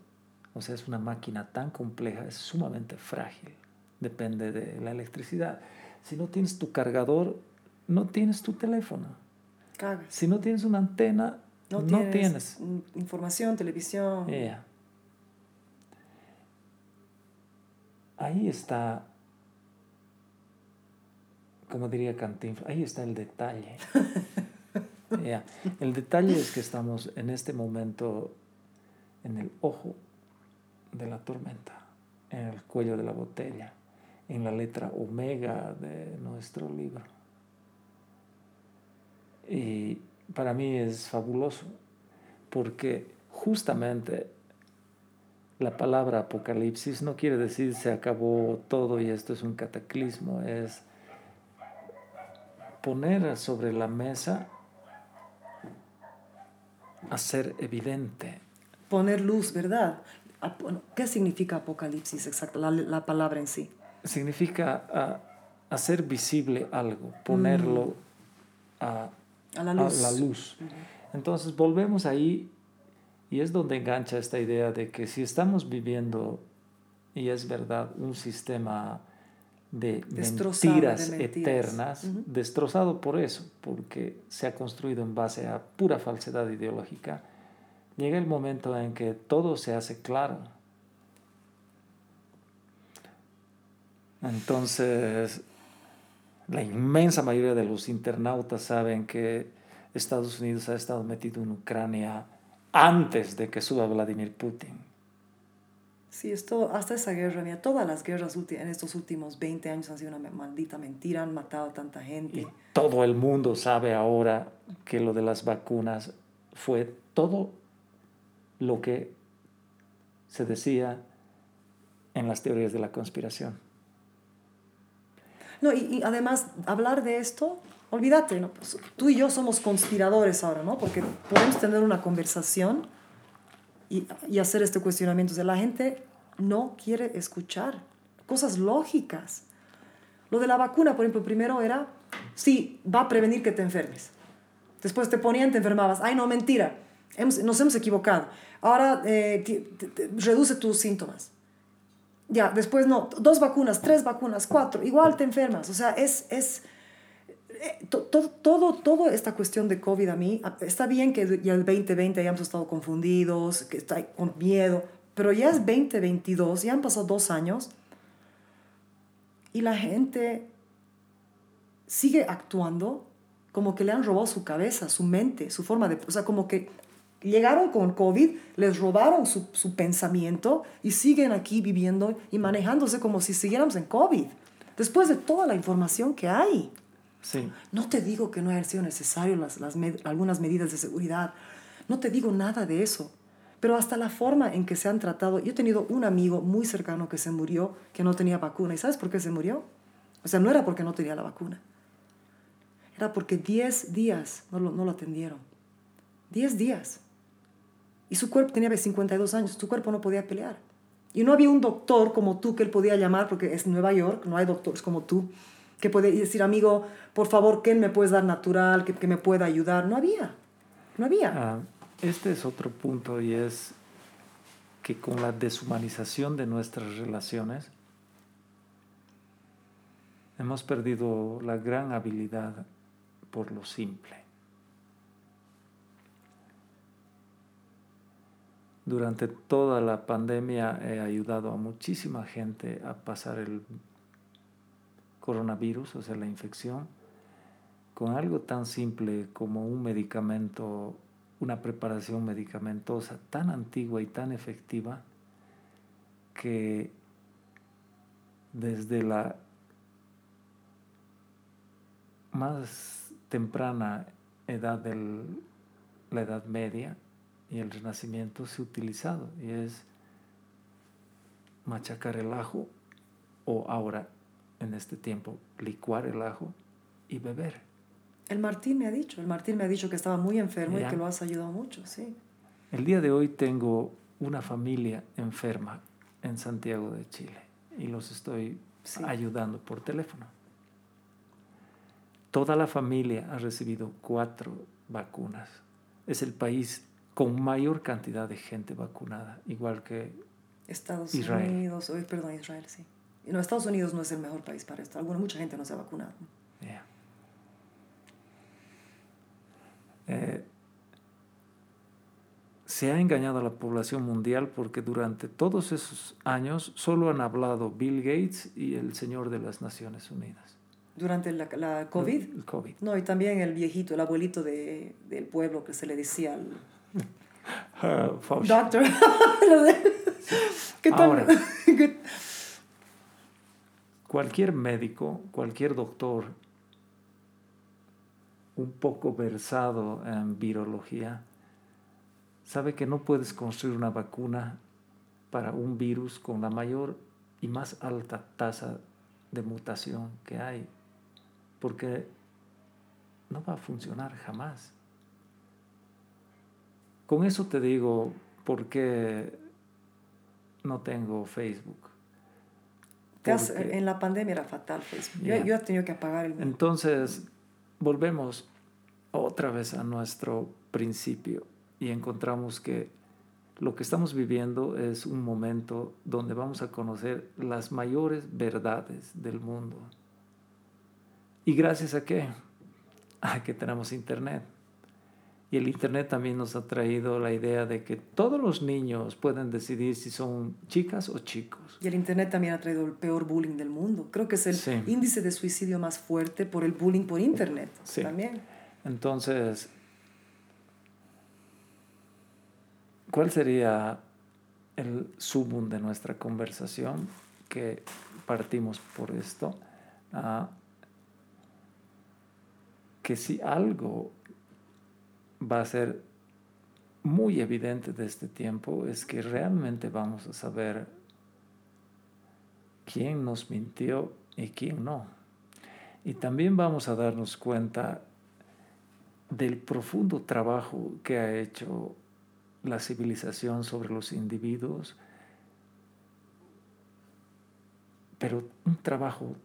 o sea, es una máquina tan compleja, es sumamente frágil, depende de la electricidad. Si no tienes tu cargador, no tienes tu teléfono. Cagas. Si no tienes una antena, No, no, tienes, tienes. información, televisión. Yeah. Ahí está, como diría Cantinflas, ahí está el detalle. *laughs* Yeah. El detalle es que estamos en este momento en el ojo de la tormenta, en el cuello de la botella, en la letra omega de nuestro libro. Y para mí es fabuloso, porque justamente la palabra apocalipsis no quiere decir se acabó todo y esto es un cataclismo, es poner sobre la mesa, hacer evidente. Poner luz, ¿verdad? ¿Qué significa apocalipsis exacto? La, la palabra en sí. Significa ah, hacer visible algo, ponerlo a, A la luz. a la luz. Entonces volvemos ahí y es donde engancha esta idea de que si estamos viviendo, y es verdad, un sistema de mentiras, eternas, destrozado por eso, porque se ha construido en base a pura falsedad ideológica, llega el momento en que todo se hace claro. Entonces, la inmensa mayoría de los internautas saben que Estados Unidos ha estado metido en Ucrania antes de que suba Vladimir Putin. Sí, esto, hasta esa guerra, mira, todas las guerras en estos últimos 20 años han sido una maldita mentira, han matado a tanta gente. Y todo el mundo sabe ahora que lo de las vacunas fue todo lo que se decía en las teorías de la conspiración. No, y, y además, hablar de esto, olvídate, ¿no? Pues, tú y yo somos conspiradores ahora, ¿no? Porque podemos tener una conversación y, y hacer este cuestionamiento. O sea, la gente no quiere escuchar cosas lógicas. Lo de la vacuna, por ejemplo, primero era, sí, va a prevenir que te enfermes. Después te ponían, te enfermabas. Ay, no, mentira. Hemos- nos hemos equivocado. Ahora eh, ti- te- te- reduce tus síntomas. Ya, después no, dos vacunas, tres vacunas, cuatro, igual te enfermas. O sea, es, es eh, to- to- todo, todo esta cuestión de COVID a mí, está bien que ya el 2020 hayamos estado confundidos, que está con miedo, pero ya es 2022, ya han pasado dos años y la gente sigue actuando como que le han robado su cabeza, su mente, su forma de... O sea, como que llegaron con COVID, les robaron su, su pensamiento y siguen aquí viviendo y manejándose como si siguiéramos en COVID, después de toda la información que hay. Sí, No te digo que no hayan sido necesarias las, las med- algunas medidas de seguridad. No te digo nada de eso. Pero hasta la forma en que se han tratado. Yo he tenido un amigo muy cercano que se murió, que no tenía vacuna. ¿Y sabes por qué se murió? O sea, no era porque no tenía la vacuna. Era porque 10 días no lo, no lo atendieron. 10 días. Y su cuerpo tenía 52 años. Su cuerpo no podía pelear. Y no había un doctor como tú que él podía llamar, porque es Nueva York, no hay doctores como tú, que puede decir, amigo, por favor, ¿qué me puedes dar natural? que, que me pueda ayudar? No había. No había. Ah, este es otro punto y es que con la deshumanización de nuestras relaciones hemos perdido la gran habilidad por lo simple. Durante toda la pandemia he ayudado a muchísima gente a pasar el coronavirus, o sea, la infección, con algo tan simple como un medicamento, una preparación medicamentosa tan antigua y tan efectiva que desde la más temprana edad de la Edad Media y el Renacimiento se ha utilizado y es machacar el ajo o ahora en este tiempo licuar el ajo y beber. El Martín me ha dicho, el Martín me ha dicho que estaba muy enfermo Ya. y que lo has ayudado mucho, sí. El día de hoy tengo una familia enferma en Santiago de Chile y los estoy Sí. ayudando por teléfono. Toda la familia ha recibido cuatro vacunas. Es el país con mayor cantidad de gente vacunada, igual que Estados Israel. Unidos, oye, perdón, Israel, sí. No, Estados Unidos no es el mejor país para esto. Alguna, mucha gente no se ha vacunado. Yeah. Eh, se ha engañado a la población mundial porque durante todos esos años solo han hablado Bill Gates y el señor de las Naciones Unidas. Durante la, la COVID. El COVID. No, y también el viejito, el abuelito de, del pueblo que se le decía al Fauci. doctor. *laughs* ¿Qué tal? Ahora. *laughs* ¿Qué- Cualquier médico, cualquier doctor un poco versado en virología sabe que no puedes construir una vacuna para un virus con la mayor y más alta tasa de mutación que hay, porque no va a funcionar jamás. Con eso te digo por qué no tengo Facebook. Porque- en la pandemia era fatal Facebook. Yo, yo he tenido que apagar el. Entonces, volvemos otra vez a nuestro principio y encontramos que lo que estamos viviendo es un momento donde vamos a conocer las mayores verdades del mundo. ¿Y gracias a qué? A que tenemos internet. Y el internet también nos ha traído la idea de que todos los niños pueden decidir si son chicas o chicos. Y el Internet también ha traído el peor bullying del mundo. Creo que es el Sí. índice de suicidio más fuerte por el bullying por Internet. Sí. También. Entonces, ¿cuál sería el sumum de nuestra conversación? Que partimos por esto. ah, que si algo va a ser muy evidente de este tiempo es que realmente vamos a saber quién nos mintió y quién no. Y también vamos a darnos cuenta del profundo trabajo que ha hecho la civilización sobre los individuos, pero un trabajo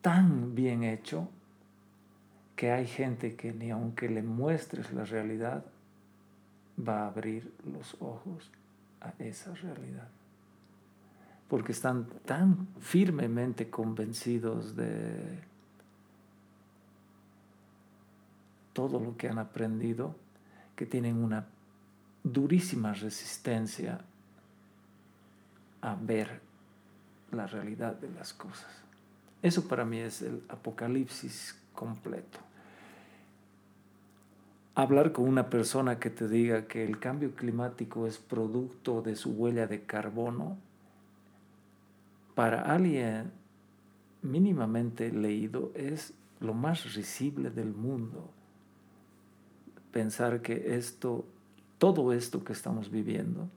tan bien hecho que hay gente que ni aunque le muestres la realidad, va a abrir los ojos a esa realidad. Porque están tan firmemente convencidos de todo lo que han aprendido que tienen una durísima resistencia a ver la realidad de las cosas. Eso para mí es el apocalipsis completo. Hablar con una persona que te diga que el cambio climático es producto de su huella de carbono, para alguien mínimamente leído es lo más risible del mundo. Pensar que esto, todo esto que estamos viviendo,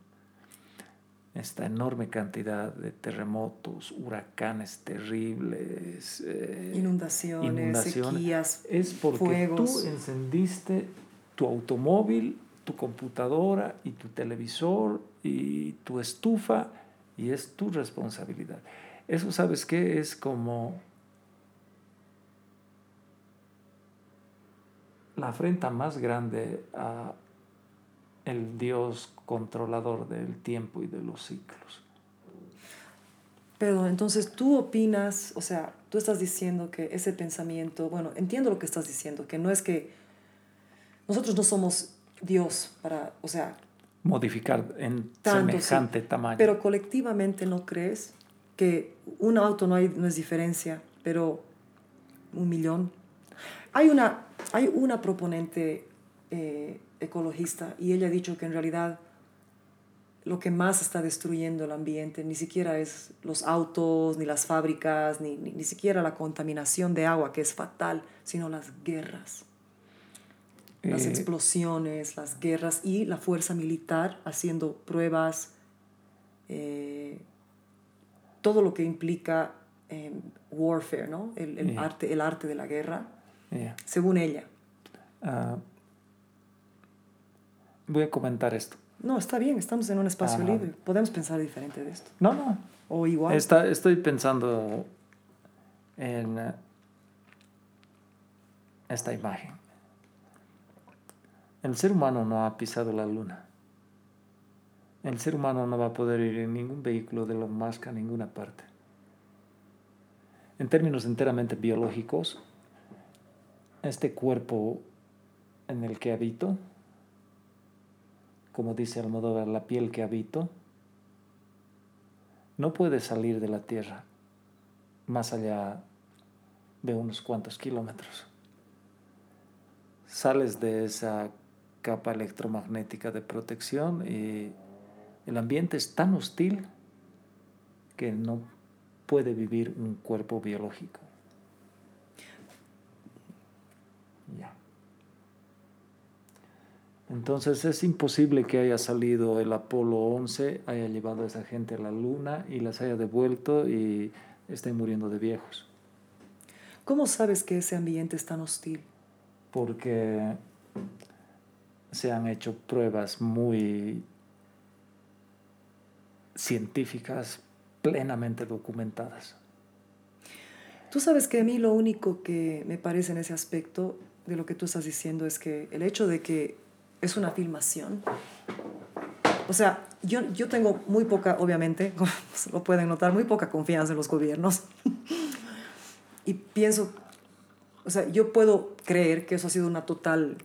esta enorme cantidad de terremotos, huracanes terribles, eh, inundaciones, sequías, es porque tú encendiste tu automóvil, tu computadora y tu televisor y tu estufa y es tu responsabilidad. Eso, ¿sabes qué? Es como la afrenta más grande a el Dios controlador del tiempo y de los ciclos. Pero entonces tú opinas, o sea, tú estás diciendo que ese pensamiento, bueno, entiendo lo que estás diciendo, que no es que nosotros no somos Dios para, o sea, modificar en semejante tamaño. Pero colectivamente no crees que un auto no, hay, no es diferencia, pero un millón. Hay una, hay una proponente eh, ecologista y ella ha dicho que en realidad lo que más está destruyendo el ambiente ni siquiera es los autos, ni las fábricas, ni, ni, siquiera la contaminación de agua, que es fatal, sino las guerras. Las eh, explosiones, las guerras y la fuerza militar haciendo pruebas, eh, todo lo que implica em, warfare, ¿no? el, el arte, el arte de la guerra, según ella. Uh, voy a comentar esto. No, está bien, estamos en un espacio libre. Podemos pensar diferente de esto. No, no. O igual. Está, estoy pensando en eh, esta imagen. El ser humano no ha pisado la luna. El ser humano no va a poder ir en ningún vehículo de Elon Musk a ninguna parte. En términos enteramente biológicos, este cuerpo en el que habito como dice Almodóvar, la piel que habito, no puede salir de la Tierra más allá de unos cuantos kilómetros. Sales de esa capa electromagnética de protección y el ambiente es tan hostil que no puede vivir un cuerpo biológico. Ya. Entonces es imposible que haya salido el Apolo 11, haya llevado a esa gente a la Luna y las haya devuelto y estén muriendo de viejos. ¿Cómo sabes que ese ambiente es tan hostil? Porque se han hecho pruebas muy científicas, plenamente documentadas. Tú sabes que a mí lo único que me parece en ese aspecto de lo que tú estás diciendo es que el hecho de que es una filmación. O sea, yo, yo tengo muy poca, obviamente, *laughs* lo pueden notar, muy poca confianza en los gobiernos. *laughs* y pienso, o sea, yo puedo creer que eso ha sido una total,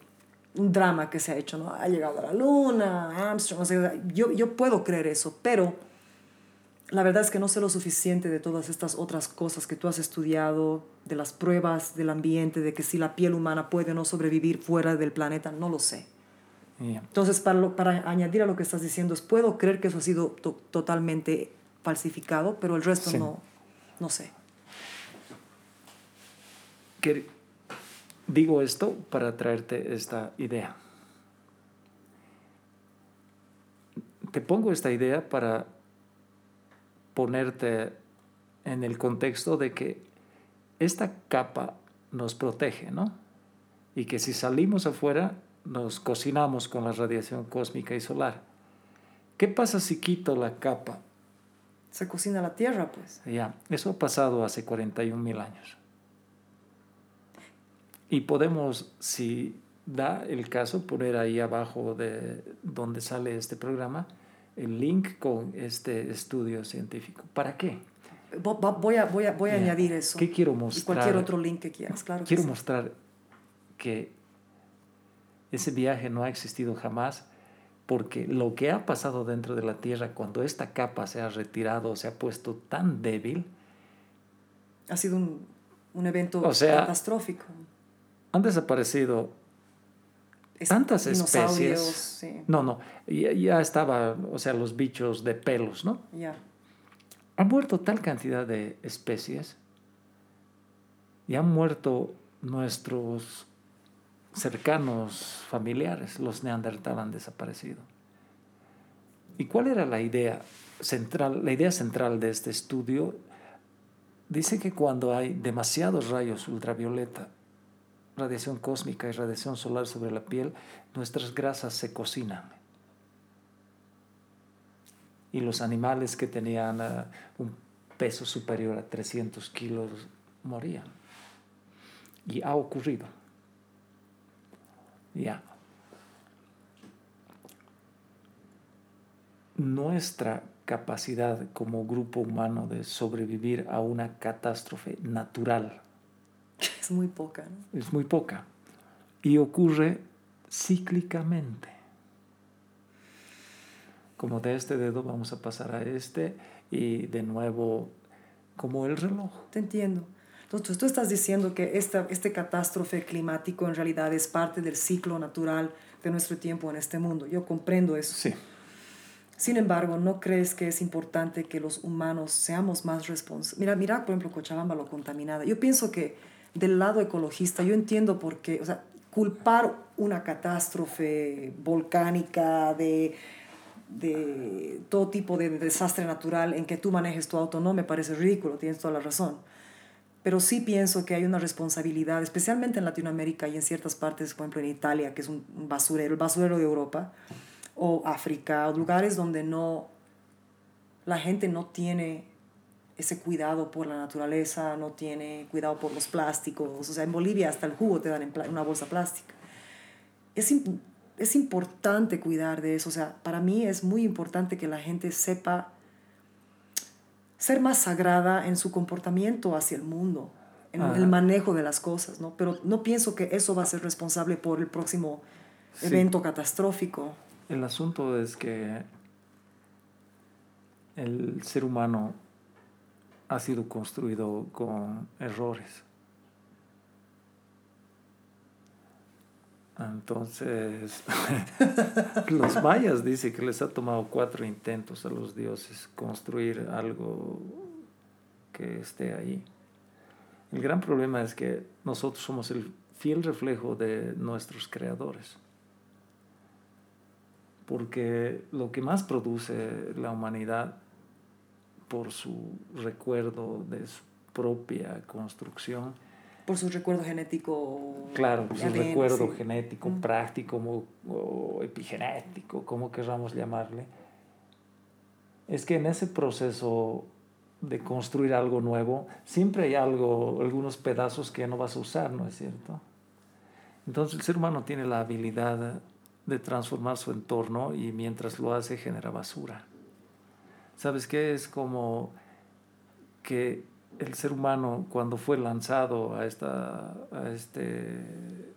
un drama que se ha hecho, ¿no? Ha llegado a la luna, Armstrong, no sé, yo, yo puedo creer eso, pero la verdad es que no sé lo suficiente de todas estas otras cosas que tú has estudiado, de las pruebas del ambiente, de que si la piel humana puede o no sobrevivir fuera del planeta, no lo sé. Entonces, para, para añadir a lo que estás diciendo, puedo creer que eso ha sido totalmente falsificado, pero el resto no, no sé. digo esto para traerte esta idea. Te pongo esta idea para ponerte en el contexto de que esta capa nos protege, ¿no? Y que si salimos afuera nos cocinamos con la radiación cósmica y solar. ¿Qué pasa si quito la capa? Se cocina la Tierra, pues. Ya, eso ha pasado hace 41 mil años. Y podemos, si da el caso, poner ahí abajo de donde sale este programa el link con este estudio científico. ¿Para qué? Voy a, voy a, voy a añadir eso. ¿Qué quiero Y mostrar? cualquier otro link que quieras, claro. que Quiero sí. mostrar que ese viaje no ha existido jamás porque lo que ha pasado dentro de la Tierra cuando esta capa se ha retirado, se ha puesto tan débil, Ha sido un, un evento O sea, catastrófico. han desaparecido Es- tantas especies. sí, No, no, ya, ya estaba, o sea, los bichos de pelos, ¿no? ya. Han muerto tal cantidad de especies y han muerto nuestros cercanos familiares, los neandertal han desaparecido. ¿Y cuál era la idea central? La idea central de este estudio dice que cuando hay demasiados rayos ultravioleta, radiación cósmica y radiación solar sobre la piel, nuestras grasas se cocinan y los animales que tenían ah, un peso superior a 300 kilos morían. Y ha ocurrido. Ya. Nuestra capacidad como grupo humano de sobrevivir a una catástrofe natural *laughs* Es muy poca, ¿no? es muy poca y ocurre cíclicamente. Como de este dedo vamos a pasar a este y de nuevo como el reloj. Te entiendo. Entonces, tú estás diciendo que esta, este catástrofe climático en realidad es parte del ciclo natural de nuestro tiempo en este mundo. Yo comprendo eso. Sí, Sin embargo, ¿no crees que es importante que los humanos seamos más responsables? Mira, mira, por ejemplo, Cochabamba lo contaminada. Yo pienso que del lado ecologista, yo entiendo por qué, o sea, culpar una catástrofe volcánica de, de todo tipo de desastre natural en que tú manejes tu auto no me parece ridículo, tienes toda la razón. Pero sí pienso que hay una responsabilidad, especialmente en Latinoamérica y en ciertas partes, por ejemplo en Italia, que es un basurero, el basurero de Europa, o África, o lugares donde no, la gente no tiene ese cuidado por la naturaleza, no tiene cuidado por los plásticos. O sea, en Bolivia hasta el jugo te dan una bolsa plástica. Es, es importante cuidar de eso. O sea, para mí es muy importante que la gente sepa ser más sagrada en su comportamiento hacia el mundo, en Ajá. el manejo de las cosas, ¿no? Pero no pienso que eso va a ser responsable por el próximo Sí. evento catastrófico. el asunto es que el ser humano ha sido construido con errores. Entonces, *laughs* los mayas dicen que les ha tomado cuatro intentos a los dioses construir algo que esté ahí. El gran problema es que nosotros somos el fiel reflejo de nuestros creadores. Porque lo que más produce la humanidad por su recuerdo de su propia construcción, Por su recuerdo genético. Claro, su ADN, recuerdo sí. genético, Mm. práctico o, o epigenético, como queramos llamarle, es que en ese proceso de construir algo nuevo, siempre hay algo, algunos pedazos que ya no vas a usar, ¿no es cierto? Entonces el ser humano tiene la habilidad de transformar su entorno y mientras lo hace genera basura. ¿Sabes qué? Es como que el ser humano cuando fue lanzado a, esta, a este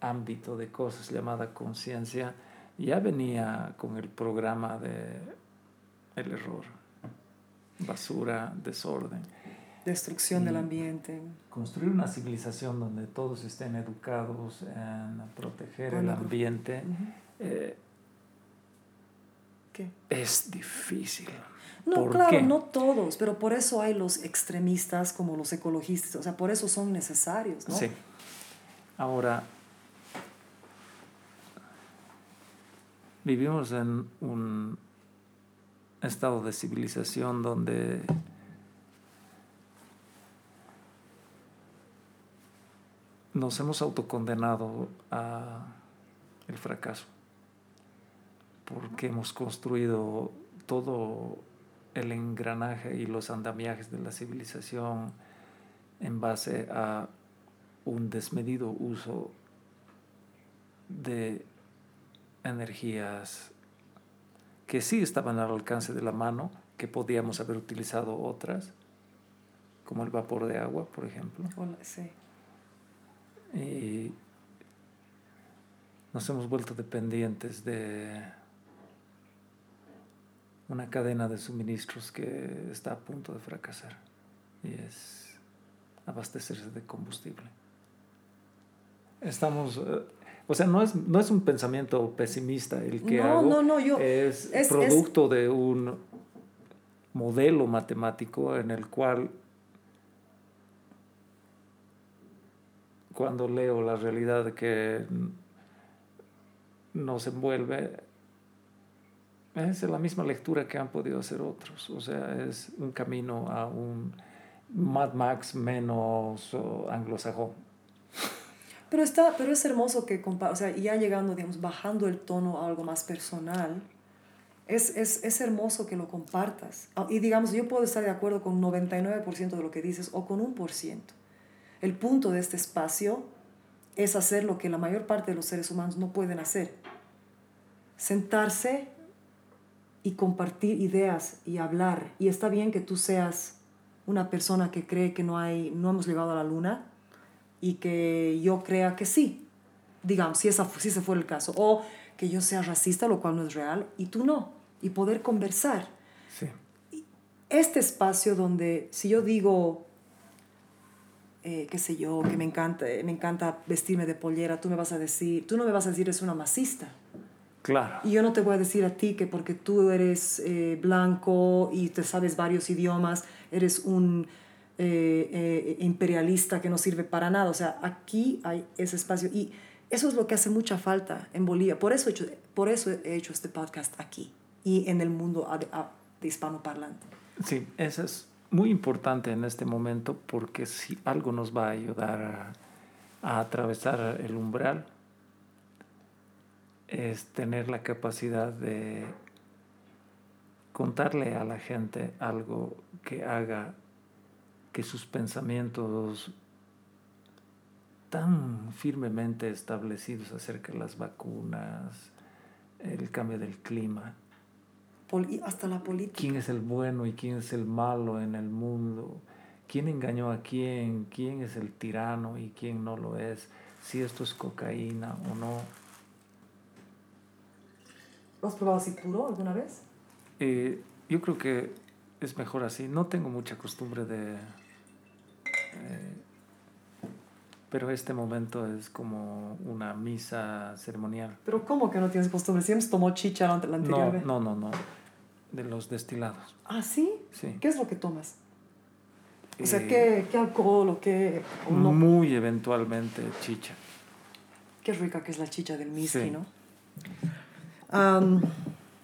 ámbito de cosas llamada conciencia, ya venía con el programa de el error, basura, desorden. Destrucción del ambiente. Construir una civilización donde todos estén educados en proteger el ambiente eh, ¿Qué? es difícil. No, ¿Por claro, qué? no todos, pero por eso hay los extremistas como los ecologistas, o sea, por eso son necesarios, ¿no? Sí. Ahora, vivimos en un estado de civilización donde nos hemos autocondenado a el fracaso porque hemos construido todo el engranaje y los andamiajes de la civilización en base a un desmedido uso de energías que sí estaban al alcance de la mano, que podíamos haber utilizado otras, como el vapor de agua, por ejemplo. Sí. Y nos hemos vuelto dependientes de una cadena de suministros que está a punto de fracasar y es abastecerse de combustible. Estamos, eh, o sea, no es, no es un pensamiento pesimista el que No, hago, no, no, yo- es, es- producto de un modelo matemático en el cual cuando leo la realidad que nos envuelve, es la misma lectura que han podido hacer otros. O sea, es un camino a un Mad Max menos anglosajón. Pero, está, pero es hermoso que, o sea, ya llegando, digamos, bajando el tono a algo más personal, es, es, es hermoso que lo compartas. Ah, Y digamos, yo puedo estar de acuerdo con 99% de lo que dices o con un por ciento. El punto de este espacio es hacer lo que la mayor parte de los seres humanos no pueden hacer. Sentarse y compartir ideas y hablar. Y está bien que tú seas una persona que cree que no, hay, no hemos llegado a la luna y que yo crea que sí, digamos, si, esa, si ese fuera el caso. O que yo sea racista, lo cual no es real, y tú no. Y poder conversar. Sí. Este espacio donde si yo digo, eh, qué sé yo, que me encanta, me encanta vestirme de pollera, tú me vas a decir, tú no me vas a decir es una masista. Claro. Y yo no te voy a decir a ti que porque tú eres eh, blanco y te sabes varios idiomas, eres un eh, eh, imperialista que no sirve para nada. O sea, aquí hay ese espacio y eso es lo que hace mucha falta en Bolivia. Por eso he hecho, por eso he hecho este podcast aquí y en el mundo de hispanoparlante. Sí, eso es muy importante en este momento porque si algo nos va a ayudar a, a atravesar el umbral es tener la capacidad de contarle a la gente algo que haga que sus pensamientos tan firmemente establecidos acerca de las vacunas, el cambio del clima, hasta la política. quién es el bueno y quién es el malo en el mundo, quién engañó a quién, quién es el tirano y quién no lo es, si esto es cocaína o no. ¿Lo has probado así puro alguna vez? Eh, yo creo que es mejor así. No tengo mucha costumbre de... eh, pero este momento es como una misa ceremonial. Pero ¿cómo que no tienes costumbre? Siempre tomó chicha la, anterior No, vez. no, no, no. De los destilados. ¿Ah, sí? Sí. ¿Qué es lo que tomas? O sea, Eh, ¿qué, qué alcohol o qué...? o no? Muy eventualmente chicha. Qué rica que es la chicha del whisky, Sí. ¿no?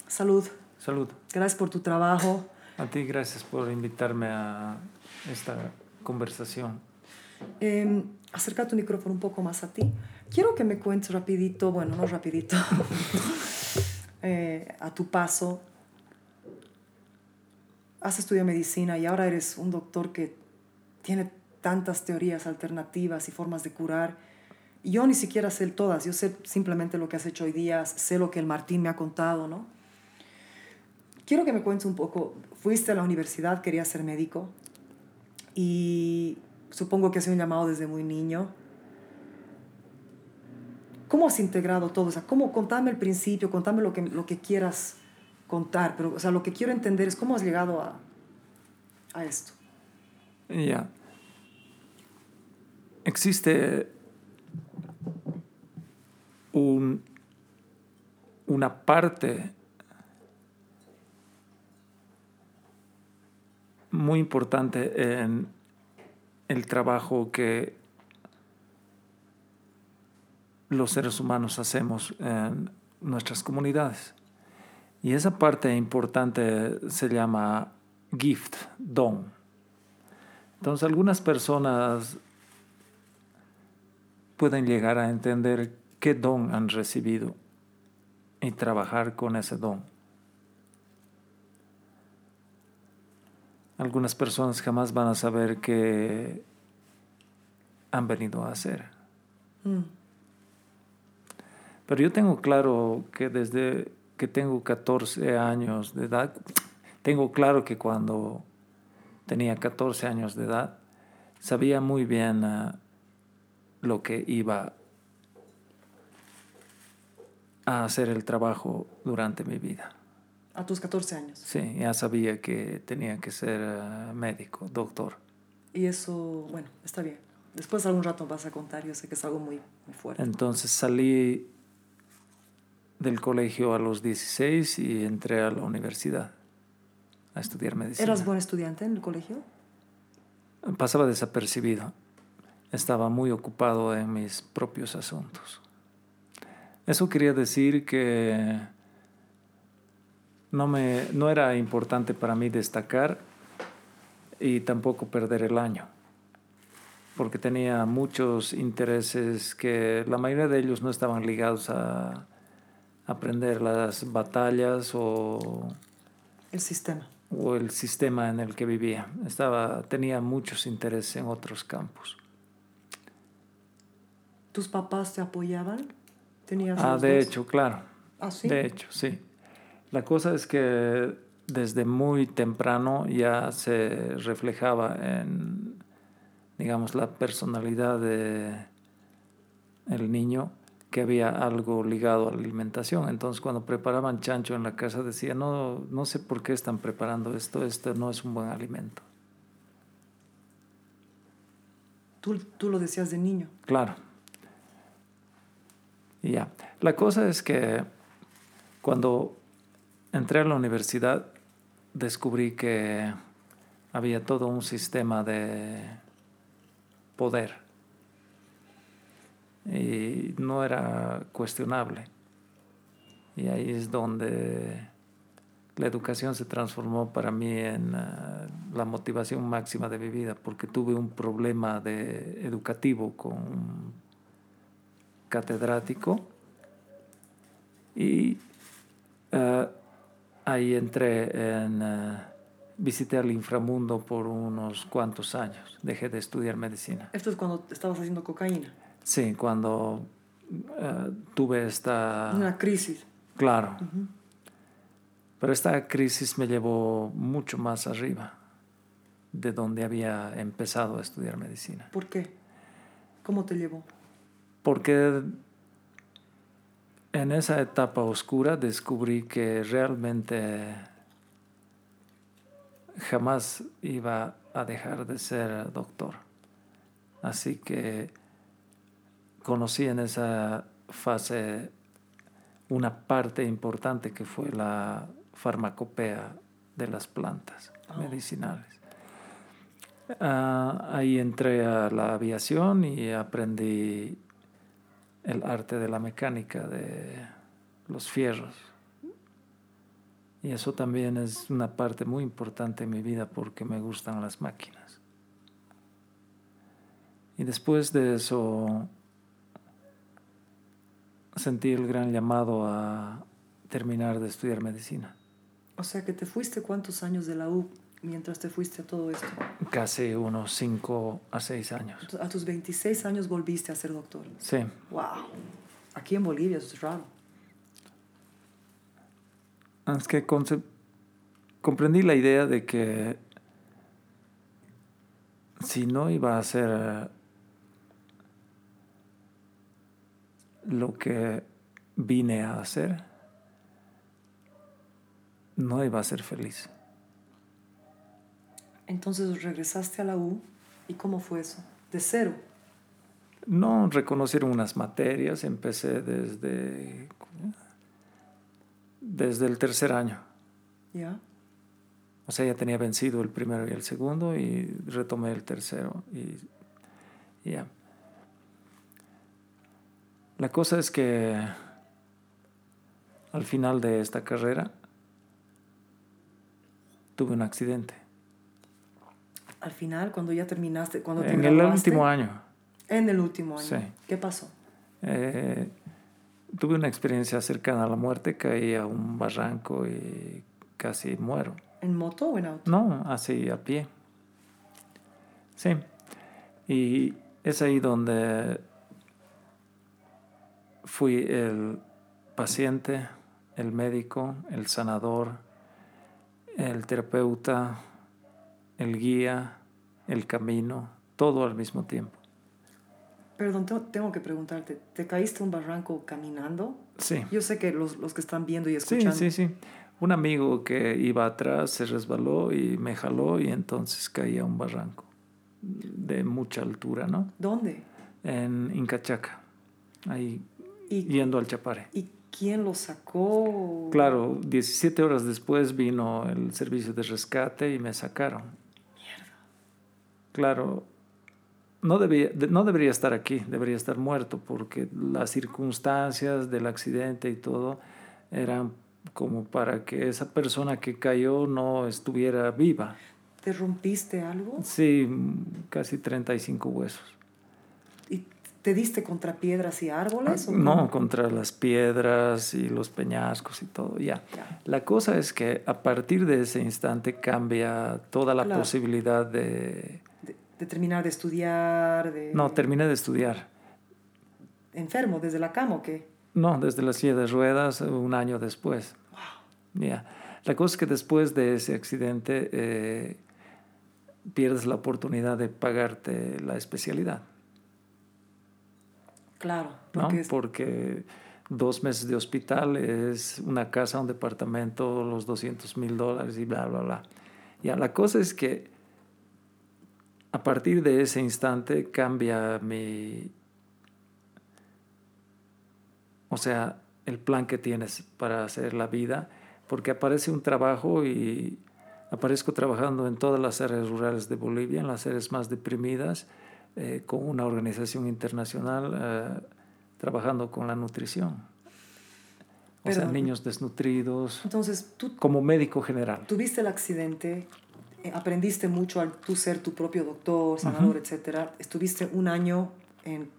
Salud. Salud. Gracias por tu trabajo. A ti gracias por invitarme a esta conversación. Eh, acerca tu micrófono un poco más a ti. Quiero que me cuentes rapidito, bueno, no rapidito, *laughs* eh, a tu paso. Has estudiado medicina y ahora eres un doctor que tiene tantas teorías alternativas y formas de curar. Yo ni siquiera sé todas, yo sé simplemente lo que has hecho hoy día, sé lo que el Martín me ha contado, ¿no? Quiero que me cuentes un poco, fuiste a la universidad, querías ser médico y supongo que has sido un llamado desde muy niño. ¿Cómo has integrado todo? O sea, ¿cómo, contame el principio, contame lo que, lo que quieras contar, pero o sea, lo que quiero entender es cómo has llegado a, a esto. Ya. Existe un, una parte muy importante en el trabajo que los seres humanos hacemos en nuestras comunidades. Y esa parte importante se llama gift, don. Entonces algunas personas pueden llegar a entender qué don han recibido y trabajar con ese don. Algunas personas jamás van a saber que han venido a hacer. Mm. Pero yo tengo claro que desde que tengo 14 años de edad, tengo claro que cuando tenía 14 años de edad, sabía muy bien ah, lo que iba a hacer el trabajo durante mi vida. A tus 14 años. Sí, ya sabía que tenía que ser ah, médico, doctor. Y eso, bueno, está bien. Después algún rato vas a contar, yo sé que es algo muy, muy fuerte. Entonces salí del colegio a los 16 y entré a la universidad a estudiar medicina. ¿Eras buen estudiante en el colegio? Pasaba desapercibido. Estaba muy ocupado en mis propios asuntos. Eso quería decir que no, me, no era importante para mí destacar y tampoco perder el año, porque tenía muchos intereses que la mayoría de ellos no estaban ligados a aprender las batallas o, El sistema. o el sistema en el que vivía. Estaba, tenía muchos intereses en otros campos. ¿Tus papás te apoyaban? ¿Tenías Ah, de dos? hecho, claro. Ah, sí. De hecho, sí. La cosa es que desde muy temprano ya se reflejaba en, digamos, la personalidad de el niño que había algo ligado a la alimentación. Entonces, cuando preparaban chancho en la casa, decía, no, no sé por qué están preparando esto, esto no es un buen alimento. Tú, tú lo decías de niño. Claro. Ya. La cosa es que cuando entré a la universidad descubrí que había todo un sistema de poder y no era cuestionable. Y ahí es donde la educación se transformó para mí en ah, la motivación máxima de mi vida, porque tuve un problema educativo con catedrático y ah, ahí entré en... ah, visité al inframundo por unos cuantos años. Dejé de estudiar medicina. Esto es cuando estabas haciendo cocaína. Sí, cuando eh, tuve esta... Una crisis. Claro. Pero esta crisis me llevó mucho más arriba de donde había empezado a estudiar medicina. ¿Por qué? ¿Cómo te llevó? Porque en esa etapa oscura descubrí que realmente jamás iba a dejar de ser doctor. Así que conocí en esa fase una parte importante que fue la farmacopea de las plantas Oh. medicinales. Ah, ahí entré a la aviación y aprendí el arte de la mecánica de los fierros. Y eso también es una parte muy importante en mi vida porque me gustan las máquinas. Y después de eso sentí el gran llamado a terminar de estudiar medicina. O sea que te fuiste cuántos años de la U mientras te fuiste a todo esto. Casi unos 5 a 6 años. A tus 26 años volviste a ser doctor. Sí, ¡Wow! Aquí en Bolivia eso es raro. es que comprendí la idea de que si no iba a eh, lo que vine a hacer, no iba a ser feliz. Entonces regresaste a la U y ¿cómo fue eso? De cero. No reconocieron unas materias, empecé desde, desde el tercer año. ¿Ya? O sea, ya tenía vencido el primero y el segundo y retomé el tercero y y ya. La cosa es que al final de esta carrera tuve un accidente. Al final, cuando ya terminaste, cuando te En el último año En el último año. Sí. ¿Qué pasó? eh, tuve una experiencia cercana a la muerte, caí a un barranco y casi muero. ¿En moto o en auto? No, así a pie. Sí. Y es ahí donde fui el paciente, el médico, el sanador, el terapeuta, el guía, el camino, todo al mismo tiempo. Perdón, te- tengo que preguntarte, ¿te caíste un barranco caminando? Sí. Yo sé que los, los que están viendo y Sí, escuchando... sí, sí. Un amigo que iba atrás se resbaló y me jaló y entonces caí a un barranco de mucha altura, ¿no? ¿Dónde? En Incachaca, ahí ¿Y, yendo al Chapare. ¿Y quién lo sacó? Claro, 17 horas después vino el servicio de rescate y me sacaron. Claro, no, debía, de- no debería estar aquí, debería estar muerto, porque las circunstancias del accidente y todo eran como para que esa persona que cayó no estuviera viva. ¿Te rompiste algo? Sí, casi 35 huesos. ¿Y te diste contra piedras y árboles? o No, contra las piedras y los peñascos y todo, ya. Ya. La cosa es que a partir de ese instante cambia toda la Claro. posibilidad de... De, terminar de estudiar, de... No, terminé de estudiar. ¿Enfermo desde la cama o qué? No, desde la silla de ruedas un año después. Ya. La cosa es que después de ese accidente eh, pierdes la oportunidad de pagarte la especialidad, Claro, ¿no? porque es- Porque dos meses de hospital es una casa, un departamento, los 200 mil dólares y bla, bla, bla. Ya, la cosa es que a partir de ese instante cambia mi... O sea, el plan que tienes para hacer la vida, porque aparece un trabajo y aparezco trabajando en todas las áreas rurales de Bolivia, en las áreas más deprimidas, eh, con una organización internacional eh, trabajando con la nutrición. O sea, niños desnutridos, entonces tú como médico general. tuviste el accidente, aprendiste mucho al tú ser tu propio doctor, sanador, etcétera. Estuviste un año en,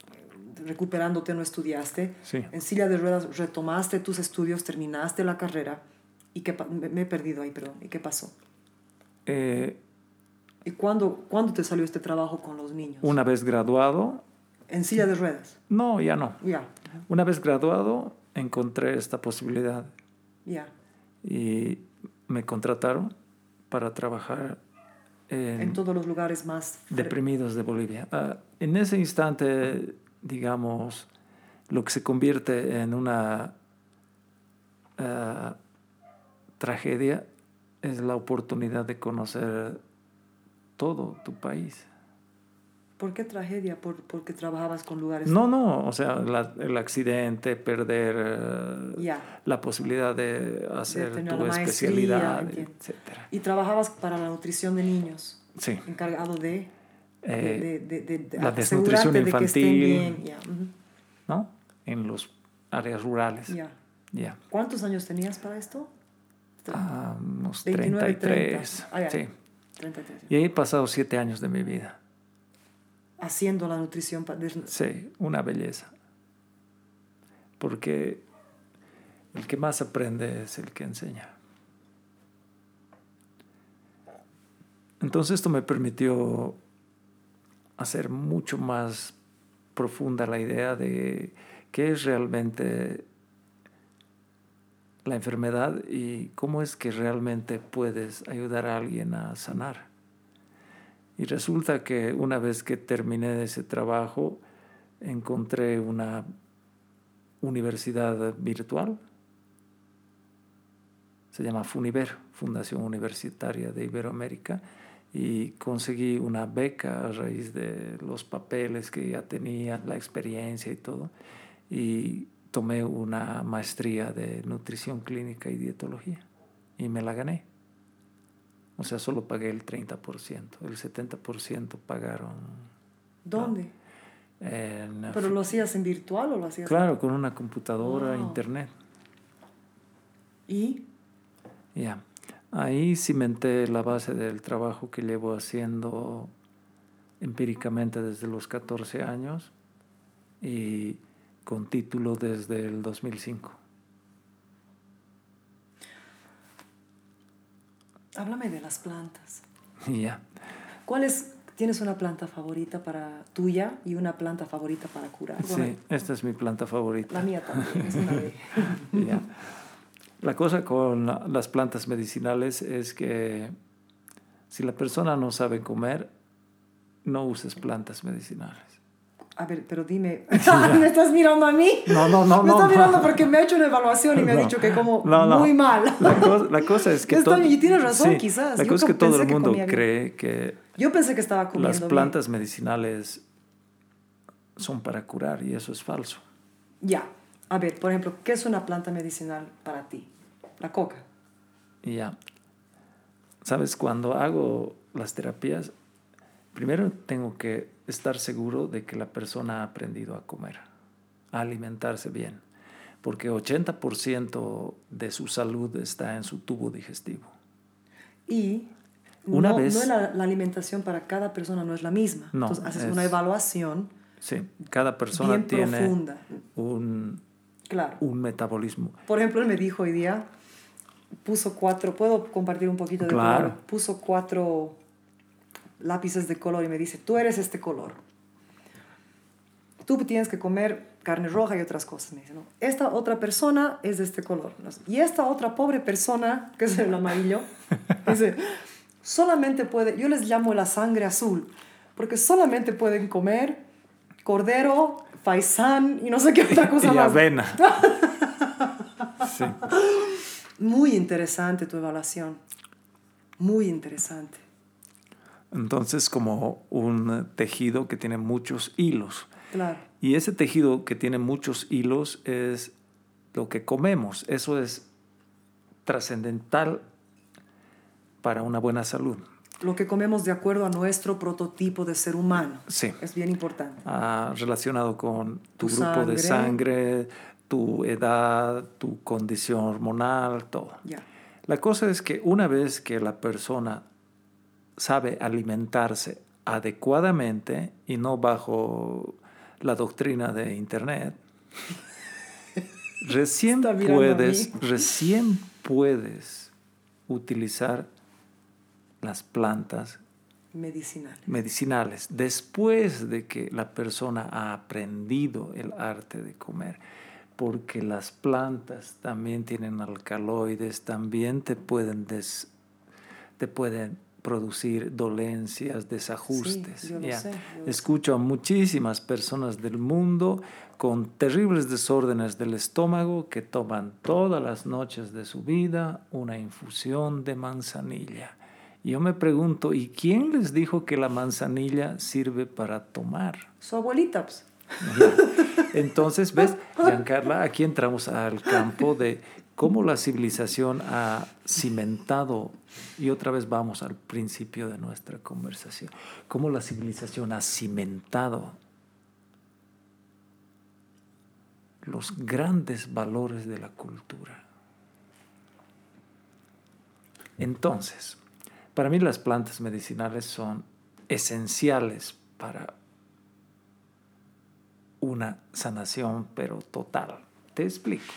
recuperándote, no estudiaste. Sí. En silla de ruedas retomaste tus estudios, terminaste la carrera. ¿Y qué me he perdido ahí, perdón. ¿Y qué pasó? Eh, ¿Y cuándo, cuándo te salió este trabajo con los niños? una vez graduado, En silla de ruedas. no, ya no. Ya, Una vez graduado, encontré esta posibilidad ya. y me contrataron para trabajar en, En todos los lugares más... deprimidos de Bolivia. Ah, en ese instante, digamos, lo que se convierte en una ah, tragedia es la oportunidad de conocer todo tu país. ¿Por qué tragedia? ¿Por, porque trabajabas con lugares... No, no, o sea, la- el accidente, perder Ya. la posibilidad de hacer tener tu maestría, especialidad, entiendo. etcétera. Y trabajabas para la nutrición de niños, Sí. encargado de... Eh, de, de- de- de la desnutrición de que estén infantil. bien. Ya, ujú, ¿no? En los áreas rurales. ya. Ya. ¿Cuántos años tenías para esto? Ah, unos 29, 33. 30. Ah. Sí. 33. Y ahí he pasado siete años de mi vida. Haciendo la nutrición. Sí, una belleza. Porque el que más aprende es el que enseña. Entonces esto me permitió hacer mucho más profunda la idea de qué es realmente la enfermedad y cómo es que realmente puedes ayudar a alguien a sanar. Y resulta que una vez que terminé ese trabajo, encontré una universidad virtual. Se llama Funiver, Fundación Universitaria de Iberoamérica, y conseguí una beca a raíz de los papeles que ya tenía, la experiencia y todo, y tomé una maestría de nutrición clínica y dietología, y me la gané. O sea, solo pagué el 30%, el 70% pagaron ¿Dónde? en... ¿Pero lo hacías en virtual o lo hacías Claro, con una computadora, Wow. internet. ¿Y? Ya. Ahí cimenté la base del trabajo que llevo haciendo empíricamente desde los 14 años y con título desde el 2005. Háblame de las plantas. *laughs* Ya. ¿Cuáles ¿Tienes una planta favorita para tuya y una planta favorita para curar? Bueno, Sí, esta es mi planta favorita. La mía también, es una de... *laughs* La cosa con la- las plantas medicinales es que si la persona no sabe comer, no uses plantas medicinales. A ver, pero dime, *laughs* *laughs* ¿me estás mirando a mí? No, no, no, Me no. estás mirando porque me ha hecho una evaluación y me ha No. dicho que como No, no. muy mal. La, co- la cosa es que *laughs* Está todo- y tienes razón, sí, quizás. La Yo cosa es que todo el que mundo bien. cree que Yo pensé que estaba comiendo las bien. plantas medicinales son para curar y eso es falso. Ya. A ver, por ejemplo, ¿qué es una planta medicinal para ti? La coca. Ya. Sabes, cuando hago las terapias, primero tengo que estar seguro de que la persona ha aprendido a comer, a alimentarse bien, porque 80% de su salud está en su tubo digestivo. Y Una no, vez- no la, la alimentación para cada persona no es la misma. No, Entonces haces es- una evaluación Sí, cada persona bien tiene profunda. un, Claro. un metabolismo. Por ejemplo, él me dijo hoy día, puso cuatro, ¿puedo compartir un poquito de Claro. color? Puso cuatro lápices de color y me dice, tú eres este color. Tú tienes que comer carne roja y otras cosas. Me dice, ¿no? Esta otra persona es de este color. Y esta otra pobre persona, *laughs* que es el amarillo, dice, solamente puede, yo les llamo la sangre azul, porque solamente pueden comer cordero, faisán y no sé qué otra cosa y más. avena. *laughs* Sí. Muy interesante tu evaluación. Muy interesante. Entonces, como un tejido que tiene muchos hilos. Claro. Y ese tejido que tiene muchos hilos es lo que comemos. Eso es trascendental para una buena salud. Lo que comemos de acuerdo a nuestro prototipo de ser humano. Sí. Es bien importante. Ah, relacionado con tu, Tu grupo de sangre. sangre, tu edad, tu condición hormonal, todo. La cosa es que una vez que la persona sabe alimentarse adecuadamente y no bajo la doctrina de Internet, recién puedes, recién puedes utilizar las plantas Medicinal. medicinales después de que la persona ha aprendido el arte de comer. Porque las plantas también tienen alcaloides, también te pueden, des- te pueden producir dolencias, desajustes. yo lo ya. sé, yo lo Escucho a muchísimas personas del mundo con terribles desórdenes del estómago que toman todas las noches de su vida una infusión de manzanilla. Yo me pregunto, ¿y quién les dijo que la manzanilla sirve para tomar? Su abuelita, pues. Ya. Entonces, ¿ves, Giancarla? Aquí entramos al campo de cómo la civilización ha cimentado, y otra vez vamos al principio de nuestra conversación, cómo la civilización ha cimentado los grandes valores de la cultura. Entonces, para mí las plantas medicinales son esenciales para una sanación, pero total. Te explico.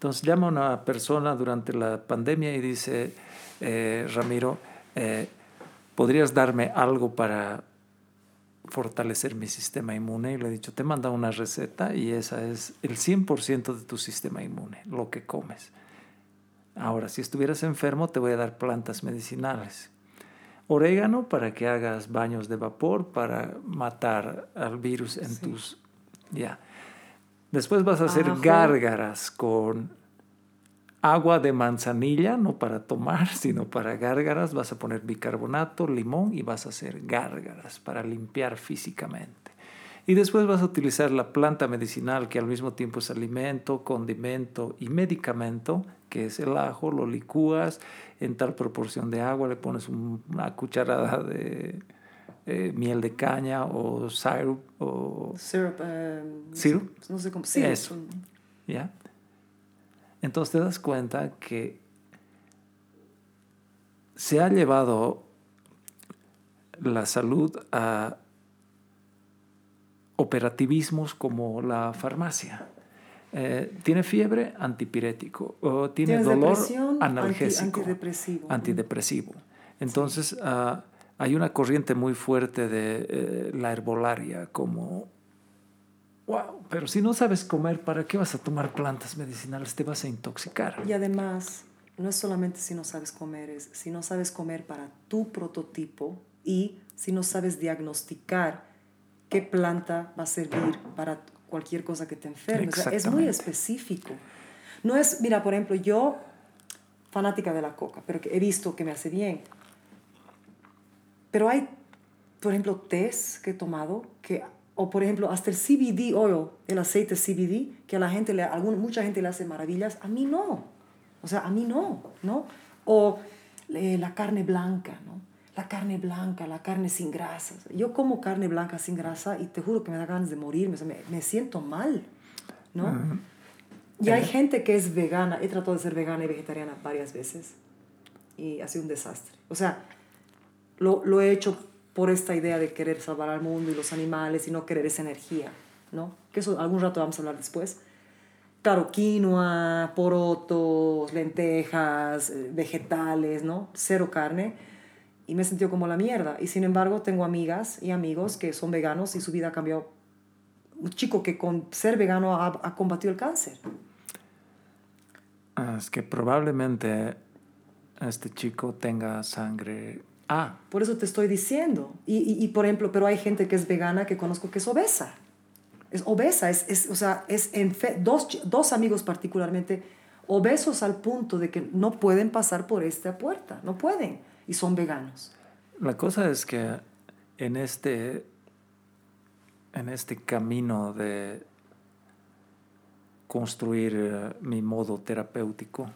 Entonces llama a una persona durante la pandemia y dice, eh, Ramiro, eh, ¿podrías darme algo para fortalecer mi sistema inmune? Y le he dicho, te manda una receta y esa es el 100% de tu sistema inmune, lo que comes. Ahora, si estuvieras enfermo, te voy a dar plantas medicinales. Orégano para que hagas baños de vapor para matar al virus en Sí. tus... Ya. Después vas a hacer Ajo. gárgaras con agua de manzanilla, no para tomar, *laughs* sino para gárgaras. Vas a poner bicarbonato, limón y vas a hacer gárgaras para limpiar físicamente. Y después vas a utilizar la planta medicinal que al mismo tiempo es alimento, condimento y medicamento, que es el ajo, lo licúas en tal proporción de agua, le pones un- una cucharada de eh, miel de caña o syrup o Syrup. eh, no sé- ¿Syrup? No sé cómo. Sí, Eso. ¿ya? Entonces te das cuenta que se ha llevado la salud a operativismos como la farmacia. Eh, tiene fiebre, antipirético. O tiene dolor, anti- analgésico. antidepresivo. antidepresivo. Entonces, ah, hay una corriente muy fuerte de eh, la herbolaria, como, wow, pero si no sabes comer, ¿para qué vas a tomar plantas medicinales? Te vas a intoxicar. Y además, no es solamente si no sabes comer, es si no sabes comer para tu prototipo y si no sabes diagnosticar qué planta va a servir para cualquier cosa que te enferme. O sea, es muy específico. No es, mira, por ejemplo, yo, fanática de la coca, pero he visto que me hace bien. Pero hay, por ejemplo, tés que he tomado que, o por ejemplo, hasta el CBD oil, el aceite CBD, que a la gente, le, a algún- mucha gente le hace maravillas, a mí no. O sea, a mí no, ¿no? O eh, la carne blanca, ¿no? La carne blanca, la carne sin grasa. Yo como carne blanca sin grasa y te juro que me da ganas de morirme, o sea, me, me siento mal, ¿no? Y hay gente que es vegana, he tratado de ser vegana y vegetariana varias veces y ha sido un desastre. O sea, lo, lo he hecho por esta idea de querer salvar al mundo y los animales y no querer esa energía, ¿no? Que eso algún rato vamos a hablar después. Claro, quinoa, porotos, lentejas, eh, vegetales, ¿no? Cero carne. Y me he sentido como la mierda. Y sin embargo, tengo amigas y amigos que son veganos y su vida ha cambiado. Un chico que con ser vegano ha, ha combatido el cáncer. Ah, Es que probablemente este chico tenga sangre A. Por eso te estoy diciendo. Y, y, y, por ejemplo, pero hay gente que es vegana que conozco que es obesa. Es obesa, es, es, o sea, es enfe- dos, dos amigos particularmente obesos al punto de que no pueden pasar por esta puerta, no pueden, y son veganos. La cosa es que en este, en este camino de construir eh, mi modo terapéutico,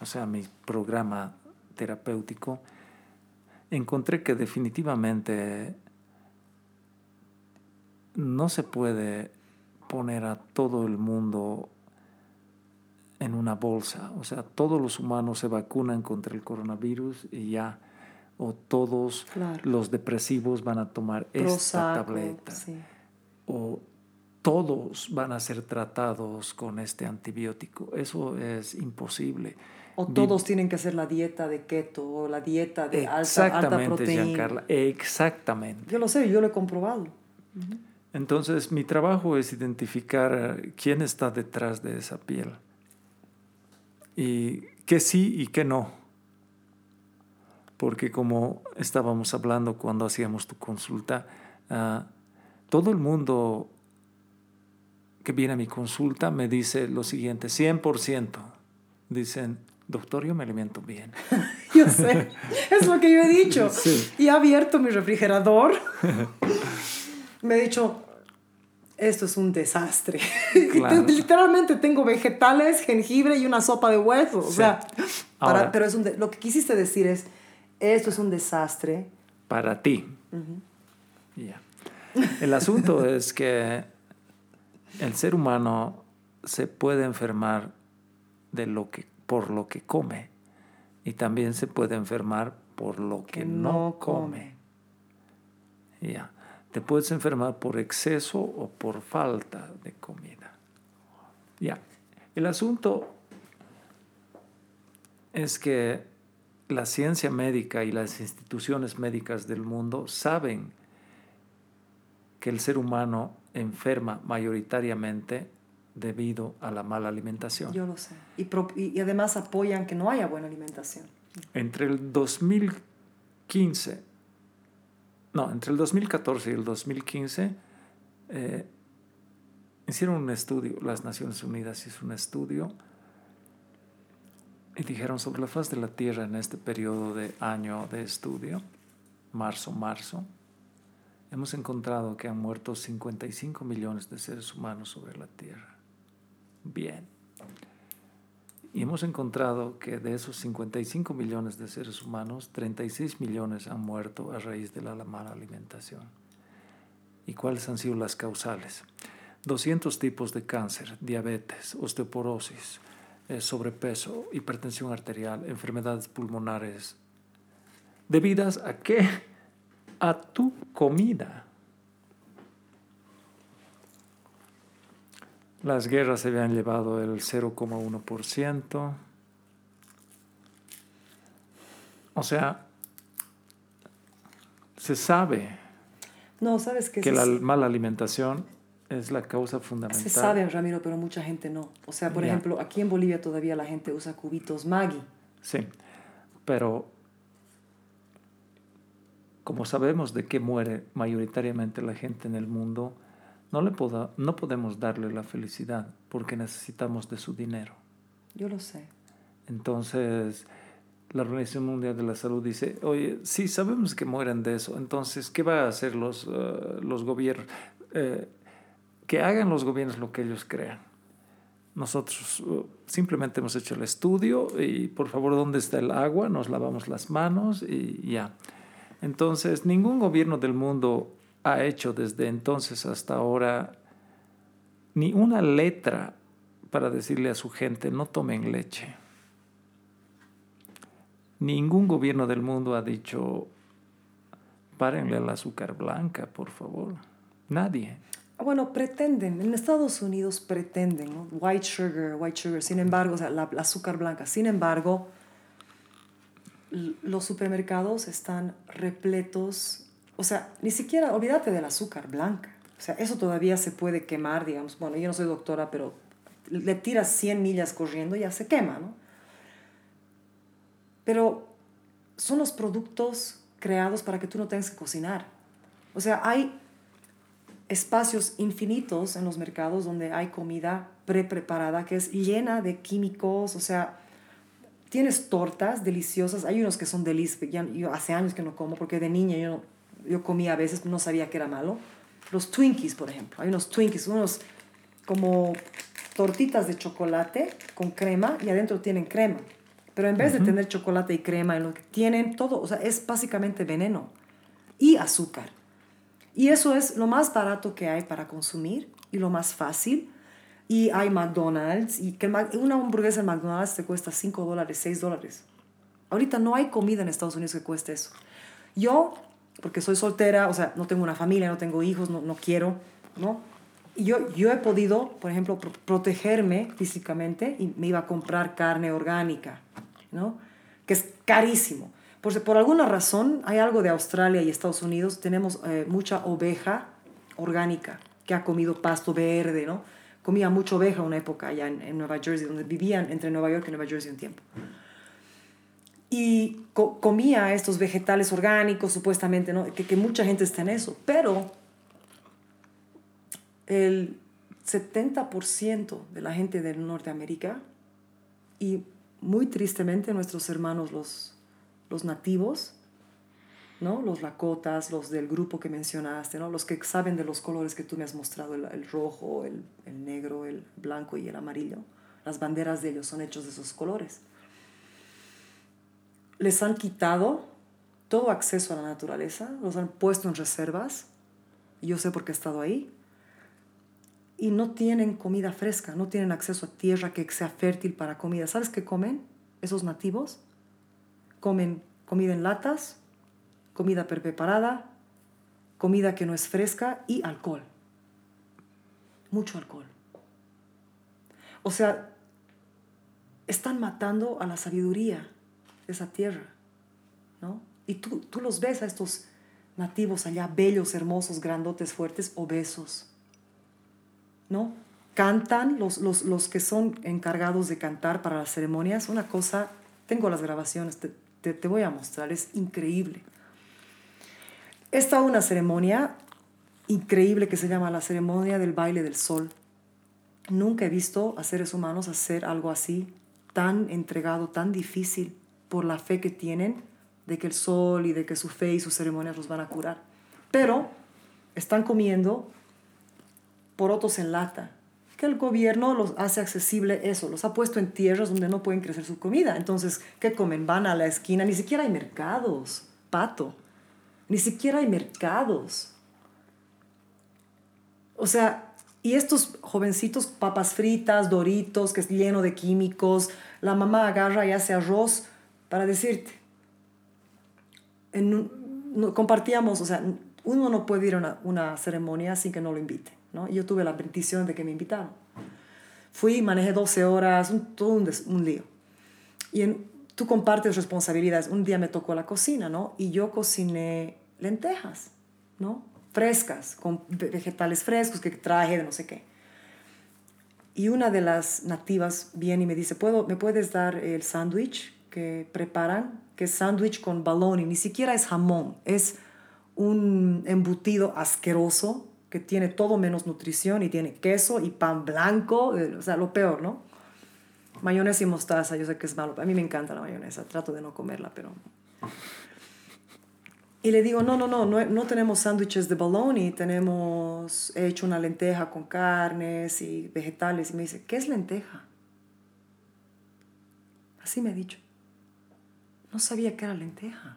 o sea, mi programa terapéutico, encontré que definitivamente no se puede poner a todo el mundo en una bolsa. O sea, todos los humanos se vacunan contra el coronavirus y ya. O todos Claro. los depresivos van a tomar esta tableta. sí. O todos van a ser tratados con este antibiótico. Eso es imposible. O todos tienen que hacer la dieta de keto o la dieta de alta, alta Exactamente, proteína. Giancarla. Exactamente. Yo lo sé, yo lo he comprobado. Entonces, mi trabajo es identificar quién está detrás de esa piel. Y qué sí y qué no. Porque como estábamos hablando cuando hacíamos tu consulta, ah, todo el mundo que viene a mi consulta me dice lo siguiente, 100%. Dicen, doctor, yo me alimento bien. *laughs* Yo sé, es lo que yo he dicho. Sí. Y he abierto mi refrigerador. *laughs* Me he dicho, esto es un desastre. Claro. *laughs* Literalmente tengo vegetales, jengibre y una sopa de hueso. O sea, para- pero es un de- lo que quisiste decir es, esto es un desastre. para ti. El asunto es que el ser humano se puede enfermar de lo que, por lo que come y también se puede enfermar por lo que, Que no, no come. Ya. Te puedes enfermar por exceso o por falta de comida. Ya. El asunto es que la ciencia médica y las instituciones médicas del mundo saben que el ser humano enferma mayoritariamente debido a la mala alimentación. Yo lo sé. Y, pro- y- y además apoyan que no haya buena alimentación. Entre el 2015, no, entre el 2014 y el 2015, eh, hicieron un estudio, las Naciones Unidas hizo un estudio y dijeron sobre la faz de la Tierra en este periodo de año de estudio, marzo-marzo, hemos encontrado que han muerto 55 millones de seres humanos sobre la Tierra. Bien. Y hemos encontrado que de esos 55 millones de seres humanos, 36 millones han muerto a raíz de la mala alimentación. ¿Y cuáles han sido las causales? 200 tipos de cáncer, diabetes, osteoporosis, eh, sobrepeso, hipertensión arterial, enfermedades pulmonares, debidas a qué? A tu comida. Las guerras se habían llevado el 0,1%. O sea, se sabe No, ¿sabes qué? que Se- la mala alimentación es la causa Se fundamental. sabe, Ramiro, pero mucha gente no. O sea, por ejemplo, aquí en Bolivia todavía la gente usa cubitos Maggi. Sí, pero como sabemos de qué muere mayoritariamente la gente en el mundo, no, le poda- no podemos darle la felicidad porque necesitamos de su dinero. Yo lo sé. Entonces, la Organización Mundial de la Salud dice, oye, sí, sabemos que mueren de eso, entonces, ¿qué van a hacer los, eh, los gobiernos? Eh, que hagan los gobiernos lo que ellos crean. Nosotros uh, simplemente hemos hecho el estudio y por favor, ¿dónde está el agua? Nos lavamos las manos y ya. Entonces, ningún gobierno del mundo ha hecho desde entonces hasta ahora ni una letra para decirle a su gente no tomen leche. Ningún gobierno del mundo ha dicho párenle al azúcar blanca, por favor. Nadie. Bueno, pretenden, en Estados Unidos pretenden. White sugar, white sugar, sin embargo, o sea, la, la azúcar blanca, sin embargo, los supermercados están repletos, o sea, ni siquiera, olvídate del azúcar blanca, o sea, eso todavía se puede quemar, digamos, bueno, yo no soy doctora, pero le tiras 100 millas corriendo y ya se quema, ¿no? Pero son los productos creados para que tú no tengas que cocinar. O sea, hay espacios infinitos en los mercados donde hay comida pre-preparada que es llena de químicos, o sea, tienes tortas deliciosas, hay unos que son deliciosos, ya- yo hace años que no como porque de niña yo, yo comía a veces, no sabía que era malo. Los Twinkies, por ejemplo, hay unos Twinkies, unos como tortitas de chocolate con crema y adentro tienen crema. Pero en vez de tener chocolate y crema, en lo que tienen todo, o sea, es básicamente veneno y azúcar. Y eso es lo más barato que hay para consumir y lo más fácil. Y hay McDonald's y que una hamburguesa en McDonald's te cuesta 5 dólares, 6 dólares. Ahorita no hay comida en Estados Unidos que cueste eso. Yo, porque soy soltera, o sea, no tengo una familia, no tengo hijos, no, no quiero, ¿no? Y yo, yo he podido, por ejemplo, pro- protegerme físicamente y me iba a comprar carne orgánica, ¿no? Que es carísimo. Por, por alguna razón, hay algo de Australia y Estados Unidos, tenemos eh, mucha oveja orgánica que ha comido pasto verde, ¿no? Comía mucha oveja una época allá en, en Nueva Jersey, donde vivían entre Nueva York y Nueva Jersey un tiempo y co- comía estos vegetales orgánicos, supuestamente, ¿no? que, mucha gente está en eso, pero el 70% de la gente de Norteamérica y muy tristemente nuestros hermanos los, los nativos, ¿no? los lakotas, los del grupo que mencionaste, ¿no? los que saben de los colores que tú me has mostrado, el, el rojo, el, el negro, el blanco y el amarillo, las banderas de ellos son hechos de esos colores les han quitado todo acceso a la naturaleza, los han puesto en reservas, yo sé porque he estado ahí, y no tienen comida fresca, no tienen acceso a tierra que sea fértil para comida. ¿Sabes qué comen esos nativos? Comen comida en latas, comida preparada, comida que no es fresca y alcohol. Mucho alcohol. O sea, están matando a la sabiduría esa tierra, ¿no? Y tú, tú los ves a estos nativos allá, bellos, hermosos, grandotes, fuertes, obesos, ¿no? Cantan, los, los, los que son encargados de cantar para las ceremonias, una cosa, tengo las grabaciones, te, te, te voy a mostrar, es increíble. Esta una ceremonia increíble que se llama la ceremonia del baile del sol. Nunca he visto a seres humanos hacer algo así, tan entregado, tan difícil por la fe que tienen de que el sol y de que su fe y sus ceremonias los van a curar. Pero están comiendo porotos en lata, que el gobierno los hace accesible eso, los ha puesto en tierras donde no pueden crecer su comida. Entonces, ¿qué comen? Van a la esquina, ni siquiera hay mercados, pato, ni siquiera hay mercados. O sea, y estos jovencitos, papas fritas, doritos, que es lleno de químicos, la mamá agarra y hace arroz para decirte. No- compartíamos, o sea, uno no puede ir a una, ceremonia sin que no lo invite, ¿no? Yo tuve la bendición de que me invitaron. Fui, manejé 12 horas, un, todo un, des- lío. Y en- tú compartes responsabilidades. Un día me tocó la cocina, ¿no? Y yo cociné lentejas, ¿no? Frescas, con ve- vegetales frescos que traje de no sé qué. Y una de las nativas viene y me dice, ¿Puedo, ¿me puedes dar el sándwich que preparan? Que es sándwich con baloney, ni siquiera es jamón, es un embutido asqueroso que tiene todo menos nutrición y tiene queso y pan blanco, eh, o sea, lo peor, ¿no? Mayonesa y mostaza, yo sé que es malo, a mí me encanta la mayonesa, trato de no comerla, pero... Y le digo, no, no, no, no, no tenemos sándwiches de bologna, tenemos he hecho una lenteja con carnes y vegetales. Y me dice, ¿qué es lenteja? Así me ha dicho. No sabía que era lenteja.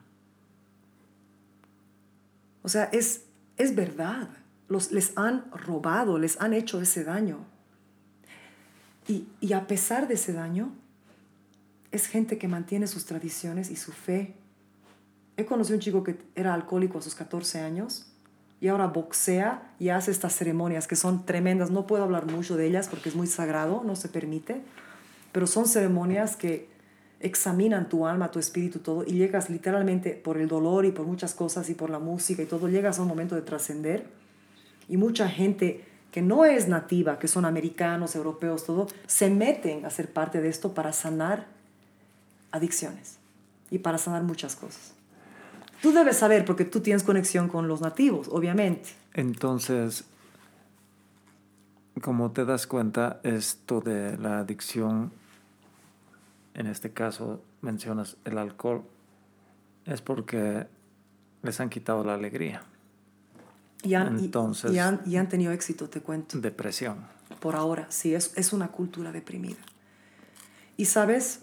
O sea, es, es verdad. Los, les han robado, les han hecho ese daño. Y, y a pesar de ese daño, es gente que mantiene sus tradiciones y su fe He conocido un chico que era alcohólico a sus 14 años y ahora boxea y hace estas ceremonias que son tremendas. No puedo hablar mucho de ellas porque es muy sagrado, no se permite, pero son ceremonias que examinan tu alma, tu espíritu, todo, y llegas literalmente por el dolor y por muchas cosas y por la música y todo, llegas a un momento de trascender. Y mucha gente que no es nativa, que son americanos, europeos, todo, se meten a ser parte de esto para sanar adicciones y para sanar muchas cosas. Tú debes saber porque tú tienes conexión con los nativos, obviamente. Entonces, como te das cuenta, esto de la adicción, en este caso mencionas el alcohol, es porque les han quitado la alegría, Y han, Entonces- y, han, y han tenido éxito, te cuento. depresión. Por ahora, sí, es, es una cultura deprimida. Y sabes,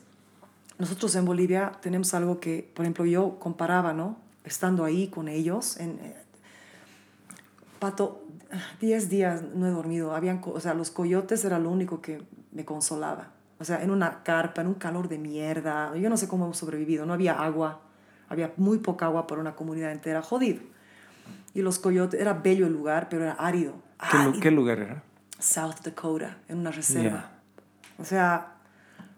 nosotros en Bolivia tenemos algo que, por ejemplo, yo comparaba, ¿no? Estando ahí con ellos, en, eh, Pato, 10 días no he dormido. Habían, o sea, los coyotes era lo único que me consolaba. O sea, en una carpa, en un calor de mierda. Yo no sé cómo hemos sobrevivido. No había agua. Había muy poca agua para una comunidad entera. Jodido. Y los coyotes, era bello el lugar, pero era árido. ¿Qué, Árido. qué lugar era? South Dakota, en una reserva. Yeah. O sea,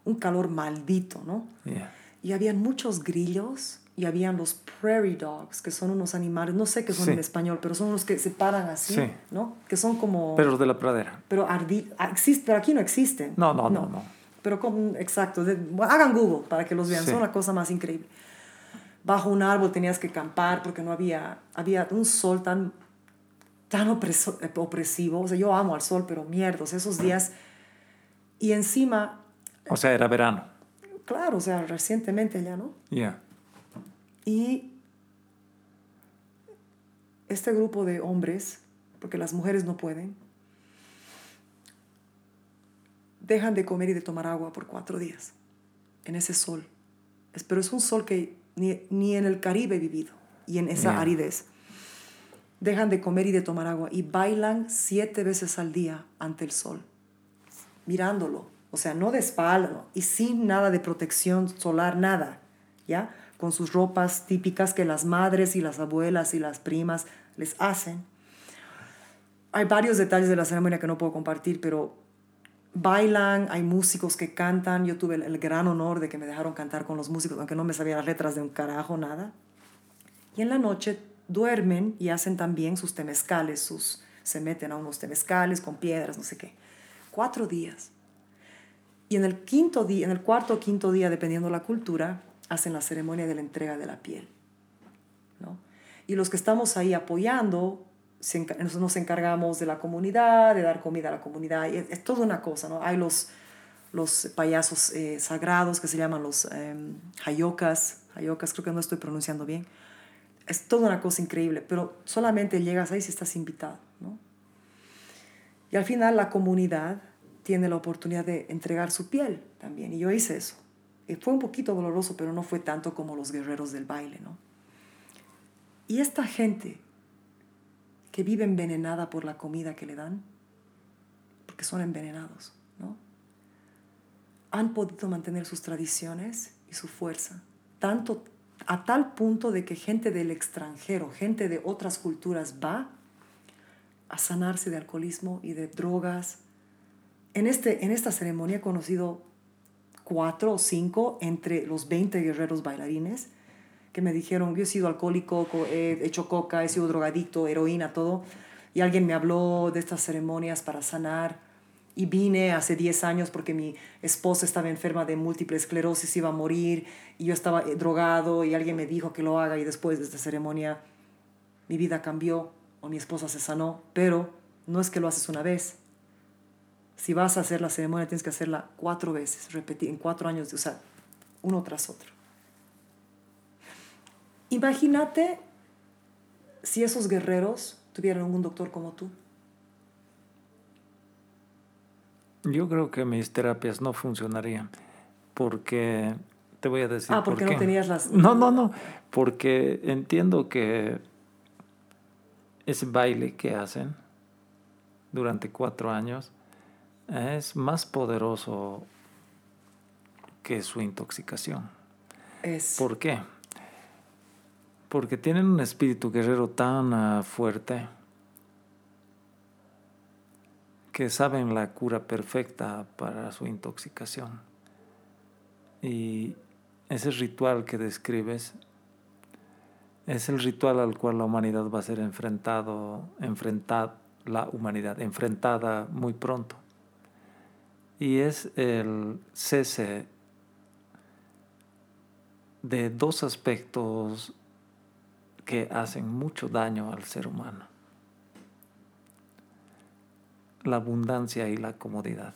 un calor maldito, ¿no? Yeah. Y habían muchos grillos y habían los prairie dogs, que son unos animales, no sé qué son Sí. en español, pero son unos que se paran así, Sí. ¿no? Que son como... Perros de la pradera. Pero, ardi- ah, existe, pero aquí no existen. No, no, no, no. Pero como, exacto, de- hagan Google para que los vean, Sí. son la cosa más increíble. Bajo un árbol tenías que acampar porque no había, había un sol tan, tan opreso- opresivo. O sea, yo amo al sol, pero mierdos, esos días. Y encima, O sea, era verano. claro, o sea, recientemente ya, ¿no? Yeah. Y este grupo de hombres, porque las mujeres no pueden, dejan de comer y de tomar agua por cuatro días en ese sol. Pero es un sol que ni, ni en el Caribe he vivido y en esa aridez. Dejan de comer y de tomar agua y bailan siete veces al día ante el sol, mirándolo. O sea, no de espalda y sin nada de protección solar, nada, ¿ya? Con sus ropas típicas que las madres y las abuelas y las primas les hacen. Hay varios detalles de la ceremonia que no puedo compartir, pero bailan, hay músicos que cantan. Yo tuve el, gran honor de que me dejaron cantar con los músicos, aunque no me sabía las letras de un carajo, nada. Y en la noche duermen y hacen también sus temescales, sus, se meten a unos temescales con piedras, no sé qué. Cuatro días. Y en el quinto día, en el cuarto o quinto día, dependiendo la cultura, hacen la ceremonia de la entrega de la piel. ¿no? Y los que estamos ahí apoyando, nos encargamos de la comunidad, de dar comida a la comunidad. y es, es toda una cosa, ¿no? Hay los, los payasos eh, sagrados que se llaman los em, hayocas. Hayocas, creo que no estoy pronunciando bien. Es toda una cosa increíble, pero solamente llegas ahí si estás invitado, ¿no? Y al final la comunidad tiene la oportunidad de entregar su piel también. Y yo hice eso. Y fue un poquito doloroso, pero no fue tanto como los guerreros del baile, ¿no? Y esta gente que vive envenenada por la comida que le dan, porque son envenenados, ¿no? Han podido mantener sus tradiciones y su fuerza, tanto a tal punto de que gente del extranjero, gente de otras culturas va a sanarse de alcoholismo y de drogas. En, este, en esta ceremonia he conocido cuatro o cinco entre los 20 guerreros bailarines que me dijeron, yo he sido alcohólico, co- he hecho coca, he sido drogadicto, heroína, todo. Y alguien me habló de estas ceremonias para sanar. Y vine hace 10 años porque mi esposa estaba enferma de múltiple esclerosis, iba a morir, y yo estaba eh, drogado, y alguien me dijo que lo haga, y después de esta ceremonia mi vida cambió, o mi esposa se sanó, pero no es que lo haces una vez. Si vas a hacer la ceremonia, tienes que hacerla cuatro veces, repetir en cuatro años, o sea, uno tras otro. Imagínate si esos guerreros tuvieran un doctor como tú. Yo creo que mis terapias no funcionarían porque te voy a decir Ah, porque por no tenías las- No, no, no, porque entiendo que ese baile que hacen durante cuatro años es más poderoso que su intoxicación. Es, ¿Por qué? Porque tienen un espíritu guerrero tan ah, fuerte que saben la cura perfecta para su intoxicación. Y ese ritual que describes es el ritual al cual la humanidad va a ser enfrentado, enfrentada, la humanidad enfrentada muy pronto. Y es el cese de dos aspectos que hacen mucho daño al ser humano. La abundancia y la comodidad.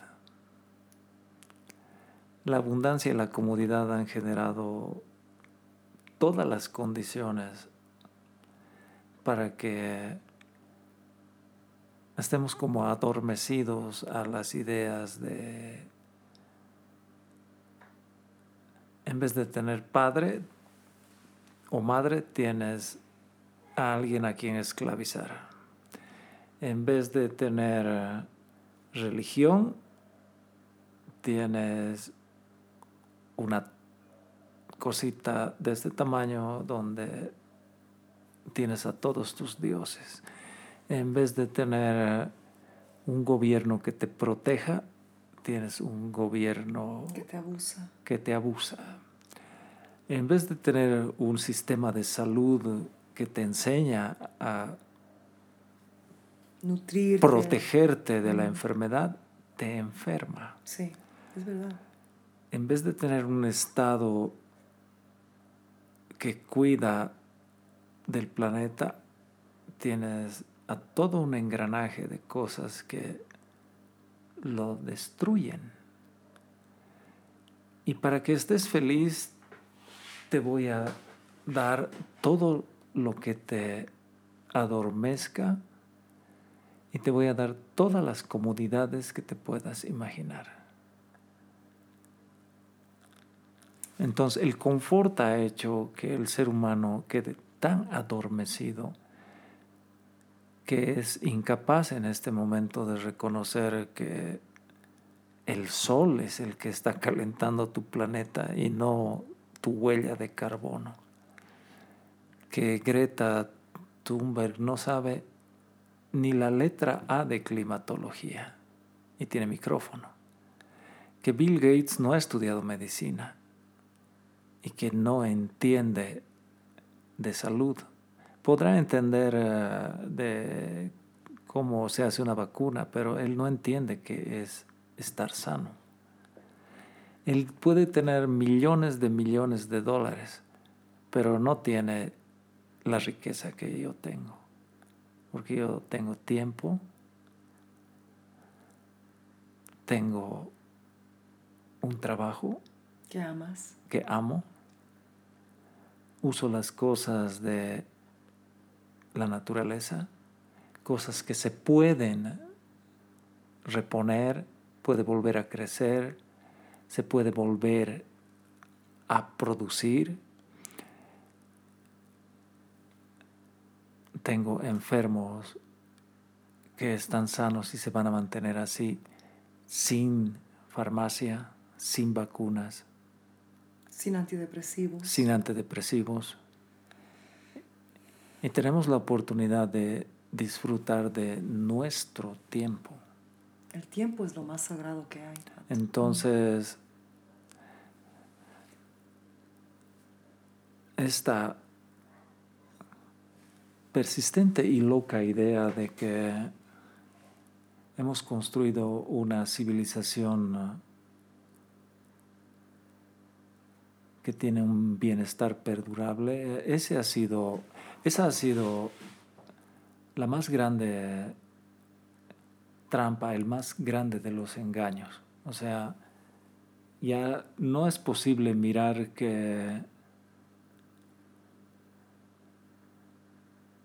La abundancia y la comodidad han generado todas las condiciones para que estemos como adormecidos a las ideas de en vez de tener padre o madre, tienes a alguien a quien esclavizar. En vez de tener religión, tienes una cosita de este tamaño donde tienes a todos tus dioses. En vez de tener un gobierno que te proteja, tienes un gobierno que te abusa. que te abusa. En vez de tener un sistema de salud que te enseña a Nutrir. protegerte de la enfermedad, te enferma. Sí, es verdad. En vez de tener un estado que cuida del planeta, tienes a todo un engranaje de cosas que lo destruyen. Y para que estés feliz, te voy a dar todo lo que te adormezca y te voy a dar todas las comodidades que te puedas imaginar. Entonces el confort ha hecho que el ser humano quede tan adormecido que es incapaz en este momento de reconocer que el sol es el que está calentando tu planeta y no tu huella de carbono. Que Greta Thunberg no sabe ni la letra A de climatología y tiene micrófono. Que Bill Gates no ha estudiado medicina y que no entiende de salud. Podrá entender eh, de cómo se hace una vacuna, pero él no entiende qué es estar sano. Él puede tener millones de millones de dólares, pero no tiene la riqueza que yo tengo. Porque yo tengo tiempo, tengo un trabajo ¿Qué amas? que amo, uso las cosas de la naturaleza, cosas que se pueden reponer, puede volver a crecer, se puede volver a producir. Tengo enfermos que están sanos y se van a mantener así, sin farmacia, sin vacunas, Sin antidepresivos. sin antidepresivos. Y tenemos la oportunidad de disfrutar de nuestro tiempo. El tiempo es lo más sagrado que hay. Entonces, esta persistente y loca idea de que hemos construido una civilización que tiene un bienestar perdurable, ese ha sido, esa ha sido la más grande trampa, el más grande de los engaños. O sea, ya no es posible mirar que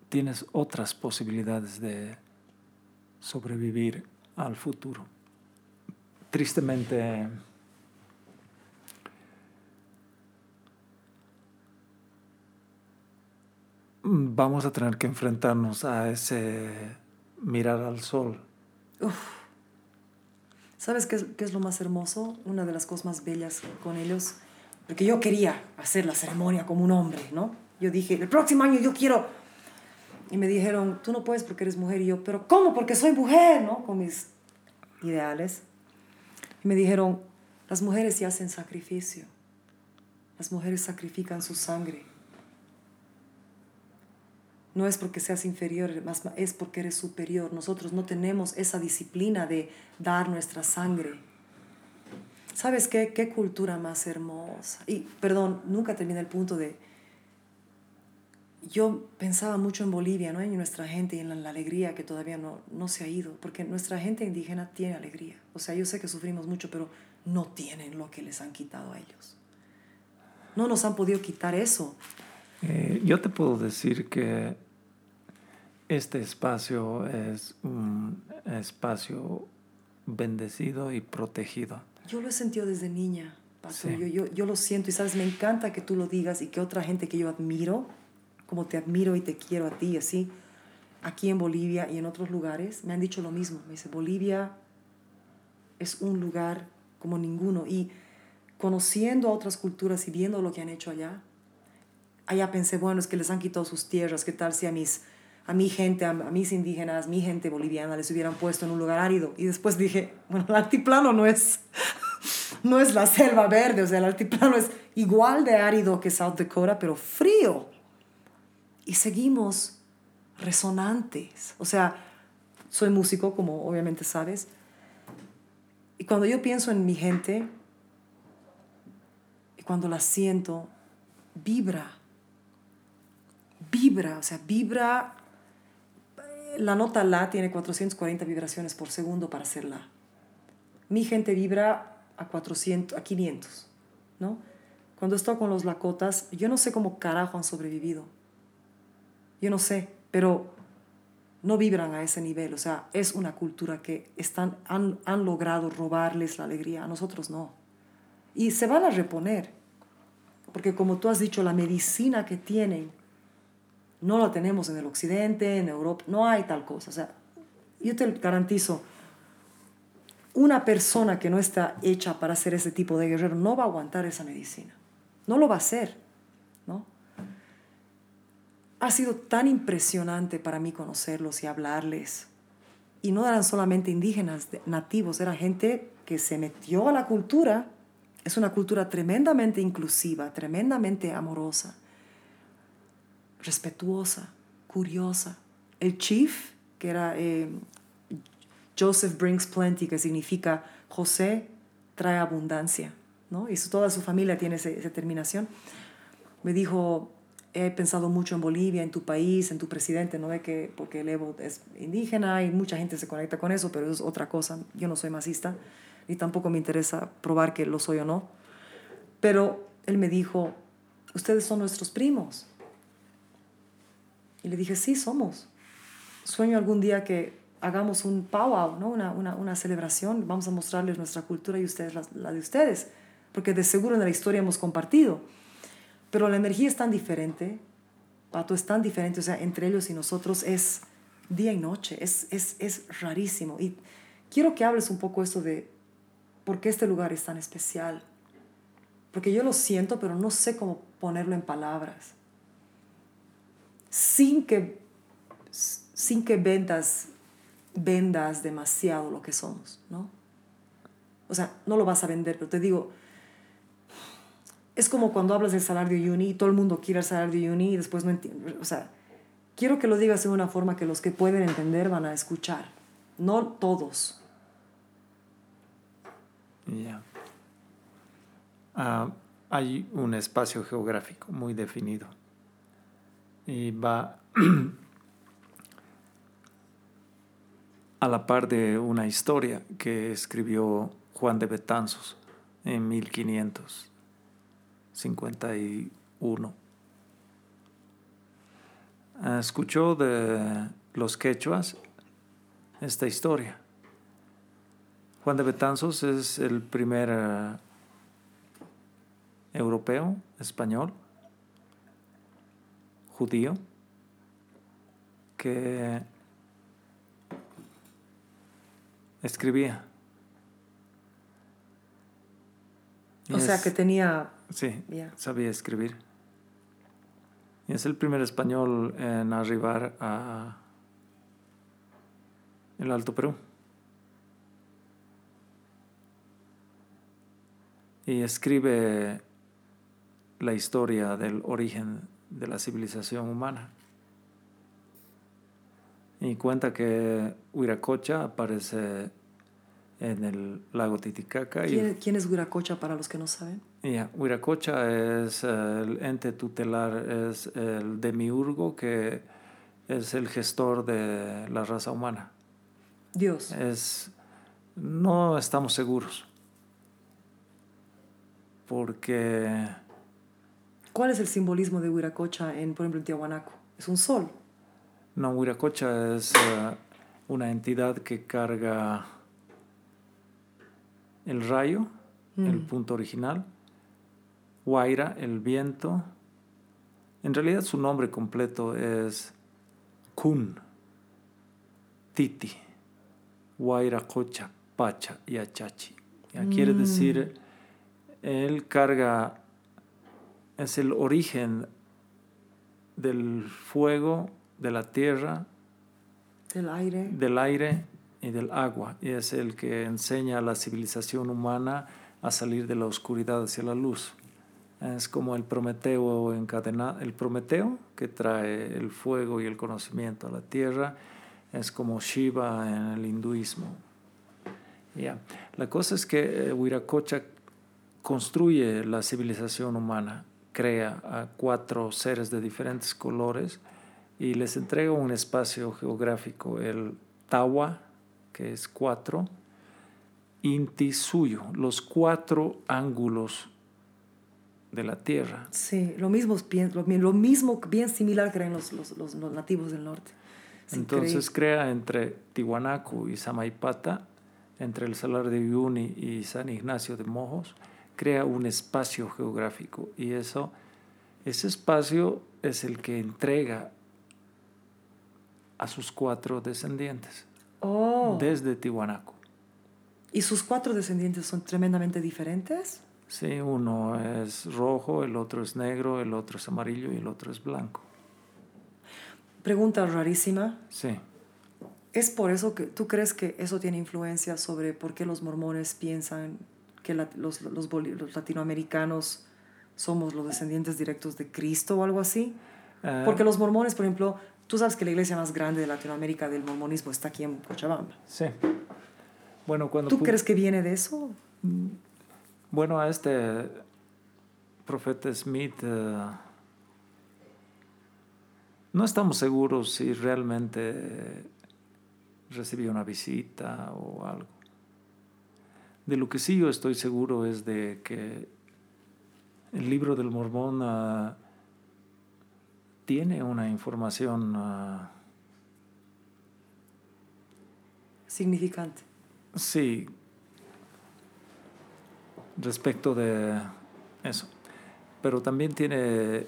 tienes otras posibilidades de sobrevivir al futuro. Tristemente, vamos a tener que enfrentarnos a ese mirar al sol. ¿Sabes qué es, lo más hermoso? Una de las cosas más bellas con ellos, porque yo quería hacer la ceremonia como un hombre, ¿no? Yo dije, el próximo año yo quiero y me dijeron, tú no puedes porque eres mujer. Y yo, pero ¿cómo? Porque soy mujer, ¿no? Con mis ideales. Y me dijeron, las mujeres ya hacen sacrificio. Las mujeres sacrifican su sangre. No es porque seas inferior, es porque eres superior. Nosotros no tenemos esa disciplina de dar nuestra sangre. ¿Sabes qué? Qué cultura más hermosa. Y, perdón, nunca termina el punto de yo pensaba mucho en Bolivia, ¿no? en nuestra gente y en la, alegría que todavía no, no se ha ido, porque nuestra gente indígena tiene alegría. O sea, yo sé que sufrimos mucho, pero no tienen lo que les han quitado a ellos. No nos han podido quitar eso. Eh, yo te puedo decir que este espacio es un espacio bendecido y protegido. Yo lo he sentido desde niña, Yo, yo, yo lo siento y sabes, me encanta que tú lo digas y que otra gente que yo admiro como te admiro y te quiero a ti, así, aquí en Bolivia y en otros lugares, me han dicho lo mismo. Me dice, Bolivia es un lugar como ninguno. Y conociendo a otras culturas y viendo lo que han hecho allá, allá pensé, bueno, es que les han quitado sus tierras, ¿qué tal si a mis a mi gente, a, mis indígenas, mi gente boliviana les hubieran puesto en un lugar árido? Y después dije, bueno, el altiplano no es, *laughs* no es la selva verde, o sea, el altiplano es igual de árido que South Dakota, pero frío y seguimos resonantes. O sea, soy músico, como obviamente sabes, y cuando yo pienso en mi gente, y cuando la siento, vibra, vibra, o sea, vibra, la nota La tiene 440 vibraciones por segundo para ser La. Mi gente vibra a 400, a 500, ¿no? Cuando estoy con los Lakotas, yo no sé cómo carajo han sobrevivido yo no sé, pero no vibran a ese nivel. O sea, es una cultura que están, han, han logrado robarles la alegría, a nosotros no. Y se van a reponer, porque como tú has dicho, la medicina que tienen no la tenemos en el occidente, en Europa, no hay tal cosa. O sea, yo te garantizo, una persona que no está hecha para ser ese tipo de guerrero no va a aguantar esa medicina. No lo va a hacer, ¿no? ha sido tan impresionante para mí conocerlos y hablarles. Y no eran solamente indígenas, nativos, era gente que se metió a la cultura. Es una cultura tremendamente inclusiva, tremendamente amorosa, respetuosa, curiosa. El chief, que era eh, Joseph brings plenty, que significa José trae abundancia, ¿no? y toda su familia tiene esa terminación, me dijo, he pensado mucho en Bolivia, en tu país, en tu presidente, ¿no? ve que, porque el Evo es indígena y mucha gente se conecta con eso, pero es otra cosa. Yo no soy masista y tampoco me interesa probar que lo soy o no. Pero él me dijo, ustedes son nuestros primos. Y le dije, sí, somos. Sueño algún día que hagamos un powwow, ¿no? una, una, una celebración, vamos a mostrarles nuestra cultura y ustedes la, la de ustedes, porque de seguro en la historia hemos compartido. Pero la energía es tan diferente, Pato, es tan diferente, o sea, entre ellos y nosotros es día y noche, es, es, es rarísimo. Y quiero que hables un poco eso de por qué este lugar es tan especial. Porque yo lo siento, pero no sé cómo ponerlo en palabras. Sin que, sin que vendas, vendas demasiado lo que somos, ¿no? O sea, no lo vas a vender, pero te digo, es como cuando hablas del salario uni todo el mundo quiere el salario uni y después no entiende. O sea, quiero que lo digas de una forma que los que pueden entender van a escuchar. No todos. Ya. Ah, hay un espacio geográfico muy definido y va *clears throat* a la par de una historia que escribió Juan de Betanzos en 1551. Ah, Escuchó de los quechuas esta historia. Juan de Betanzos es el primer eh, europeo, español, judío, que escribía. Y O sea, que tenía... Sí, sabía escribir. Y es el primer español en arribar a el Alto Perú. Y escribe la historia del origen de la civilización humana. Y cuenta que Huiracocha aparece en el lago Titicaca. y- ¿Quién, quién es Huiracocha para los que no saben? ya, Huiracocha es el ente tutelar, es el demiurgo que es el gestor de la raza humana. Dios. Es, no estamos seguros. Porque ¿Cuál es el simbolismo de Huiracocha en, por ejemplo, en Tiahuanaco? Es un sol. no, Huiracocha es eh, una entidad que carga el rayo, el punto original, Huayra, el viento. En realidad su nombre completo es Kun, Titi, Huayra Cocha, Pacha y Achachi. Ya Quiere decir, él carga, es el origen del fuego, de la tierra, Del aire. del aire y del agua, y es el que enseña a la civilización humana a salir de la oscuridad hacia la luz. Es como el Prometeo encadena, el Prometeo que trae el fuego y el conocimiento a la tierra, es como Shiva en el hinduismo. La cosa es que eh, Huiracocha construye la civilización humana, crea a cuatro seres de diferentes colores y les entrega un espacio geográfico, el Tawa, que es cuatro, Inti suyo, los cuatro ángulos de la tierra. Sí, lo mismo, bien- lo, mi- lo mismo bien similar creen los, los, los- los nativos del norte. Es Entonces crea entre Tiwanaku y Samaipata, entre el Salar de Uyuni y San Ignacio de Mojos, crea un espacio geográfico y eso, ese espacio es el que entrega a sus cuatro descendientes Oh, desde Tiwanaku. ¿y sus cuatro descendientes son tremendamente diferentes? Sí, uno es rojo, el otro es negro, el otro es amarillo y el otro es blanco. Pregunta rarísima. Sí. ¿Es por eso que tú crees que eso tiene influencia sobre por qué los mormones piensan que la- los, los latinoamericanos somos los descendientes directos de Cristo o algo así? Ah, Porque los mormones, por ejemplo, tú sabes que la iglesia más grande de Latinoamérica del mormonismo está aquí en Cochabamba. Sí. Bueno, cuando ¿Tú crees que viene de eso? Bueno, a este profeta Smith eh, no estamos seguros si realmente recibió una visita o algo. De lo que sí yo estoy seguro es de que el libro del Mormón ah, tiene una información ah, Significante. Sí, respecto de eso. Pero también tiene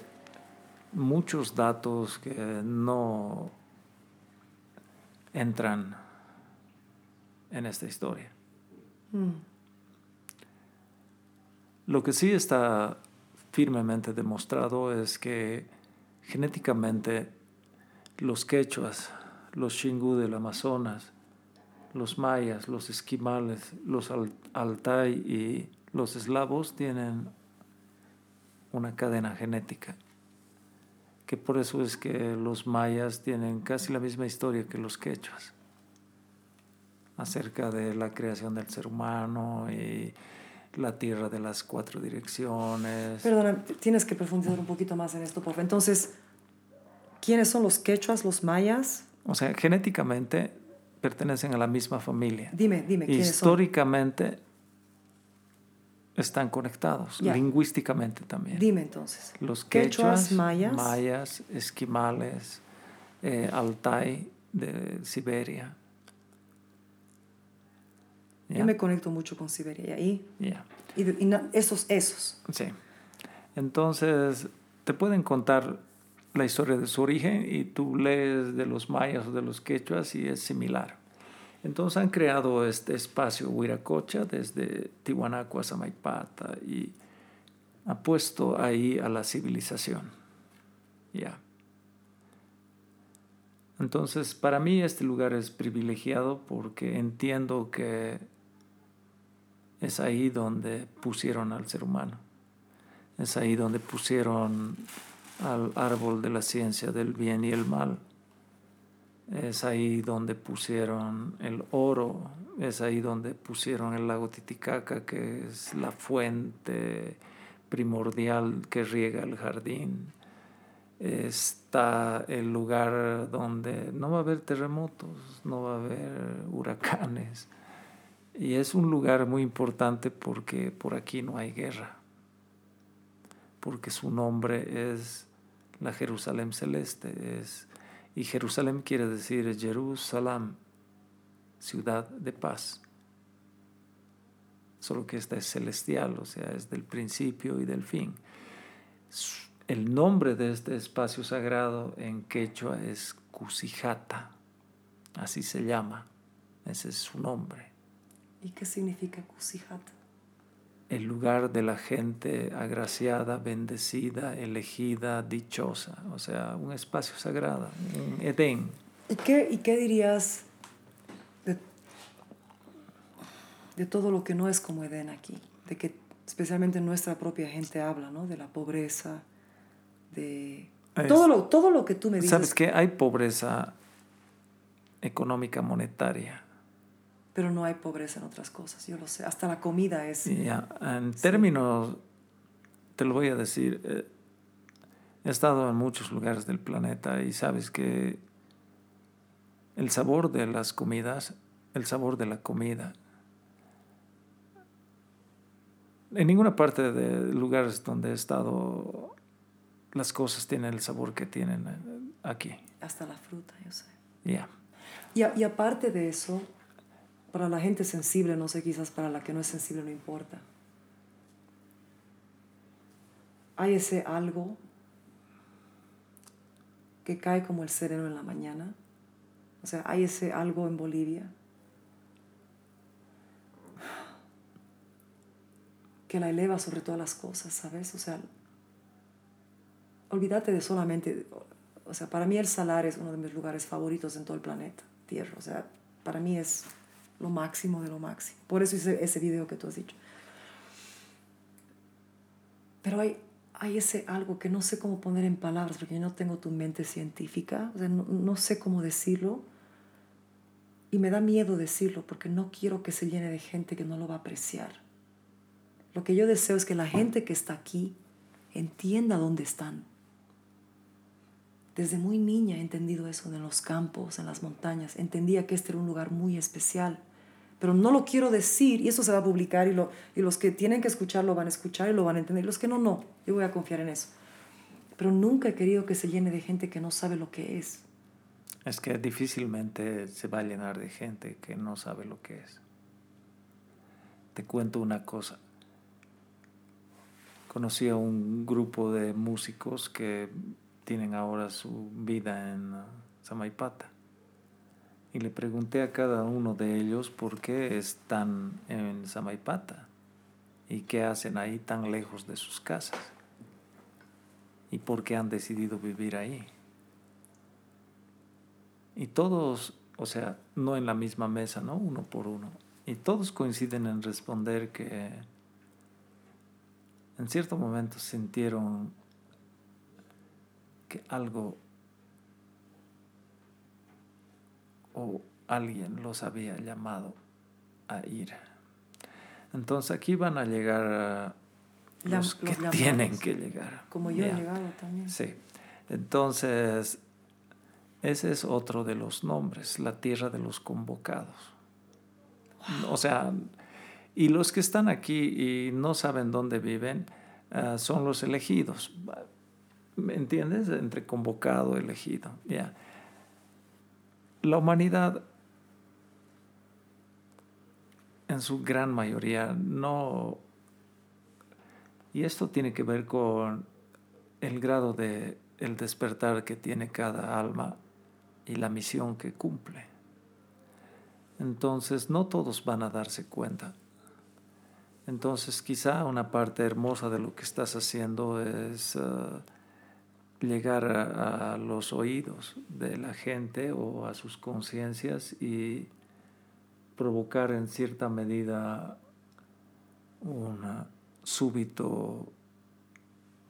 muchos datos que no entran en esta historia. Mm. Lo que sí está firmemente demostrado es que genéticamente los quechuas, los xingu del Amazonas, los mayas, los esquimales, los al- altai y los eslavos tienen una cadena genética. Que por eso es que los mayas tienen casi la misma historia que los quechuas acerca de la creación del ser humano y la tierra de las cuatro direcciones. Perdona, tienes que profundizar un poquito más en esto, por favor. Entonces, ¿quiénes son los quechuas, los mayas? O sea, genéticamente pertenecen a la misma familia. Dime, dime, ¿quiénes son? Históricamente están conectados, lingüísticamente también. Dime entonces. Los Quechuas, quechuas, mayas. mayas, esquimales, eh, Altai de Siberia. Yo me conecto mucho con Siberia y ahí. Y, y esos, esos. Sí. Entonces, te pueden contar la historia de su origen y tú lees de los mayas o de los quechuas y es similar. Entonces han creado este espacio Huiracocha desde Tiwanaku a Samaipata y ha puesto ahí a la civilización. Ya. Entonces, para mí este lugar es privilegiado porque entiendo que es ahí donde pusieron al ser humano. Es ahí donde pusieron al árbol de la ciencia del bien y el mal. Es ahí donde pusieron el oro. Es ahí donde pusieron el lago Titicaca, que es la fuente primordial que riega el jardín. Está el lugar donde no va a haber terremotos, no va a haber huracanes. Y es un lugar muy importante porque por aquí no hay guerra porque su nombre es la Jerusalén celeste. Es, y Jerusalén quiere decir Jerusalén, ciudad de paz. Solo que esta es celestial, o sea, es del principio y del fin. El nombre de este espacio sagrado en quechua es Cusijata, así se llama, ese es su nombre. ¿Y qué significa Kusijat? el lugar de la gente agraciada, bendecida, elegida, dichosa, o sea, un espacio sagrado, un Edén. ¿Y qué, ¿Y qué dirías de, de todo lo que no es como Edén aquí? De que especialmente nuestra propia gente habla, ¿no? De la pobreza, de... Es- todo, lo, todo lo que tú me dices. ¿Sabes que Hay pobreza económica monetaria. Pero no hay pobreza en otras cosas, yo lo sé. Hasta la comida es... Y ya, en términos, te lo voy a decir, eh, he estado en muchos lugares del planeta y sabes que el sabor de las comidas, el sabor de la comida, en ninguna parte de lugares donde he estado las cosas tienen el sabor que tienen eh, aquí. Hasta la fruta, yo sé. Ya. Y, a- y aparte de eso, para la gente sensible, no sé, quizás para la que no es sensible no importa. Hay ese algo que cae como el sereno en la mañana. O sea, hay ese algo en Bolivia que la eleva sobre todas las cosas, ¿sabes? O sea, olvídate de solamente, o sea, para mí el salar es uno de mis lugares favoritos en todo el planeta, Tierra. O sea, para mí es lo máximo de lo máximo. Por eso hice ese video que tú has dicho. Pero hay, hay ese algo que no sé cómo poner en palabras, porque yo no tengo tu mente científica, o sea, no, no sé cómo decirlo. Y me da miedo decirlo porque no quiero que se llene de gente que no lo va a apreciar. Lo que yo deseo es que la gente que está aquí entienda dónde están. Desde muy niña he entendido eso en los campos, en las montañas. Entendía que este era un lugar muy especial. Pero no lo quiero decir y eso se va a publicar y, lo, y los que tienen que escuchar lo van a escuchar y lo van a entender. Los que no, no. Yo voy a confiar en eso. Pero nunca he querido que se llene de gente que no sabe lo que es. Es que difícilmente se va a llenar de gente que no sabe lo que es. Te cuento una cosa. Conocí a un grupo de músicos que tienen ahora su vida en Samaipata. Y le pregunté a cada uno de ellos por qué están en Samaipata y qué hacen ahí tan lejos de sus casas y por qué han decidido vivir ahí. Y todos, o sea, no en la misma mesa, ¿no? Uno por uno. Y todos coinciden en responder que en cierto momento sintieron que algo o alguien los había llamado a ir. Entonces aquí van a llegar los que tienen que llegar. Como yo he llegado también. Sí. Entonces, ese es otro de los nombres, la tierra de los convocados. O sea, y los que están aquí y no saben dónde viven ah, son los elegidos. ¿Me entiendes? Entre convocado, elegido. Ya. La humanidad, en su gran mayoría, no. Y esto tiene que ver con el grado de el despertar que tiene cada alma y la misión que cumple. Entonces no todos van a darse cuenta. Entonces quizá una parte hermosa de lo que estás haciendo es ah, llegar a, a, los oídos de la gente o a sus conciencias y provocar en cierta medida un súbito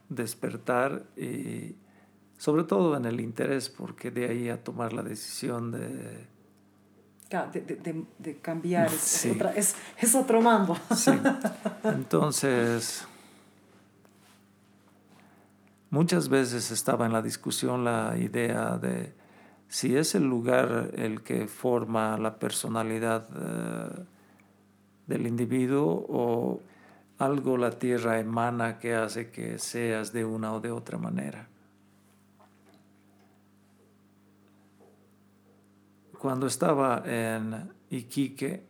despertar y sobre todo en el interés, porque de ahí a tomar la decisión de... De, de, de cambiar, es, otra, es, es, otro mambo. Sí. Entonces, muchas veces estaba en la discusión la idea de si es el lugar el que forma la personalidad uh, del individuo o algo la tierra emana que hace que seas de una o de otra manera. cuando estaba en Iquique,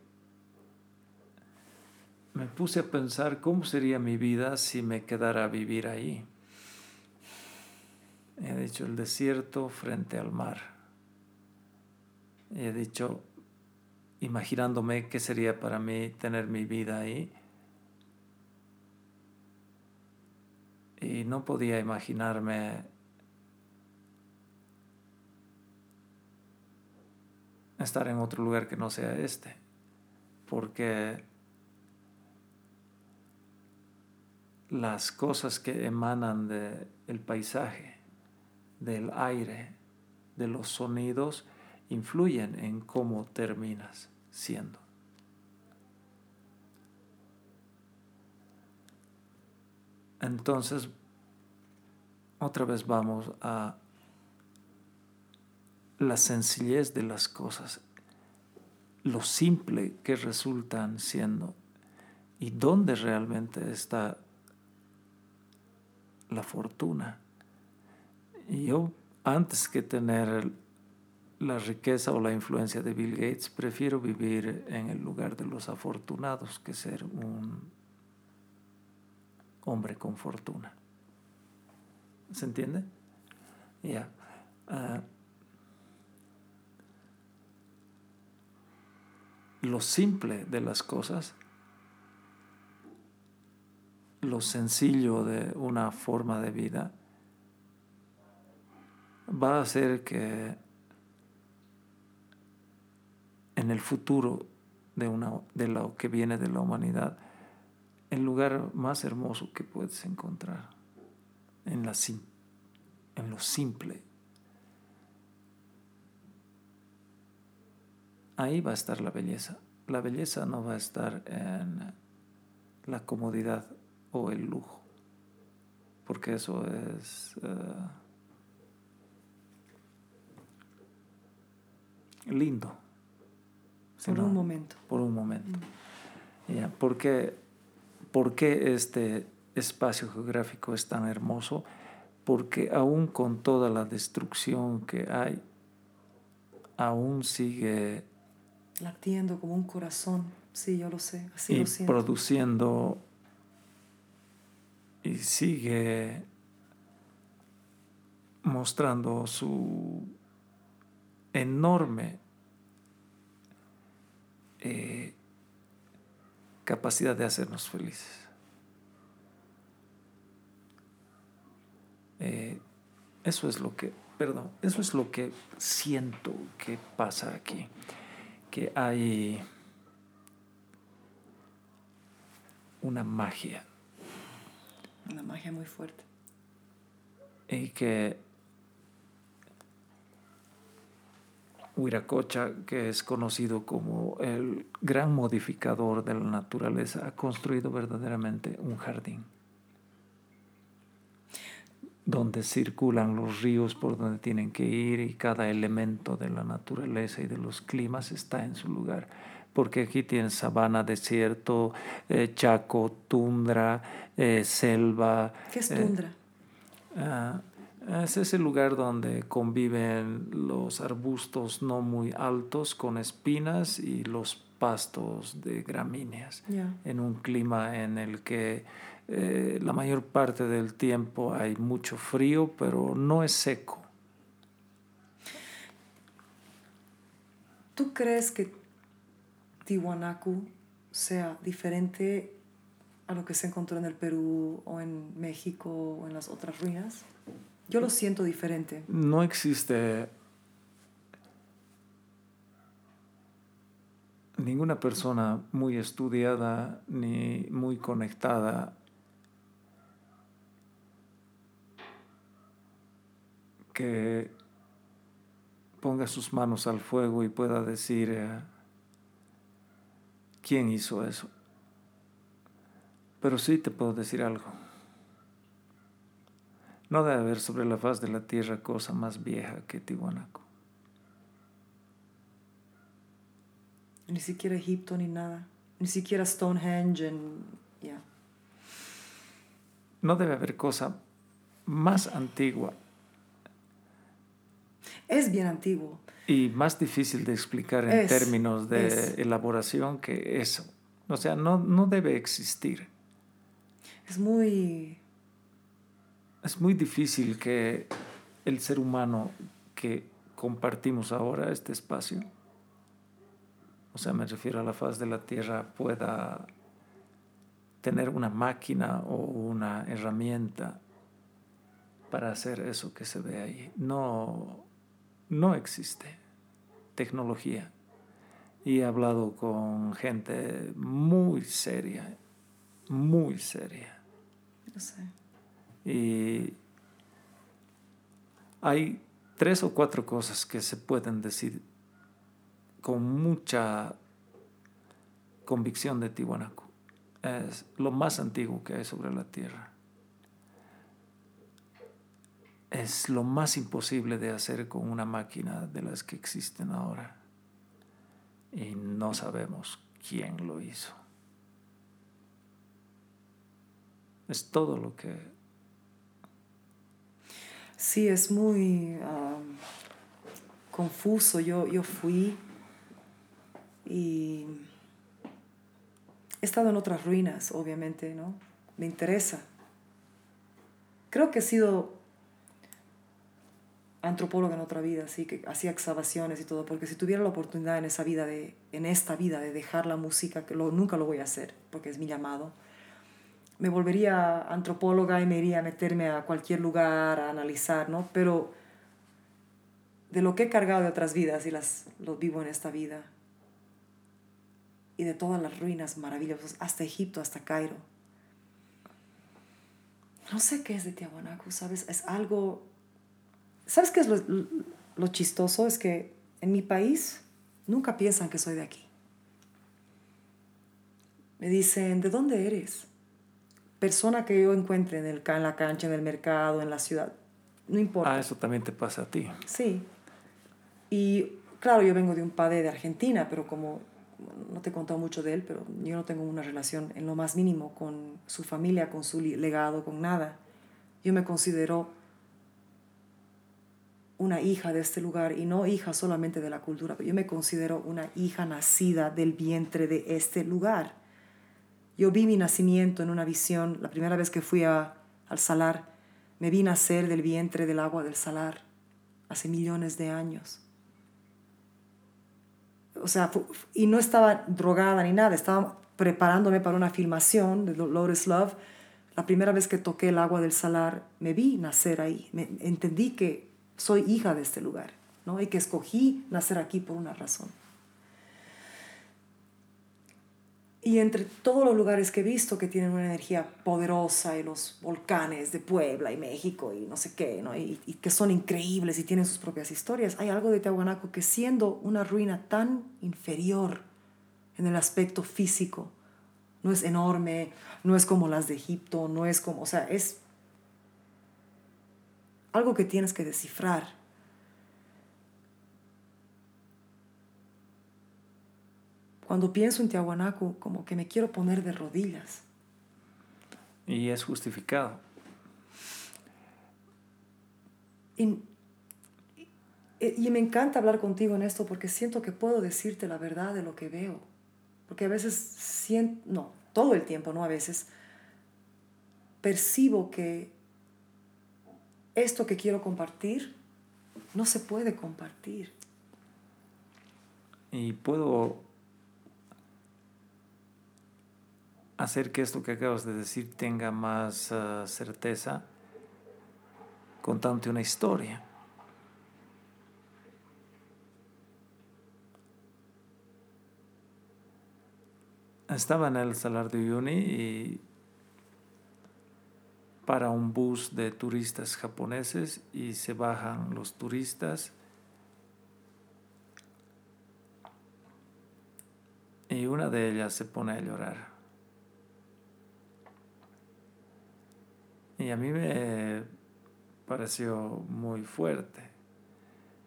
me puse a pensar cómo sería mi vida si me quedara a vivir ahí. He dicho el desierto frente al mar. He dicho, imaginándome qué sería para mí tener mi vida ahí. Y no podía imaginarme estar en otro lugar que no sea este, porque las cosas que emanan del paisaje, del aire, de los sonidos, influyen en cómo terminas siendo. Entonces, otra vez vamos a la sencillez de las cosas, lo simple que resultan siendo y dónde realmente está la fortuna. Yo, antes que tener la riqueza o la influencia de Bill Gates, prefiero vivir en el lugar de los afortunados que ser un hombre con fortuna. ¿Se entiende? Ya. Ah, lo simple de las cosas, lo sencillo de una forma de vida, va a hacer que en el futuro de, una, de lo que viene de la humanidad, el lugar más hermoso que puedes encontrar, en, la, en lo simple ahí va a estar la belleza. La belleza no va a estar en la comodidad o el lujo, porque eso es uh, lindo. Por un momento. Por un momento. Mm. ¿por, qué, ¿Por qué este espacio geográfico es tan hermoso? Porque aún con toda la destrucción que hay, aún sigue latiendo como un corazón. Sí, yo lo sé, así y lo siento. produciendo y sigue mostrando su enorme eh, capacidad de hacernos felices. Eh, eso es lo que, perdón, eso es lo que siento que pasa aquí que hay una magia Una magia muy fuerte. y que Huiracocha, que es conocido como el gran modificador de la naturaleza, ha construido verdaderamente un jardín donde circulan los ríos por donde tienen que ir y cada elemento de la naturaleza y de los climas está en su lugar. Porque aquí tienes sabana, desierto, eh, chaco, tundra, eh, selva. ¿Qué es eh, tundra? Es ese lugar donde conviven los arbustos no muy altos con espinas y los pastos de gramíneas en un clima en el que eh, la mayor parte del tiempo hay mucho frío, pero no es seco. ¿Tú crees que Tiwanaku sea diferente a lo que se encontró en el Perú o en México o en las otras ruinas? Yo lo siento diferente. No existe ninguna persona muy estudiada ni muy conectada que ponga sus manos al fuego y pueda decir eh, quién hizo eso. Pero sí te puedo decir algo. No debe haber sobre la faz de la tierra cosa más vieja que Tiwanaku. Ni siquiera Egipto ni nada. Ni siquiera Stonehenge. En, ya. No debe haber cosa más antigua Es bien antiguo. y más difícil de explicar en Es, términos de es. elaboración que eso. O sea, no, no debe existir. Es muy... Es muy difícil que el ser humano que compartimos ahora este espacio, o sea, me refiero a la faz de la Tierra, pueda tener una máquina o una herramienta para hacer eso que se ve ahí. No, no existe tecnología. Y he hablado con gente muy seria, muy seria. Sé. Y hay tres o cuatro cosas que se pueden decir con mucha convicción de Tiwanaku. Es lo más antiguo que hay sobre la Tierra. Es lo más imposible de hacer con una máquina de las que existen ahora. Y no sabemos quién lo hizo. Es todo lo que Sí, es muy confuso. Yo, yo fui y he estado en otras ruinas, obviamente, ¿no? Me interesa. Creo que he sido antropóloga en otra vida, así que hacía excavaciones y todo, porque si tuviera la oportunidad en esa vida de, en esta vida de dejar la música, que lo, nunca lo voy a hacer, porque es mi llamado, me volvería antropóloga y me iría a meterme a cualquier lugar a analizar, ¿no? Pero de lo que he cargado de otras vidas y las lo vivo en esta vida y de todas las ruinas maravillosas, hasta Egipto, hasta Cairo. No sé qué es de Tiahuanaco, ¿sabes? Es algo... ¿Sabes qué es lo, lo chistoso? Es que en mi país nunca piensan que soy de aquí. Me dicen, ¿de dónde eres? Persona que yo encuentre en, el, en la cancha, en el mercado, en la ciudad. No importa. Ah, eso también te pasa a ti. Sí. Y claro, yo vengo de un padre de Argentina, pero como no te he contado mucho de él, pero yo no tengo una relación en lo más mínimo con su familia, con su legado, con nada. Yo me considero una hija de este lugar y no hija solamente de la cultura, pero yo me considero una hija nacida del vientre de este lugar. Yo vi mi nacimiento en una visión, la primera vez que fui al salar, me vi nacer del vientre del agua del salar hace millones de años. O sea, y no estaba drogada ni nada, estaba preparándome para una filmación de Lotus Love. La primera vez que toqué el agua del salar, me vi nacer ahí. Me, entendí que soy hija de este lugar, ¿no? Y que escogí nacer aquí por una razón. Y entre todos los lugares que he visto que tienen una energía poderosa, y los volcanes de Puebla y México y no sé qué, ¿no? y, que son increíbles y tienen sus propias historias, hay algo de Tiahuanaco que siendo una ruina tan inferior en el aspecto físico, no es enorme, no es como las de Egipto, no es como, o sea, es algo que tienes que descifrar. Cuando pienso en Tiahuanaco, como que me quiero poner de rodillas. Y es justificado. Y, y- y me encanta hablar contigo en esto porque siento que puedo decirte la verdad de lo que veo. Porque a veces siento, no, todo el tiempo, no a veces, percibo que esto que quiero compartir no se puede compartir. Y puedo hacer que esto que acabas de decir tenga más ah, certeza contándote una historia. Estaba en el Salar de Uyuni y para un bus de turistas japoneses y se bajan los turistas y una de ellas se pone a llorar. Y a mí me pareció muy fuerte.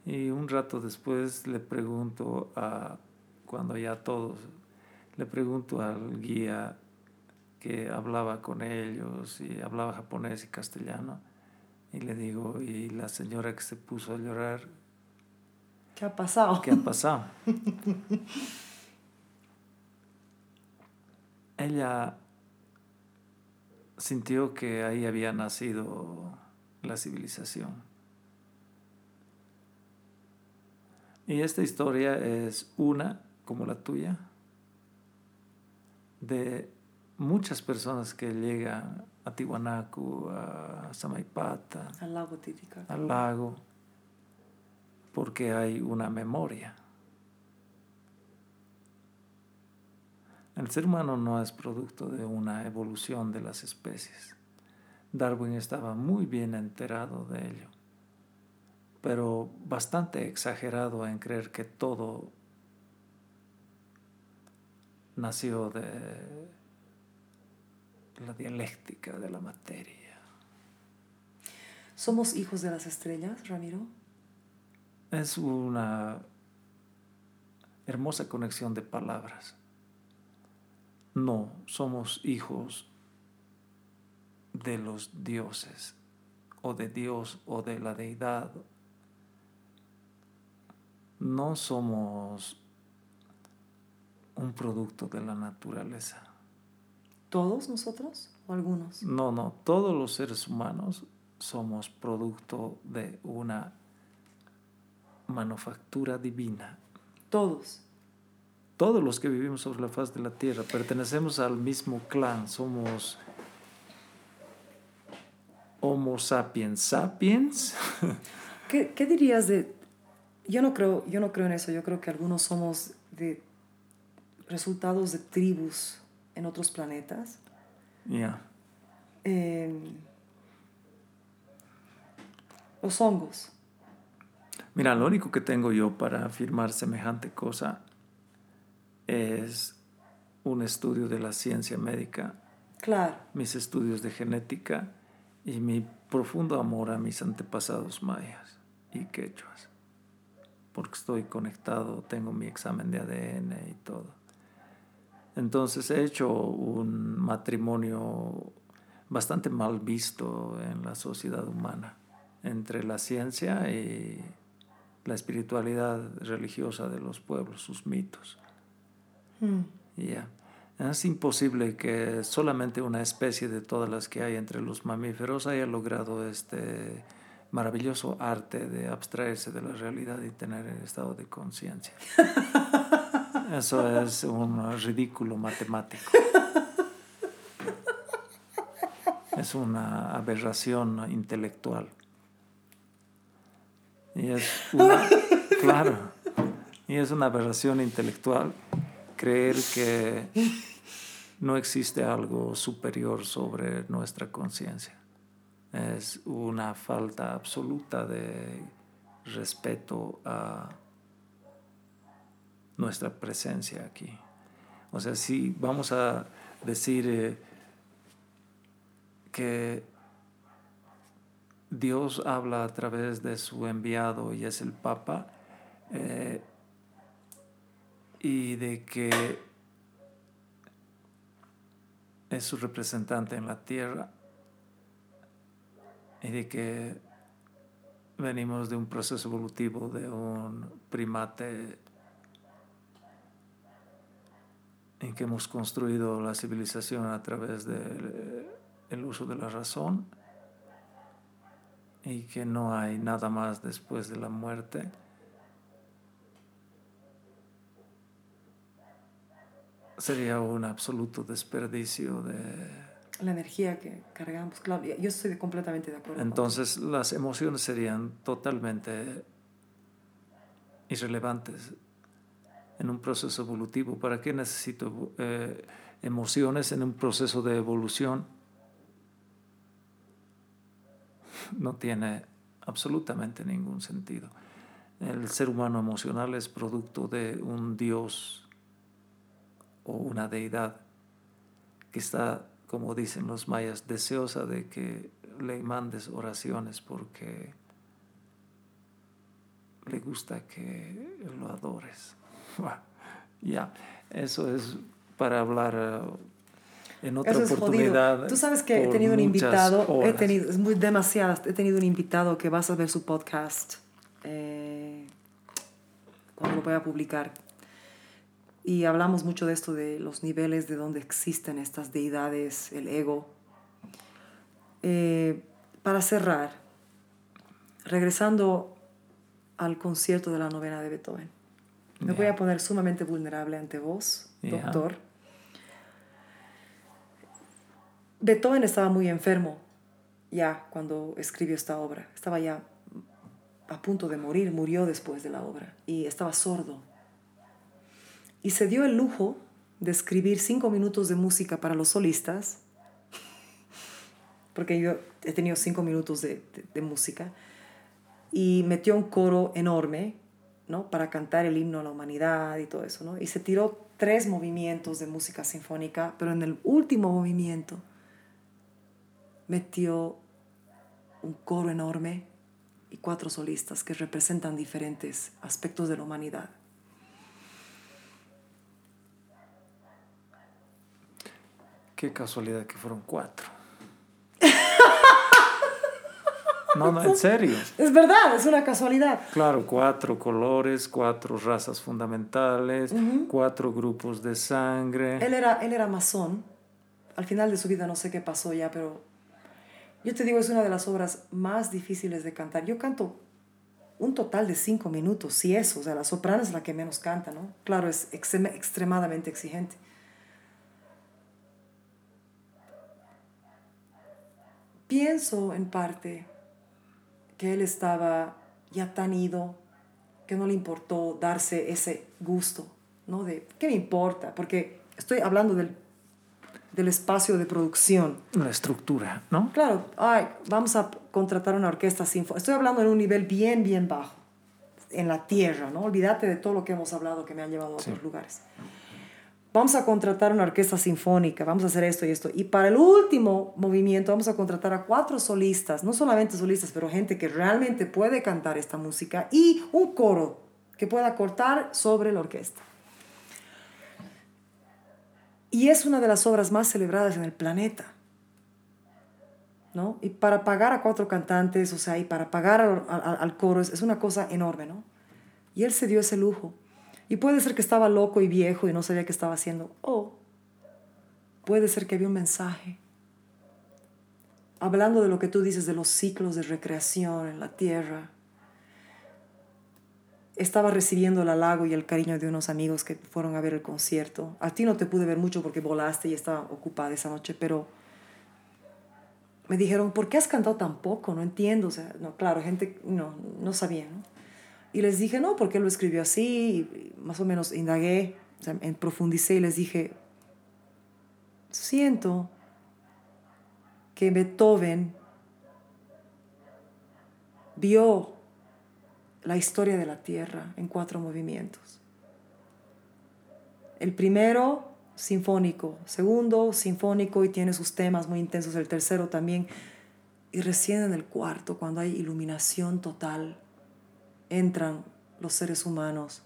Y un rato después le pregunto a, cuando ya todos, le pregunto al guía que hablaba con ellos y hablaba japonés y castellano, y le digo, y la señora que se puso a llorar, ¿Qué ha pasado? ¿qué ha pasado? *laughs* Ella sintió que ahí había nacido la civilización. Y esta historia es una, como la tuya, de muchas personas que llegan a Tiwanaku, a Samaipata, Al lago Titicaca. al lago, porque hay una memoria. El ser humano no es producto de una evolución de las especies. Darwin estaba muy bien enterado de ello, pero bastante exagerado en creer que todo nació de la dialéctica de la materia. ¿Somos hijos de las estrellas, Ramiro? Es una hermosa conexión de palabras. No, somos hijos de los dioses, o de Dios, o de la deidad. No somos un producto de la naturaleza. ¿Todos nosotros o algunos? No, no, todos los seres humanos somos producto de una manufactura divina. Todos. Todos los que vivimos sobre la faz de la tierra pertenecemos al mismo clan, somos Homo sapiens sapiens. *laughs* ¿Qué, qué dirías de.? Yo no, creo, yo no creo en eso. Yo creo que algunos somos de resultados de tribus en otros planetas. Ya. Eh, los hongos. Mira, lo único que tengo yo para afirmar semejante cosa es un estudio de la ciencia médica, Claro. mis estudios de genética y mi profundo amor a mis antepasados mayas y quechuas. Porque estoy conectado, tengo mi examen de ADN y todo. Entonces he hecho un matrimonio bastante mal visto en la sociedad humana entre la ciencia y la espiritualidad religiosa de los pueblos, sus mitos. Mm. Ya. Es imposible que solamente una especie de todas las que hay entre los mamíferos haya logrado este maravilloso arte de abstraerse de la realidad y tener el estado de conciencia. *laughs* Eso es un ridículo matemático. Es una aberración intelectual. Y es una, *laughs* claro, y es una aberración intelectual creer que no existe algo superior sobre nuestra conciencia. Es una falta absoluta de respeto a nuestra presencia aquí. O sea, si vamos a decir eh, que Dios habla a través de su enviado y es el Papa, eh, y de que es su representante en la tierra, y de que venimos de un proceso evolutivo de un primate en que hemos construido la civilización a través del uso de la razón y que no hay nada más después de la muerte. Sería un absoluto desperdicio de... La energía que cargamos, claro, yo estoy completamente de acuerdo. Entonces las emociones serían totalmente irrelevantes en un proceso evolutivo. ¿Para qué necesito eh, emociones en un proceso de evolución? No tiene absolutamente ningún sentido. El ser humano emocional es producto de un Dios o una deidad que está, como dicen los mayas, deseosa de que le mandes oraciones porque le gusta que lo adores. *laughs* ya, eso es para hablar eh, en otra oportunidad. Tú sabes que he tenido un invitado, he tenido, es muy demasiado, he tenido un invitado que vas a ver su podcast eh, cuando lo voy a publicar. Y hablamos mucho de esto, de los niveles de donde existen estas deidades, el ego. Eh, para cerrar, regresando al concierto de la novena de Beethoven. Me voy a poner sumamente vulnerable ante vos, doctor. Beethoven estaba muy enfermo ya cuando escribió esta obra. Estaba ya a punto de morir, murió después de la obra y estaba sordo. Y se dio el lujo de escribir cinco minutos de música para los solistas, porque yo he tenido cinco minutos de, de música, y metió un coro enorme para cantar el himno a la humanidad y todo eso, ¿no? Y se tiró tres movimientos de música sinfónica, pero en el último movimiento metió un coro enorme y cuatro solistas que representan diferentes aspectos de la humanidad. Qué casualidad que fueron cuatro. *laughs* No, no, en serio. Es verdad, es una casualidad. Claro, cuatro colores, cuatro razas fundamentales, cuatro grupos de sangre. Él era, él era masón. Al final de su vida no sé qué pasó ya, pero yo te digo, es una de las obras más difíciles de cantar. Yo canto un total de cinco minutos, si eso, o sea, la soprano es la que menos canta, ¿no? Claro, es extremadamente exigente. Pienso en parte que él estaba ya tan ido que no le importó darse ese gusto, ¿no? De, ¿qué me importa? Porque estoy hablando del, del espacio de producción. La estructura, ¿no? Claro, ay, vamos a contratar una orquesta sinfónica. Estoy hablando en un nivel bien, bien bajo, en la tierra, ¿no? Olvídate de todo lo que hemos hablado que me han llevado a otros lugares vamos a contratar una orquesta sinfónica, vamos a hacer esto y esto. Y para el último movimiento vamos a contratar a cuatro solistas, no solamente solistas, pero gente que realmente puede cantar esta música y un coro que pueda cortar sobre la orquesta. Y es una de las obras más celebradas en el planeta. ¿no? Y para pagar a cuatro cantantes, o sea, y para pagar al, coro es, es una cosa enorme, ¿no? Y él se dio ese lujo. Y puede ser que estaba loco y viejo y no sabía qué estaba haciendo. O puede ser que había un mensaje. Hablando de lo que tú dices de los ciclos de recreación en la tierra. Estaba recibiendo el halago y el cariño de unos amigos que fueron a ver el concierto. A ti no te pude ver mucho porque volaste y estaba ocupada esa noche, pero me dijeron, ¿por qué has cantado tan poco? No entiendo. O sea, no, claro, gente no, no sabía, ¿no? Y les dije, no, porque lo escribió así, y más o menos indagué, o profundicé y les dije, siento que Beethoven vio la historia de la Tierra en cuatro movimientos. El primero, sinfónico. Segundo, sinfónico y tiene sus temas muy intensos. El tercero también. Y recién en el cuarto, cuando hay iluminación total, entran los seres humanos,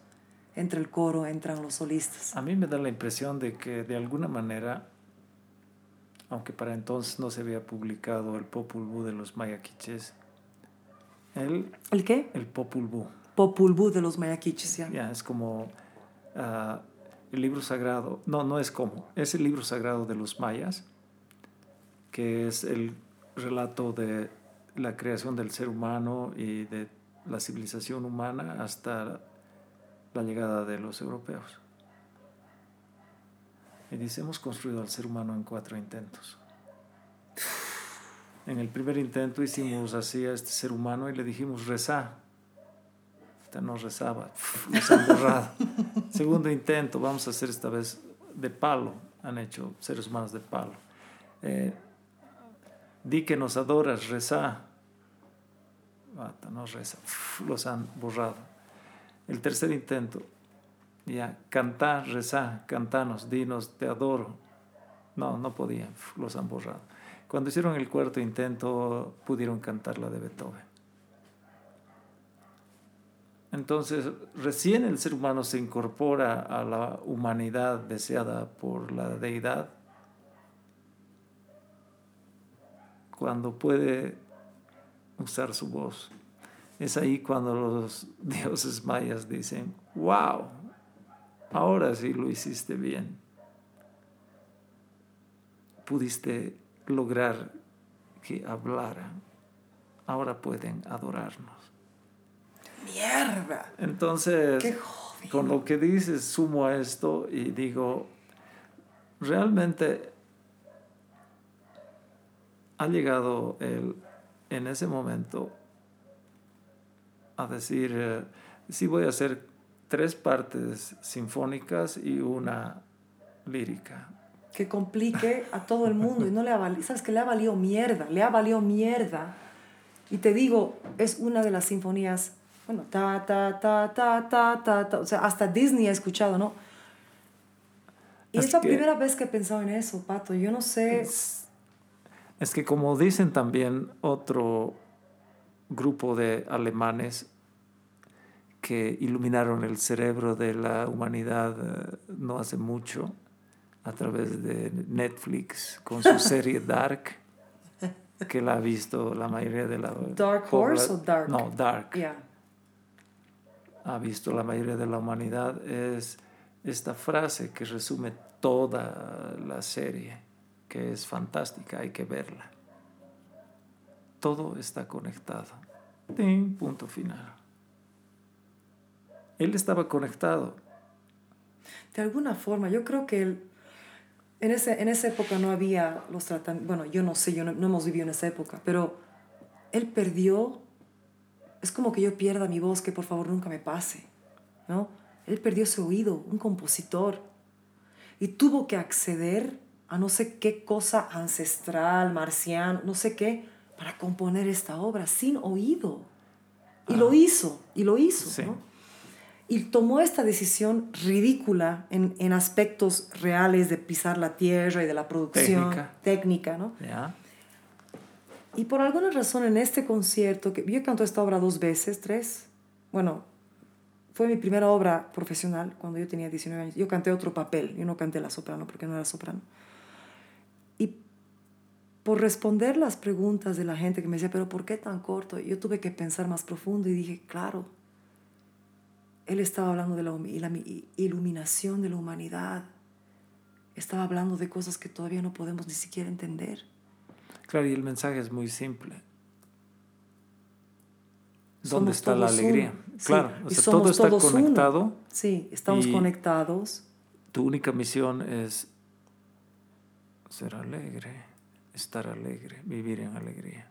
entra el coro, entran los solistas. A mí me da la impresión de que de alguna manera, aunque para entonces no se había publicado el Popol Vuh de los mayaquiches, el, ¿El qué? el Popol Vuh, Popul Vuh de los mayaquiches, ya. ya es como ah, el libro sagrado, no, no es como, es el libro sagrado de los mayas, que es el relato de la creación del ser humano y de la civilización humana hasta la llegada de los europeos. Y dice, hemos construido al ser humano en cuatro intentos. En el primer intento hicimos así a este ser humano y le dijimos, rezá. Este no rezaba, *laughs* nos han borrado. Segundo intento, vamos a hacer esta vez de palo. Han hecho seres humanos de palo. Eh, di que nos adoras, rezá. Bata, no reza. Los han borrado. El tercer intento, ya, cantar, rezar, cantanos, dinos, te adoro. No, no podían, los han borrado. Cuando hicieron el cuarto intento, pudieron cantar la de Beethoven. Entonces, recién el ser humano se incorpora a la humanidad deseada por la deidad cuando puede usar su voz. Es ahí cuando los *laughs* dioses mayas dicen, wow, ahora sí lo hiciste bien. Pudiste lograr que hablaran. Ahora pueden adorarnos. ¡Mierda! Entonces, con lo que dices, sumo a esto y digo, realmente ha llegado el, en ese momento a decir, eh, sí voy a hacer tres partes sinfónicas y una lírica. Que complique a todo el mundo y no le ha valido, sabes que le ha valido mierda, le ha valido mierda. Y te digo, es una de las sinfonías, bueno, ta, ta, ta, ta, ta, ta, ta, o sea, hasta Disney ha escuchado, ¿no? Y Es es la que- primera vez que he pensado en eso, Pato. Yo no sé, Es que como dicen también otro grupo de alemanes que iluminaron el cerebro de la humanidad eh, no hace mucho a través de Netflix con su *laughs* serie Dark, que la ha visto la mayoría de la... ¿Dark Horse o Dark? No, Dark. ya. ha visto la mayoría de la humanidad es esta frase que resume toda la serie, que es fantástica, hay que verla. Todo está conectado. Tin, punto final. Él estaba conectado. De alguna forma, yo creo que él, en, ese, en esa época no había los tratamientos, bueno, yo no sé, yo no, no hemos vivido en esa época, pero él perdió, es como que yo pierda mi voz, que por favor nunca me pase, ¿no? Él perdió ese oído, un compositor, y tuvo que acceder a no sé qué cosa ancestral, marciano, no sé qué, para componer esta obra sin oído. Y lo hizo, y lo hizo, Sí. ¿no? y tomó esta decisión ridícula en, en aspectos reales de pisar la tierra y de la producción Técnica. técnica, ¿no? ¿ya? Y por alguna razón en este concierto, que yo canto esta obra dos veces, tres, bueno, fue mi primera obra profesional cuando yo tenía 19 años. Yo canté otro papel, yo no canté la soprano porque no era soprano. Por responder las preguntas de la gente que me decía, pero ¿por qué tan corto? Yo tuve que pensar más profundo y dije, claro, él estaba hablando de la, iluminación de la humanidad. Estaba hablando de cosas que todavía no podemos ni siquiera entender. Claro, y el mensaje es muy simple. ¿Dónde Somos está la alegría? Sí, Claro, o y sea, todo está todos uno. conectado. Sí, estamos conectados. Tu única misión es ser alegre, estar alegre, vivir en alegría.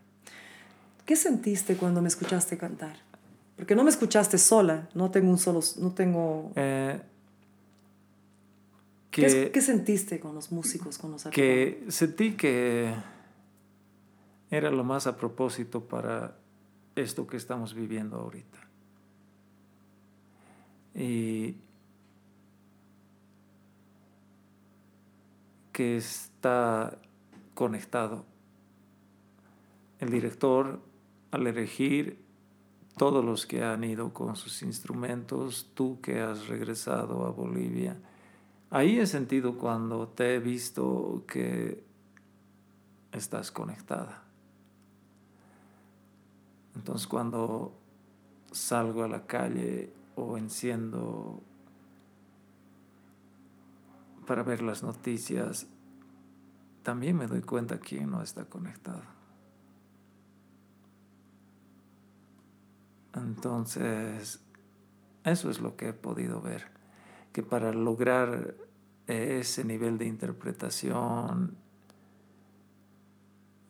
¿Qué sentiste cuando me escuchaste cantar? Porque no me escuchaste sola, no tengo un solo, no tengo... Eh, ¿Qué, que, qué sentiste con los músicos, con los artistas? que sentí que era lo más a propósito para esto que estamos viviendo ahorita. Y que está conectado. El director, al elegir todos los que han ido con sus instrumentos, tú que has regresado a Bolivia, ahí he sentido cuando te he visto que estás conectada. Entonces cuando salgo a la calle o enciendo para ver las noticias, también me doy cuenta quién no está conectado. Entonces, eso es lo que he podido ver, que para lograr ese nivel de interpretación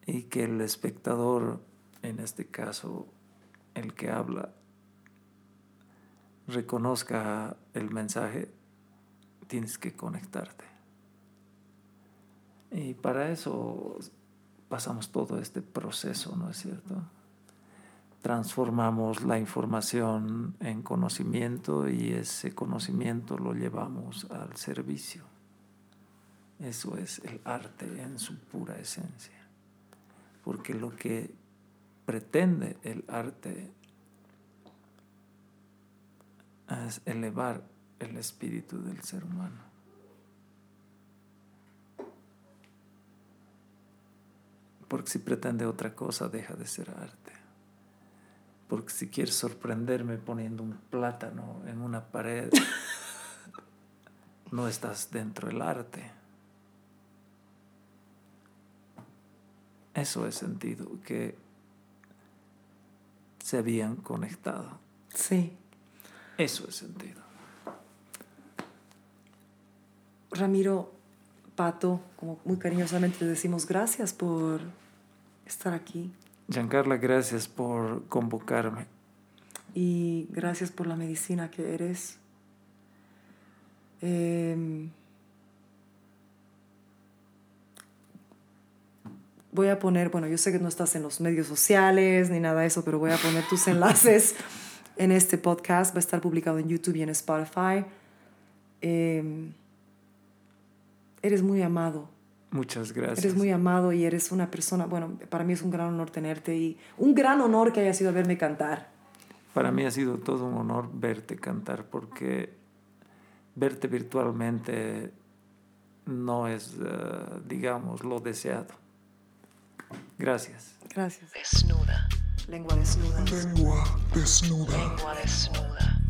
y que el espectador, en este caso el que habla, reconozca el mensaje, tienes que conectarte. Y para eso pasamos todo este proceso, ¿no es cierto? Transformamos la información en conocimiento y ese conocimiento lo llevamos al servicio. Eso es el arte en su pura esencia. Porque lo que pretende el arte es elevar el espíritu del ser humano. Porque si pretende otra cosa, deja de ser arte. Porque si quieres sorprenderme poniendo un plátano en una pared, no estás dentro del arte. Eso es sentido, que se habían conectado. Sí. Eso es sentido. Ramiro, Pato, como muy cariñosamente le decimos gracias por estar aquí Giancarla, gracias por convocarme. y gracias por la medicina que eres. Em, voy a poner, bueno, yo sé que no estás en los medios sociales ni nada de eso, pero voy a poner tus enlaces en este podcast. Va a estar publicado en YouTube y en Spotify. Em, eres muy amado. Muchas gracias. Eres muy amado y eres una persona, bueno, para mí es un gran honor tenerte y un gran honor que hayas ido a verme cantar. Para mí ha sido todo un honor verte cantar porque verte virtualmente no es, eh, digamos, lo deseado. Gracias. Gracias. Desnuda. Lengua desnuda. Lengua desnuda. Lengua desnuda.